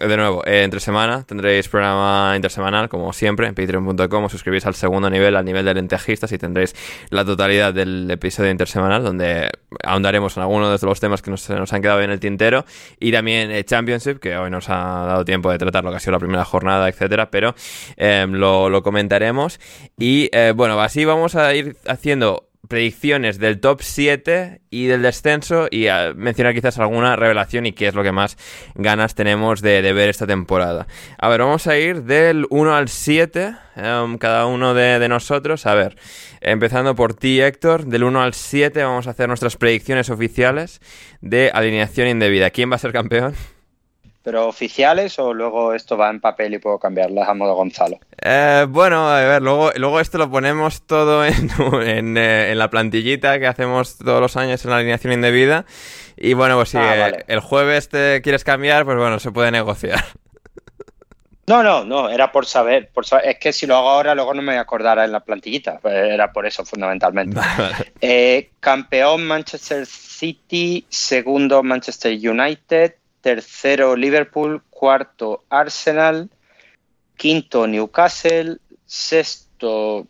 De nuevo, eh, entre semana tendréis programa intersemanal, como siempre, en patreon.com. Os suscribís al segundo nivel, al nivel de lentejistas, y tendréis la totalidad del episodio intersemanal, donde ahondaremos en algunos de los temas que nos, nos han quedado en el tintero. Y también eh, Championship, que hoy nos ha dado tiempo de tratar lo que ha sido la primera jornada, etcétera, pero em, lo, lo comentaremos. Y eh, bueno, así vamos a ir haciendo predicciones del top 7 y del descenso y a mencionar quizás alguna revelación y qué es lo que más ganas tenemos de, de ver esta temporada. A ver, vamos a ir del 1 al 7, em, cada uno de, de nosotros. A ver, empezando por ti, Héctor, del 1 al 7 vamos a hacer nuestras predicciones oficiales de alineación indebida. ¿Quién va a ser campeón? ¿Pero oficiales o luego esto va en papel y puedo cambiarlas a modo Gonzalo? Eh, bueno, a ver, luego, luego esto lo ponemos todo en, <laughs> en, eh, en la plantillita que hacemos todos los años en la alineación indebida. Y bueno, pues si Ah, vale. el jueves te quieres cambiar, pues bueno, se puede negociar. No, no, no, era por saber, por saber. Es que si lo hago ahora, luego no me acordara en la plantillita. Pues era por eso, fundamentalmente. Eh, campeón Manchester City, segundo Manchester United, tercero Liverpool, cuarto Arsenal, quinto Newcastle, sexto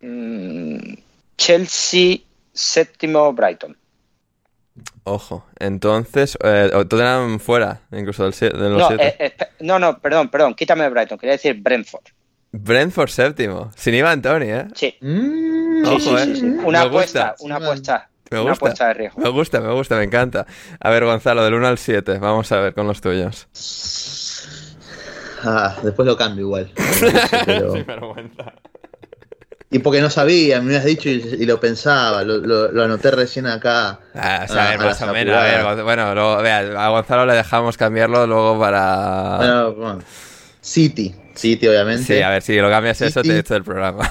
mm, Chelsea, séptimo Brighton. Ojo, entonces, eh, Tottenham fuera, incluso del, de los No, siete. eh, no, no, perdón, perdón, quítame Brighton, quería decir Brentford. Brentford séptimo, sin Iván Tony, ¿eh? Sí, Mm, sí, Ojo, sí, eh. sí, sí. Una Me apuesta, gusta. una apuesta, Me una gusta. apuesta de riesgo. Me gusta, me gusta, me encanta. A ver, Gonzalo, del 1 al 7, vamos a ver con los tuyos. Ah, después lo cambio igual. <laughs> Pero- Sin vergüenza. Y porque no sabía, me hubieras dicho y, y lo pensaba, lo, lo- lo anoté recién acá. Ah, o sea, a más o menos, a ver, bueno, luego, vea, a Gonzalo le dejamos cambiarlo luego para... Bueno, bueno. City, City obviamente. sí, a ver, si lo cambias eso, te echo del programa.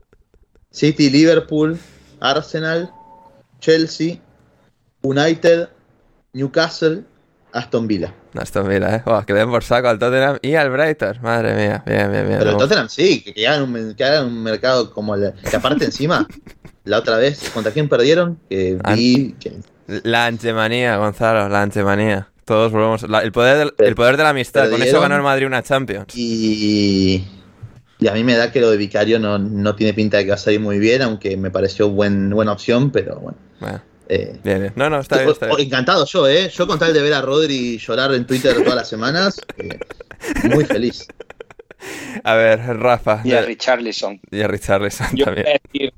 <laughs> City, Liverpool, Arsenal, Chelsea, United, Newcastle, Aston Villa. Aston Villa, ¿eh? Oh, que le den por saco al Tottenham y al Brighton. Madre mía, bien, bien, bien. Pero el Tottenham sí, que, que hagan un, que hagan un mercado como el. Que aparte encima, <laughs> la otra vez, ¿contra quién perdieron? Que vi. que- La antemanía, Gonzalo, la antemanía. Todos volvemos. la- el, poder del- el poder de la amistad. Con eso ganó el Madrid una Champions. y. Y a mí me da que lo de Vicario no, no tiene pinta de que va a salir muy bien, aunque me pareció buen, buena opción, pero bueno. Bueno, eh, bien, bien. No, no, está bien, está bien. encantado yo, ¿eh? Yo con tal de ver a Rodri llorar en Twitter todas las semanas, eh, muy feliz. A ver, Rafa. Y a Richarlison. y a Richarlison Yo voy también. a decir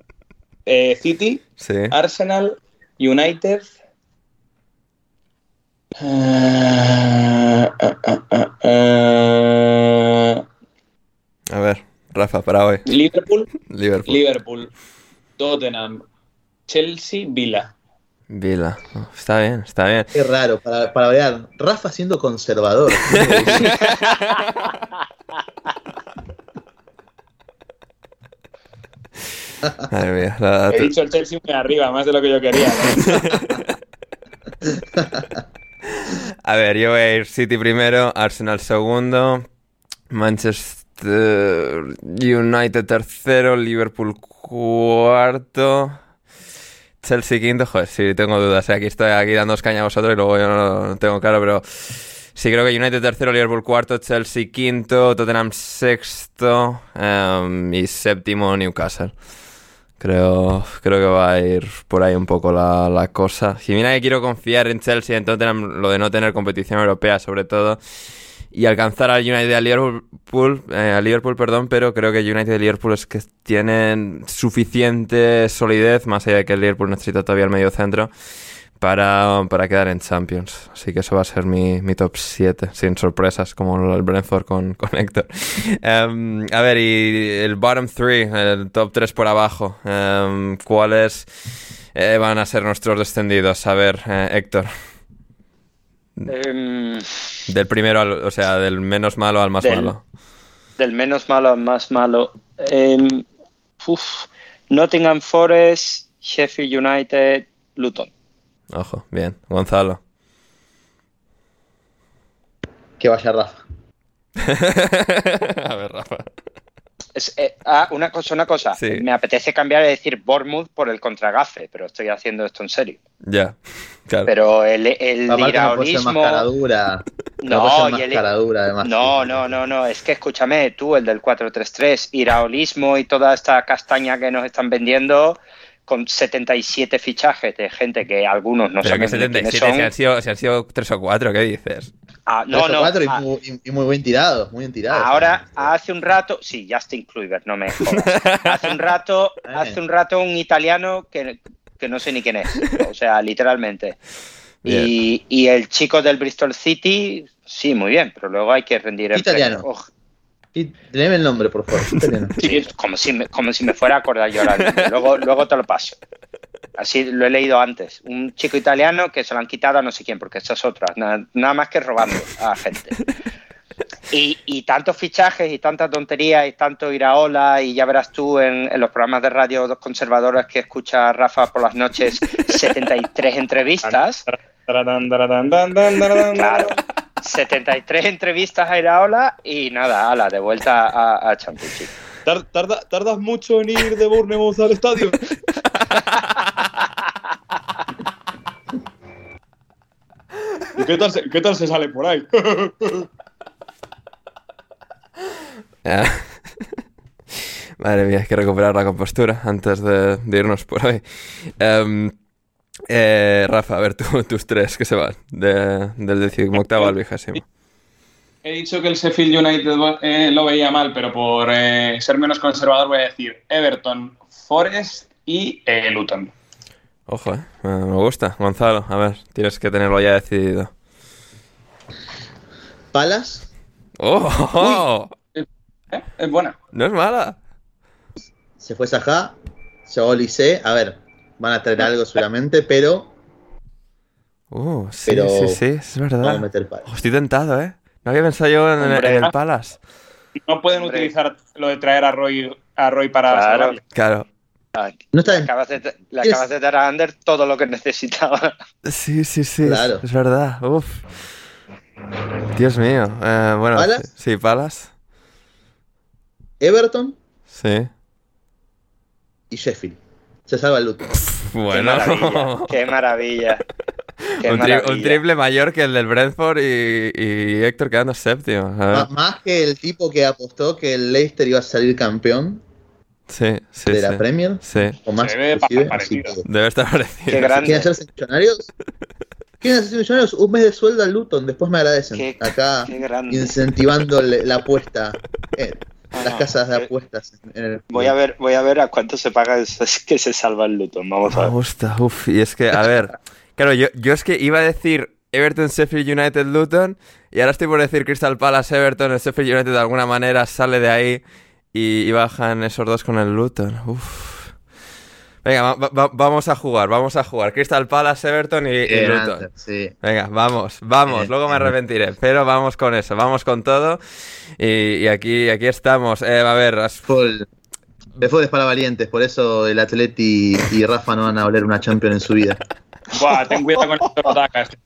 eh, City, Sí. Arsenal, United. A ver, Rafa, para hoy. Liverpool, Liverpool. Liverpool, Tottenham, Chelsea, Villa. Vila. Oh, está bien, está bien. Qué raro, para, para ver, Rafa siendo conservador. <laughs> Madre mía. la- He dicho el Chelsea muy arriba, más de lo que yo quería. ¿no? <laughs> A ver, yo voy a ir City primero, Arsenal segundo, Manchester United tercero, Liverpool cuarto, Chelsea quinto. Joder, sí, tengo dudas. ¿eh? Aquí estoy aquí dando caña a vosotros y luego yo no tengo claro, pero sí creo que United tercero, Liverpool cuarto, Chelsea quinto, Tottenham sexto em, y séptimo Newcastle. Creo, creo que va a ir por ahí un poco la, la cosa. Si mira que quiero confiar en Chelsea, en Tottenham, lo de no tener competición europea sobre todo, y alcanzar al United y al Liverpool, eh, Liverpool, perdón, pero creo que United y Liverpool es que tienen suficiente solidez, más allá de que el Liverpool necesita todavía el medio centro, para, para quedar en Champions. Así que eso va a ser mi, mi top 7, sin sorpresas, como el Brentford con, <laughs> con Héctor. Em, a ver, y el bottom 3, el top 3 por abajo, em, ¿cuáles eh, van a ser nuestros descendidos? A ver, eh, Héctor, Em, del primero al, o sea, del menos malo al más Del- malo. del menos malo al más malo. Em, uf, Nottingham Forest, Sheffield United, Luton. Ojo, bien. Gonzalo. que vaya Rafa. <laughs> a ver, Rafa. Es, eh, ah, una cosa, una cosa. Sí. Me apetece cambiar y decir Bournemouth por el contragafe, pero estoy haciendo esto en serio. Ya, claro. Pero el, el no iraonismo... No, No, y el- además. No, no, no, no, es que escúchame, tú, el del 433, iraolismo y toda esta castaña que nos están vendiendo con 77 fichajes de gente que algunos no Pero que sabemos ni quiénes 77, si han, son. sido, si han sido 3 o 4, ¿qué dices? Ah, no, Tres o no. cuatro y, ah, muy, y- y muy bien tirados, muy bien tirados. Ahora, hace un rato, sí, Justin Kluivert, no me jodas. <laughs> Hace un rato, Eh. hace un rato un italiano que, que no sé ni quién es, o sea, literalmente. Y, y el chico del Bristol City, sí, muy bien, pero luego hay que rendir el Italiano. premio. Y el nombre, por favor. sí, como, si me, como si me fuera a acordar yo ahora mismo. Luego, luego te lo paso. Así lo he leído antes. Un chico italiano que se lo han quitado a no sé quién, porque esa es otra. Nada, nada más que robando a gente. Y, y tantos fichajes y tanta tontería y tanto iraola y ya verás tú en, en los programas de radio conservadores que escucha Rafa por las noches 73 entrevistas. Claro. 73 entrevistas a Iraola y nada, ala, de vuelta a, a Championship. Tar- tarda- ¿Tardas mucho en ir de Bournemouth al estadio? ¿Y qué tal, se, qué tal se sale por ahí? Ah. Madre mía, hay que recuperar la compostura antes de, de irnos por hoy. Em, eh, Rafa, a ver, tú- <laughs> tus tres que se van de- del decimoctavo al vigésimo. He dicho que el Sheffield United eh, lo veía mal, pero por eh, ser menos conservador voy a decir Everton, Forest y eh, Luton. Ojo, eh, me gusta. Gonzalo, a ver, tienes que tenerlo ya decidido. Palas, ¡Oh! ¿Eh? Es buena. No es mala. se fue Sajá, se va Olise. A ver, van a traer algo seguramente, pero Uh, sí, Pero sí, sí, es vamos a verdad. meter palas. Oh, estoy tentado, ¿eh? No había pensado yo en, Hombre, en el. Palace. No pueden Hombre. utilizar lo de traer a Roy, a Roy para Claro. salvarle. Claro. No está Le bien. acabas de, le ¿Quieres- acabas de dar a Ander todo lo que necesitaba. Sí, sí, sí, es- Claro. es, verdad. Uf. Dios mío. Eh, bueno, ¿Palas? sí, sí, Palas. Everton Sí. y Sheffield. Se salva el Luton. Qué Bueno. maravilla. <laughs> Qué maravilla. Qué un, tri- un maravilla. triple mayor que el del Brentford y, y Héctor quedando séptimo. Más que el tipo que apostó que el Leicester iba a salir campeón Sí, sí, de sí. la Premier. Sí. O más parecido. que- Debe estar parecido. ¿Quieren hacerse millonarios? ¿Quieren hacerse millonarios? Un mes de sueldo al Luton, después me agradecen. Qué- Acá qué grande. incentivando la apuesta. eh, Ah, las no, casas de eh, apuestas. en el- Voy a ver, voy a ver a cuánto se paga eso, es <laughs> que se salva el Luton. Vamos a Me ver. gusta, uf. Y es que, a ver. <laughs> Claro, yo, yo es que iba a decir Everton, Sheffield United, Luton. Y ahora estoy por decir Crystal Palace, Everton. El Sheffield United de alguna manera sale de ahí y, y bajan esos dos con el Luton. Uf. Venga, va- va- vamos a jugar, vamos a jugar. Crystal Palace, Everton y, y Luton. Sí. Venga, vamos, vamos, Bien, luego me bien. arrepentiré, pero vamos con eso, vamos con todo. Y, y aquí, aquí estamos. Eh, a ver, has- fútbol es para valientes, por eso el Atleti y Rafa no van a oler una Champions en su vida. Buah, ten cuidado con ataca este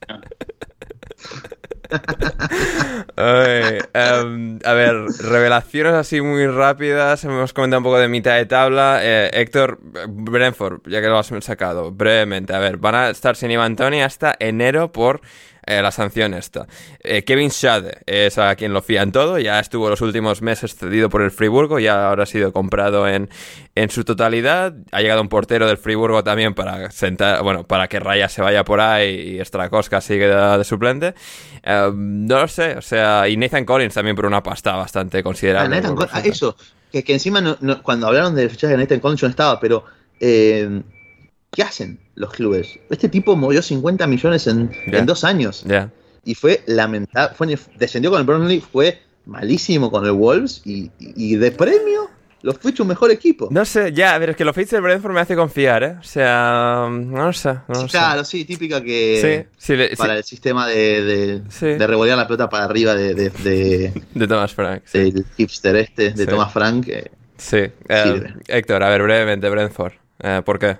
em, a ver, revelaciones así muy rápidas. Hemos comentado un poco de mitad de tabla. Eh, Héctor, Brentford, ya que lo has sacado, brevemente. A ver, van a estar sin Ivan Tony hasta enero por eh, la sanción esta. Eh, Kevin Schade es a quien lo fían todo. Ya estuvo los últimos meses cedido por el Friburgo. Ya ahora ha sido comprado en, en su totalidad. Ha llegado un portero del Friburgo también para sentar, bueno, para que Raya se vaya por ahí y Strakowska sigue de, de suplente. Eh, no lo sé, o sea, y Nathan Collins también por una pasta bastante Ah, considerable. Nathan por Col- ah, ejemplo. eso, que, que encima no- no- cuando hablaron del fichaje de Nathan Collins yo no estaba, pero eh, ¿qué hacen los clubes? Este tipo movió 50 millones en, en dos años Ya. y fue lamentable, fue, descendió con el Burnley, fue malísimo con el Wolves y, y de premio lo fue hecho un mejor equipo. No sé, ya, ver, es que lo Fates del Brentford me hace confiar, ¿eh? O sea, no sé, no Sí, sé. claro, sí, típica que Sí, sí, para el sistema de, de, Sí. de revolear la pelota para arriba de, de- de- <laughs> de Thomas Frank. Sí. del hipster este, de. Thomas Frank. eh, Sí, eh, Sirve. Héctor, a ver, brevemente, Brentford. Eh, ¿Por qué?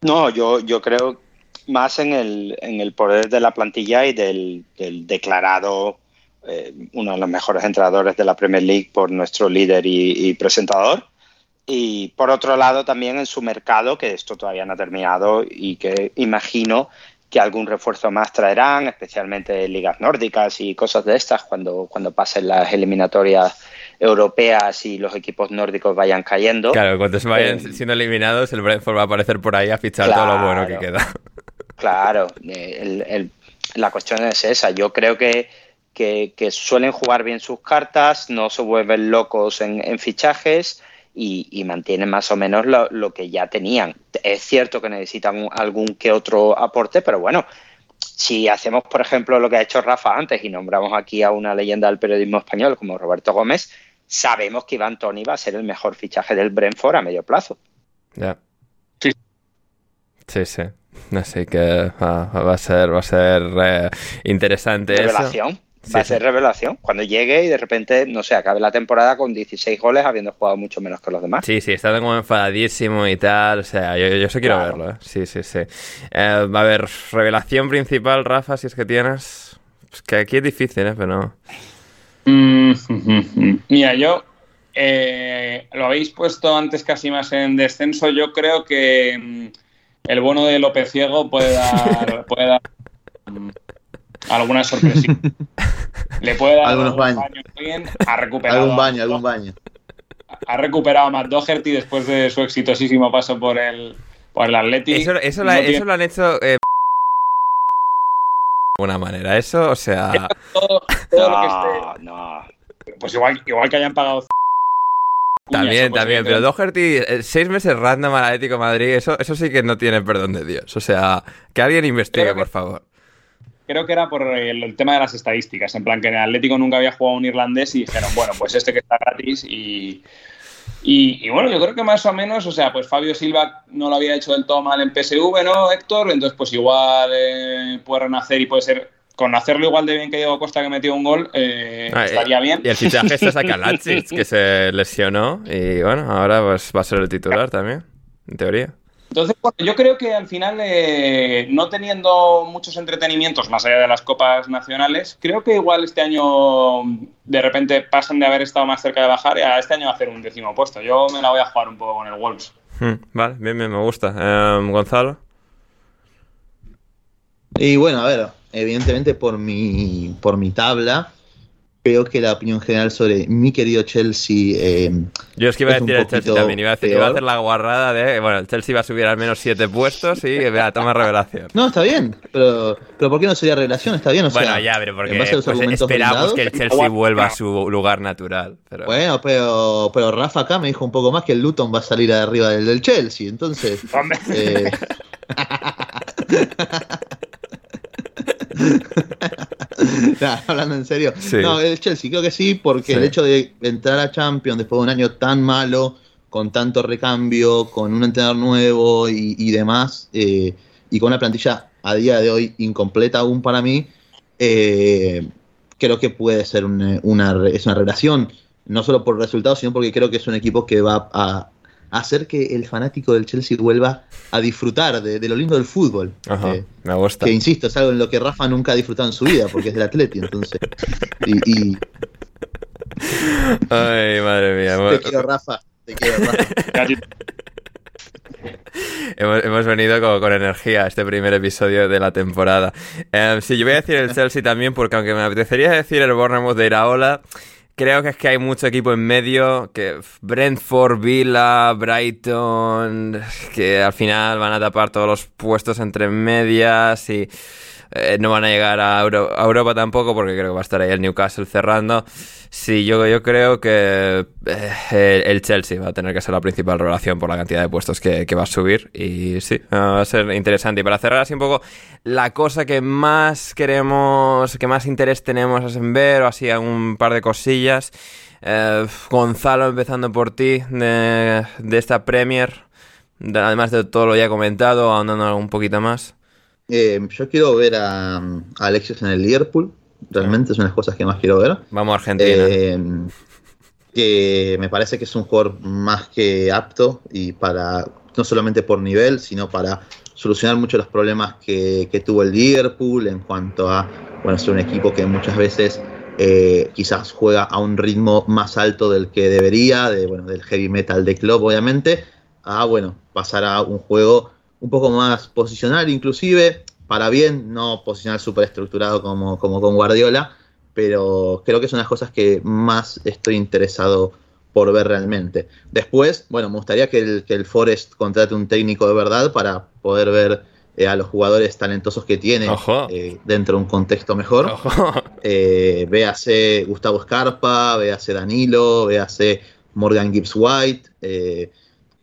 No, yo, yo creo más en el, en el poder de la plantilla y del, declarado eh, uno de los mejores entrenadores de la Premier League por nuestro líder y, y presentador. Y por otro lado también en su mercado, que esto todavía no ha terminado y que imagino que algún refuerzo más traerán, especialmente en ligas nórdicas y cosas de estas, cuando, cuando pasen las eliminatorias europeas y los equipos nórdicos vayan cayendo. Claro, cuando se vayan Eh, siendo eliminados, el Brentford va a aparecer por ahí a fichar todo lo bueno que queda. Claro, eh, el, el- la cuestión es esa. Yo creo que, que, suelen jugar bien sus cartas, no se vuelven locos en, fichajes y, mantienen más o menos lo, que ya tenían. Es cierto que necesitan algún que otro aporte, pero bueno, si hacemos, por ejemplo, lo que ha hecho Rafa antes y nombramos aquí a una leyenda del periodismo español como Roberto Gómez, sabemos que Iván Tony va a ser el mejor fichaje del Brentford a medio plazo. Ya. Sí. Sí, sí. Así que va a ser, va a ser eh, interesante Revelación. va a ser revelación. Cuando llegue y de repente, no sé, acabe la temporada con 16 goles habiendo jugado mucho menos que los demás. Sí, sí, está como enfadadísimo y tal. O sea, yo, yo eso quiero verlo. ¿eh? Sí, sí, sí. Eh, a ver, revelación principal, Rafa, si es que tienes. Es que aquí es difícil, ¿eh? Pero mm, <laughs> Mira, yo eh, lo habéis puesto antes casi más en descenso. Yo creo que mm, el bono de López Ciego puede dar, <laughs> puede dar mm, alguna sorpresa. Le puede dar algunos baños. Ha recuperado algún baño, algún baño. Ha recuperado a Matt Doherty después de su exitosísimo paso por el, por el Atleti. Eso, eso, lo han hecho eh, de alguna manera. Eso, o sea. <laughs> Todo, todo lo que esté. No. Pues igual, igual que hayan pagado también, también, pero Doherty, eh, seis meses random al Atlético Madrid, eso, eso sí que no tiene perdón de Dios. O sea, que alguien investigue, por favor. Creo que era por el, tema de las estadísticas, en plan que en el Atlético nunca había jugado un irlandés y dijeron, bueno, pues este que está gratis y, y, bueno, yo creo que más o menos, o sea, pues Fabio Silva no lo había hecho del todo mal en PSV, ¿no, Héctor? Entonces, pues igual eh, puede renacer y puede ser con hacerlo igual de bien que Diego Costa que metió un gol, eh, ah, estaría bien. Y el fichaje está a <laughs> que se lesionó y bueno, ahora pues va a ser el titular también, en teoría. Entonces, bueno, yo creo que al final, eh, no teniendo muchos entretenimientos más allá de las copas nacionales, creo que igual este año de repente pasan de haber estado más cerca de bajar y a este año hacer un décimo puesto. Yo me la voy a jugar un poco con el Wolves. Hmm, vale, bien, bien, me gusta. Em, Gonzalo. Y bueno, a ver, evidentemente por mi, por mi tabla, creo que la opinión general sobre mi querido Chelsea. Eh, Yo es que iba a decir el Chelsea también, iba a, decir, iba a hacer la guarrada de. Bueno, el Chelsea va a subir al menos siete puestos y vea, toma revelación. No, está bien, pero, pero ¿por qué no sería revelación? Está bien, o Bueno, ya, pero porque pues, esperamos que el Chelsea vuelva a su lugar natural. Pero... Bueno, pero, pero Rafa acá me dijo un poco más que el Luton va a salir arriba del, del Chelsea, entonces. Eh... <laughs> <laughs> hablando en serio. No, el Chelsea creo que sí, porque el hecho de entrar a Champions después de un año tan malo, con tanto recambio, con un entrenador nuevo y, demás, eh, y con una plantilla a día de hoy incompleta aún para mí, eh, creo que puede ser una, es una relación, no solo por resultados, sino porque creo que es un equipo que va a, hacer que el fanático del Chelsea vuelva a disfrutar de, lo lindo del fútbol. Ajá, eh, me gusta. Que insisto, es algo en lo que Rafa nunca ha disfrutado en su vida, porque es del Atleti, entonces. Y, Ay, madre mía. Te quiero, Rafa. Te quiero, Rafa. hemos, venido con, energía a este primer episodio de la temporada. Eh, sí, yo voy a decir el Chelsea también, porque aunque me apetecería decir el Bournemouth de Iraola, Creo que es que hay mucho equipo en medio, que Brentford, Villa, Brighton, que al final van a tapar todos los puestos entre medias y eh, no van a llegar a, Europa tampoco porque creo que va a estar ahí el Newcastle cerrando. Sí, yo, yo creo que eh, el Chelsea va a tener que ser la principal relación por la cantidad de puestos que, va a subir y sí, va a ser interesante. Y para cerrar así un poco, la cosa que más queremos, que más interés tenemos en ver o así un par de cosillas. Eh, Gonzalo, empezando por ti, de, esta Premier, además de todo lo ya comentado, ahondando un poquito más. Eh, yo quiero ver a, Alexis en el Liverpool. Realmente es una de las cosas que más quiero ver. Vamos a Argentina. Eh, que me parece que es un jugador más que apto y para no solamente por nivel, sino para solucionar muchos de los problemas que, tuvo el Liverpool en cuanto a bueno, ser un equipo que muchas veces eh, quizás juega a un ritmo más alto del que debería, de, bueno, del heavy metal de club obviamente, a bueno, pasar a un juego un poco más posicional, inclusive, para bien, no posicional súper estructurado como, como con Guardiola, pero creo que son las cosas que más estoy interesado por ver realmente. Después, bueno, me gustaría que el, que el Forest contrate un técnico de verdad para poder ver eh, a los jugadores talentosos que tiene eh, dentro de un contexto mejor. Eh, véase Gustavo Scarpa, véase Danilo, véase Morgan Gibbs White.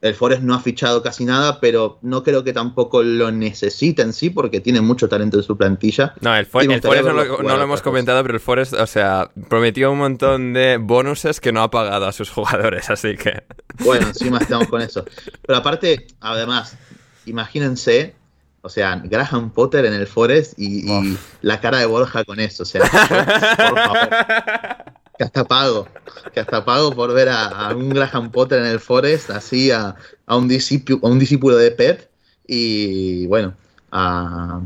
El Forest no ha fichado casi nada, pero no creo que tampoco lo necesite en sí, porque tiene mucho talento en su plantilla. No, el, el Forest no lo, no hemos comentado, pero el Forest, o sea, prometió un montón de bonuses que no ha pagado a sus <laughs> jugadores, así que... Bueno, encima estamos con eso. Pero aparte, además, imagínense, o sea, Graham Potter en el Forest y, y la cara de Borja con eso. O sea, por favor, <laughs> que hasta pago. Que hasta pago por ver a, a un Graham Potter en el Forest, así a, a un, discípulo, a un discípulo de Pep. Y bueno, a,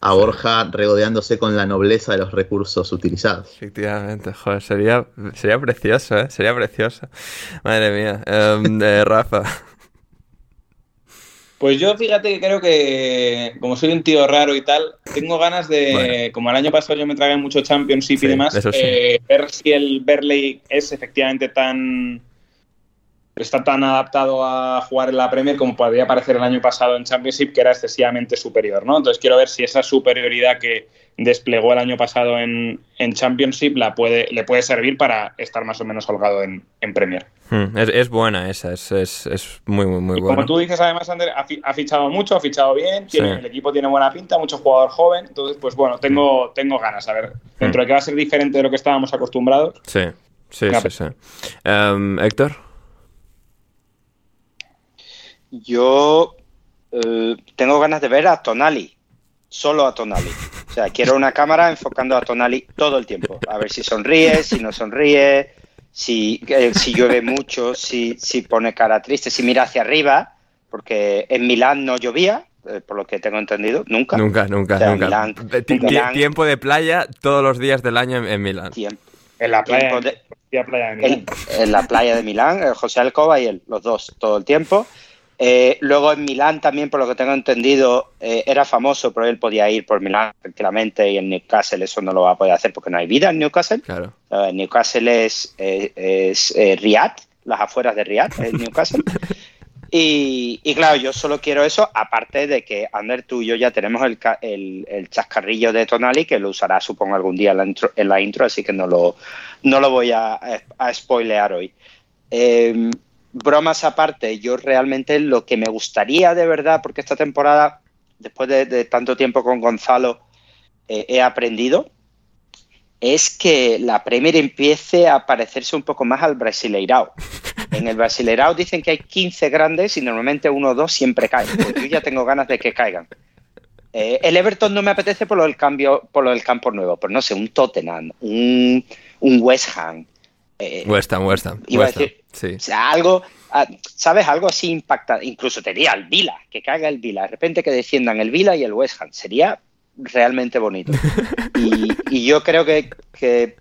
a Borja regodeándose con la nobleza de los recursos utilizados. Efectivamente, joder, sería, sería precioso, ¿eh? Sería precioso. Madre mía. Em, eh, Rafa. Pues yo fíjate que creo que, como soy un tío raro y tal, tengo ganas de, Bueno. como el año pasado yo me tragué mucho Championship Sí, y demás, sí. eh, ver si el Berley es efectivamente tan está tan adaptado a jugar en la Premier como podría parecer el año pasado en Championship, que era excesivamente superior, ¿no? Entonces quiero ver si esa superioridad que desplegó el año pasado en, en Championship la puede, le puede servir para estar más o menos holgado en, en Premier. Hmm, Es, es buena esa, es, es, es muy, muy, muy buena. como tú dices, además, Ander, ha, fi- ha fichado mucho, ha fichado bien, tiene- Sí. el equipo tiene buena pinta, mucho jugador joven, entonces, pues bueno, tengo, Mm. tengo ganas. A ver, dentro de que va a ser diferente de lo que estábamos acostumbrados. Sí, sí, sí, sí. Em, Héctor. Yo eh, tengo ganas de ver a Tonali, solo a Tonali. O sea, quiero una cámara enfocando a Tonali todo el tiempo, a ver si sonríe, si no sonríe, si, eh, si llueve mucho, si, si pone cara triste, si mira hacia arriba, porque en Milán no llovía, eh, por lo que tengo entendido, nunca. Nunca, nunca, O sea, nunca. Milán- ti- ti- Milán- tiempo de playa todos los días del año en, en Milán. Tiempo. En la playa, de- en en, la playa de Milán, José Alcoba y él, los dos, todo el tiempo. Eh, luego en Milán también, por lo que tengo entendido, eh, era famoso, pero él podía ir por Milán tranquilamente y en Newcastle eso no lo va a poder hacer porque no hay vida en Newcastle. Claro. Eh, Newcastle es, eh, es Riyadh, las afueras de Riyadh, es <laughs> Newcastle. Y, y claro, yo solo quiero eso, aparte de que Ander, tú y yo ya tenemos el, el, el chascarrillo de Tonali, que lo usará, supongo, algún día en la intro, en la intro así que no lo, no lo voy a, a spoilear hoy. Bromas aparte, yo realmente lo que me gustaría de verdad, porque esta temporada, después de, tanto tiempo con Gonzalo, eh, he aprendido, es que la Premier empiece a parecerse un poco más al Brasileirao. En el Brasileirao dicen que hay 15 grandes y normalmente uno o dos siempre caen. Yo ya tengo ganas de que caigan. Eh, el Everton no me apetece por lo del cambio, por lo del campo nuevo, pero no sé, un Tottenham, un, un West Ham. Eh, West Ham, West Ham. Iba West Ham, decir- Sí. o sea, algo, ah, ¿sabes? Algo así impactante. Incluso te diría el Vila, que caiga el Vila. De repente que desciendan el Vila y el West Ham. Sería realmente bonito. <laughs> Y, y yo creo que, que,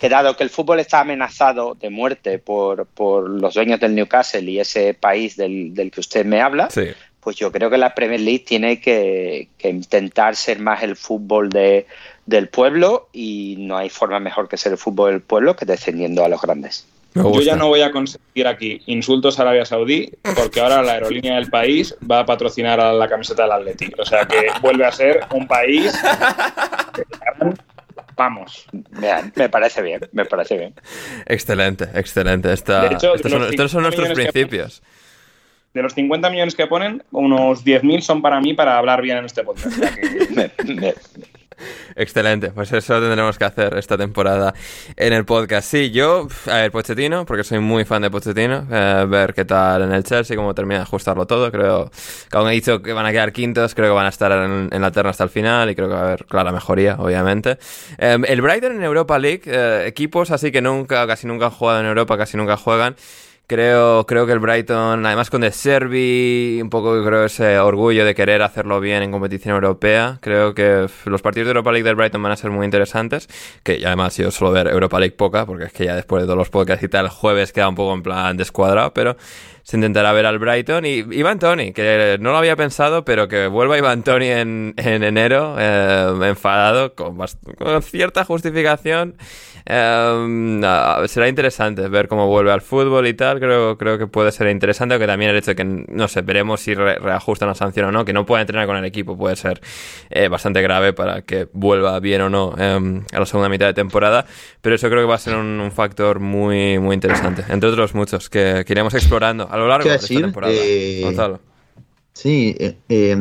que dado que el fútbol está amenazado de muerte por, por los dueños del Newcastle y ese país del, del que usted me habla, Sí. pues yo creo que la Premier League tiene que, que intentar ser más el fútbol de, del pueblo y no hay forma mejor que ser el fútbol del pueblo que descendiendo a los grandes. Yo ya no voy a consentir aquí insultos a Arabia Saudí, porque ahora la aerolínea del país va a patrocinar a la camiseta del Atleti. O sea que vuelve a ser un país. Vamos. Me, me parece bien, me parece bien. Excelente, excelente. Esta- De hecho, estos, son, los estos son 50 nuestros principios. De los 50 millones que ponen, unos 10.000 son para mí para hablar bien en este podcast. O sea que- <laughs> Me- me- Excelente, pues eso tendremos que hacer esta temporada en el podcast. Sí, yo, a ver, Pochettino, porque soy muy fan de Pochettino, eh, ver qué tal en el Chelsea, cómo termina de ajustarlo todo. Creo que aún he dicho que van a quedar quintos, creo que van a estar en, en la terna hasta el final y creo que va a haber clara mejoría, obviamente. Eh, el Brighton en Europa League, eh, equipos así que nunca, casi nunca han jugado en Europa, casi nunca juegan. Creo, creo que el Brighton, además con De Servi, un poco creo ese orgullo de querer hacerlo bien en competición europea. Creo que los partidos de Europa League del Brighton van a ser muy interesantes. Que además yo suelo ver Europa League poca, porque es que ya después de todos los podcasts y tal, el jueves queda un poco en plan descuadrado, pero se intentará ver al Brighton. Y Iván Tony, que no lo había pensado, pero que vuelva Iván Tony en, en enero, eh, enfadado, con, con cierta justificación. Em, será interesante ver cómo vuelve al fútbol y tal. Creo, creo que puede ser interesante, aunque también el hecho de que, no sé, veremos si reajustan la sanción o no, que no pueda entrenar con el equipo puede ser eh, bastante grave para que vuelva bien o no a la segunda mitad de temporada. Pero eso creo que va a ser un, factor muy, muy interesante, entre otros muchos, que, que iremos explorando lo largo de esta temporada. Eh, Gonzalo. Sí, eh,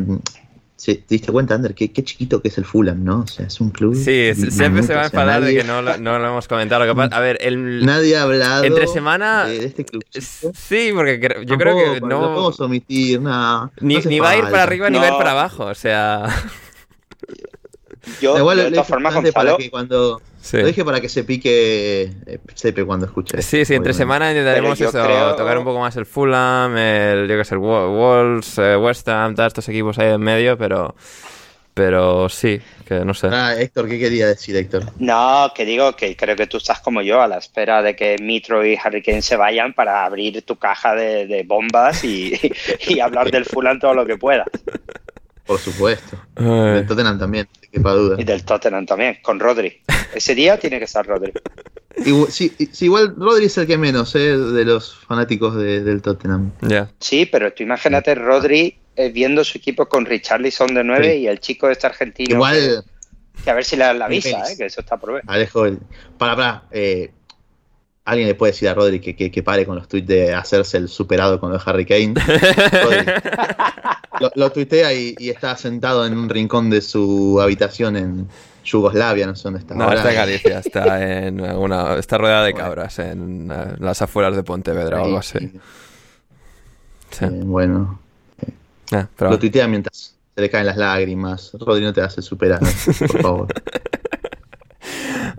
Sí, te diste cuenta, Ander, qué, qué, chiquito que es el Fulham, ¿no? O sea, es un club. Sí, siempre se va a enfadar de que no, no, lo hemos comentado. Lo que pasa, a ver, el, nadie ha hablado entre semana. De, este club. Sí, porque yo creo que no. No podemos omitir nada. Ni, ni va a ir para arriba ni va a ir para abajo, o sea. Yo, Igual, de todas formas, Gonzalo... para que cuando lo dije para que se pique eh, Sepe cuando escuche. Sí, sí, entre semana intentaremos eso, tocar un poco más el Fulham, el, yo que sé, el Wolves, eh, West Ham, todos estos equipos ahí en medio, pero pero sí, que no sé. Ah, Héctor, ¿qué quería decir, Héctor? No, que digo que creo que tú estás como yo, a la espera de que Mitro y Harry Kane se vayan para abrir tu caja de, bombas y, <laughs> y hablar del Fulham todo lo que puedas. Por supuesto. Del Tottenham también, quepa duda. Y del Tottenham también, con Rodri. Ese día tiene que estar Rodri. <laughs> Igual, sí, igual Rodri es el que menos, ¿eh? De los fanáticos del Tottenham. Sí, pero tú imagínate Rodri eh, viendo su equipo con Richarlison de 9 y el chico de este argentino. Igual. Que, a ver si le dan la visa, ¿eh? Que eso está por ver. Alejo, para, para. Eh, alguien le puede decir a Rodri que, que, pare con los tweets de hacerse el superado con los Harry Kane. <laughs> lo, tuitea y, está sentado en un rincón de su habitación en Yugoslavia, no sé dónde está. No, está en Galicia, <laughs> está en una, está rodeada de cabras en, las afueras de Pontevedra o algo así. Sí. Eh, bueno. Ah, lo tuitea mientras se le caen las lágrimas. Rodri, no te hace superado, por favor. <laughs>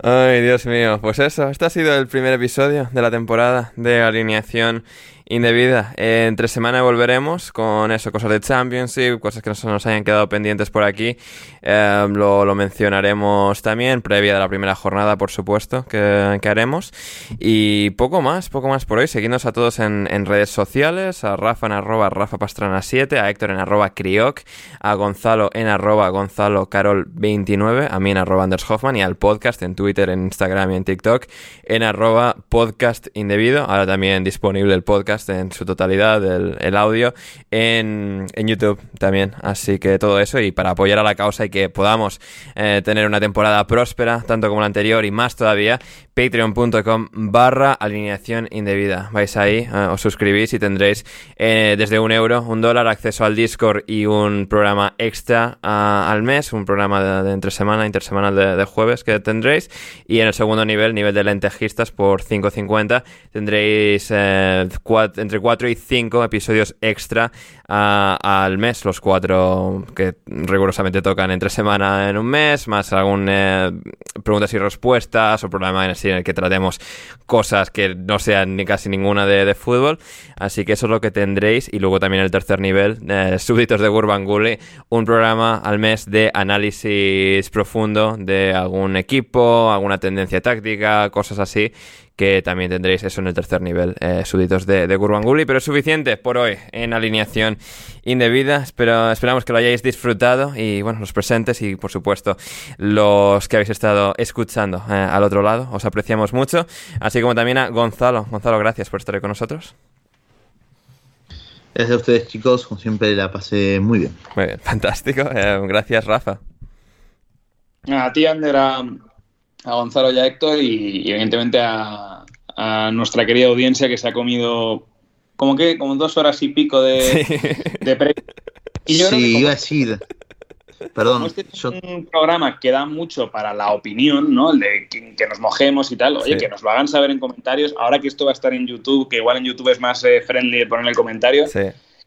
Ay, Dios mío. Pues eso, este ha sido el primer episodio de la temporada de alineación indebida. Entre semana volveremos con eso, cosas de Championship, cosas que nos, nos hayan quedado pendientes por aquí. Eh, lo, mencionaremos también, previa de la primera jornada, por supuesto, que, haremos. Y poco más, poco más por hoy. Seguidnos a todos en, redes sociales, a Rafa en arroba Rafa Pastrana 7, a Héctor en arroba Crioc, a Gonzalo en arroba Gonzalo Carol 29, a mí en arroba Anders Hoffman y al podcast en Twitter, en Instagram y en TikTok en arroba podcast indebido. Ahora también disponible el podcast en su totalidad, el, audio, en, YouTube también. Así que todo eso y para apoyar a la causa y que podamos eh, tener una temporada próspera, tanto como la anterior y más todavía, patreon.com barra alineación indebida. Vais ahí, eh, os suscribís y tendréis eh, desde un euro, un dólar, acceso al Discord y un programa extra al mes, un programa de, entre semana, intersemanal de, jueves que tendréis. Y en el segundo nivel, nivel de lentejistas por 5.50, tendréis entre 4 y 5 episodios extra al mes, los cuatro que rigurosamente tocan entre semana en un mes, más algún eh, preguntas y respuestas o programa en, el que tratemos cosas que no sean ni casi ninguna de, fútbol. Así que eso es lo que tendréis. Y luego también el tercer nivel, eh, súbditos de Gurbanguly, un programa al mes de análisis profundo de algún equipo, alguna tendencia táctica, cosas así que también tendréis eso en el tercer nivel, eh, súbditos de, de Gurbanguly, pero es suficiente por hoy en alineación indebida. Espero, esperamos que lo hayáis disfrutado y bueno, los presentes y por supuesto los que habéis estado escuchando eh, al otro lado, os apreciamos mucho, así como también a Gonzalo. Gonzalo, gracias por estar con nosotros. Gracias a ustedes chicos, como siempre la pasé muy bien. Muy bien, <laughs> fantástico. Eh, gracias Rafa. A ti, Ander, a, Gonzalo y a Héctor y evidentemente a, a nuestra querida audiencia que se ha comido como que como dos horas y pico de, pre y yo sí, iba a decir Perdón. Este es un programa que da mucho para la opinión, ¿no? El de que, nos mojemos y tal. Oye, que nos lo hagan saber en comentarios. Ahora que esto va a estar en YouTube, que igual en YouTube es más eh, friendly poner el comentario.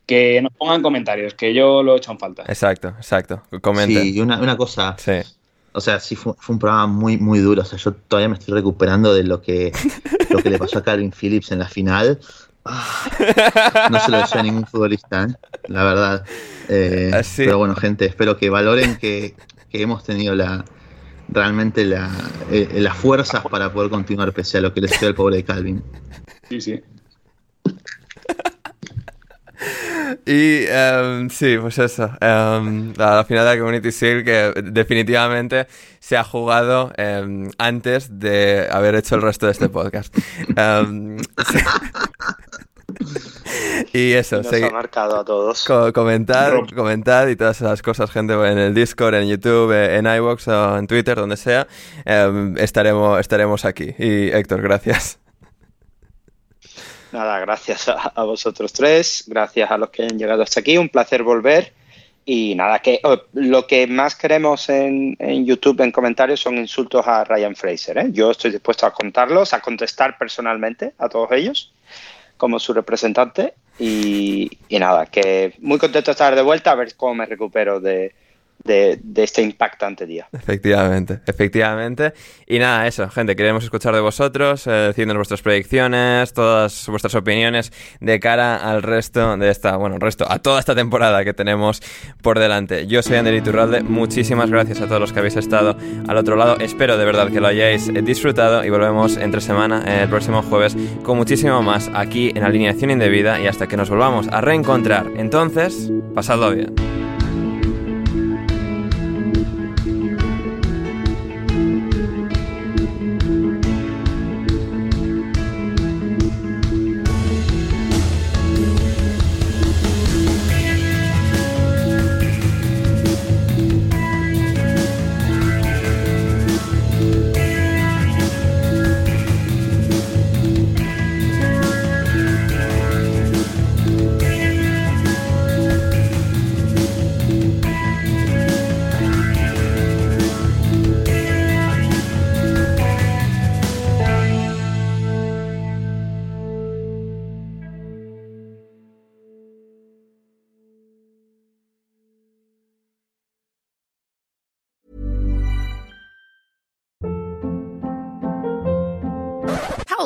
Que nos pongan comentarios, que yo lo he hecho en falta. Exacto, exacto. Comenten. Sí, y una, una cosa. Sí o sea, sí fue, un programa muy, muy duro. O sea, yo todavía me estoy recuperando de lo que, lo que le pasó a Calvin Phillips en la final. Ah, <laughs> no se lo deseo a ningún futbolista, ¿eh? la verdad. Eh, ah, pero bueno, gente, espero que valoren que, hemos tenido la realmente la, eh, las fuerzas para poder continuar pese a lo que le sucedió al pobre de Calvin. Sí, sí. Y em, sí, pues eso. em, la final de la Community Shield que definitivamente se ha jugado em, antes de haber hecho el resto de este podcast. <laughs> Y eso, Nos segui- ha marcado a todos. co- comentad, comentad y todas esas cosas, gente, en el Discord, en YouTube, eh, en iVoox o en Twitter, donde sea, em, estaremos, estaremos aquí. Y Héctor, gracias. Nada, gracias a, a vosotros tres, gracias a los que han llegado hasta aquí, un placer volver. Y nada, que oh, lo que más queremos en, en YouTube en comentarios son insultos a Ryan Fraser. ¿eh? Yo estoy dispuesto a contarlos, a contestar personalmente a todos ellos como su representante. Y, y nada, que muy contento de estar de vuelta, a ver cómo me recupero de, de- este impactante día. Efectivamente, efectivamente. Y nada, eso, gente, queremos escuchar de vosotros, eh, diciéndonos vuestras predicciones, todas vuestras opiniones de cara al resto de esta, bueno, resto, a toda esta temporada que tenemos por delante. Yo soy Ander Iturralde, muchísimas gracias a todos los que habéis estado al otro lado. Espero de verdad que lo hayáis disfrutado y volvemos entre semana, eh, el próximo jueves, con muchísimo más aquí en Alineación Indebida y hasta que nos volvamos a reencontrar. Entonces, pasadlo bien.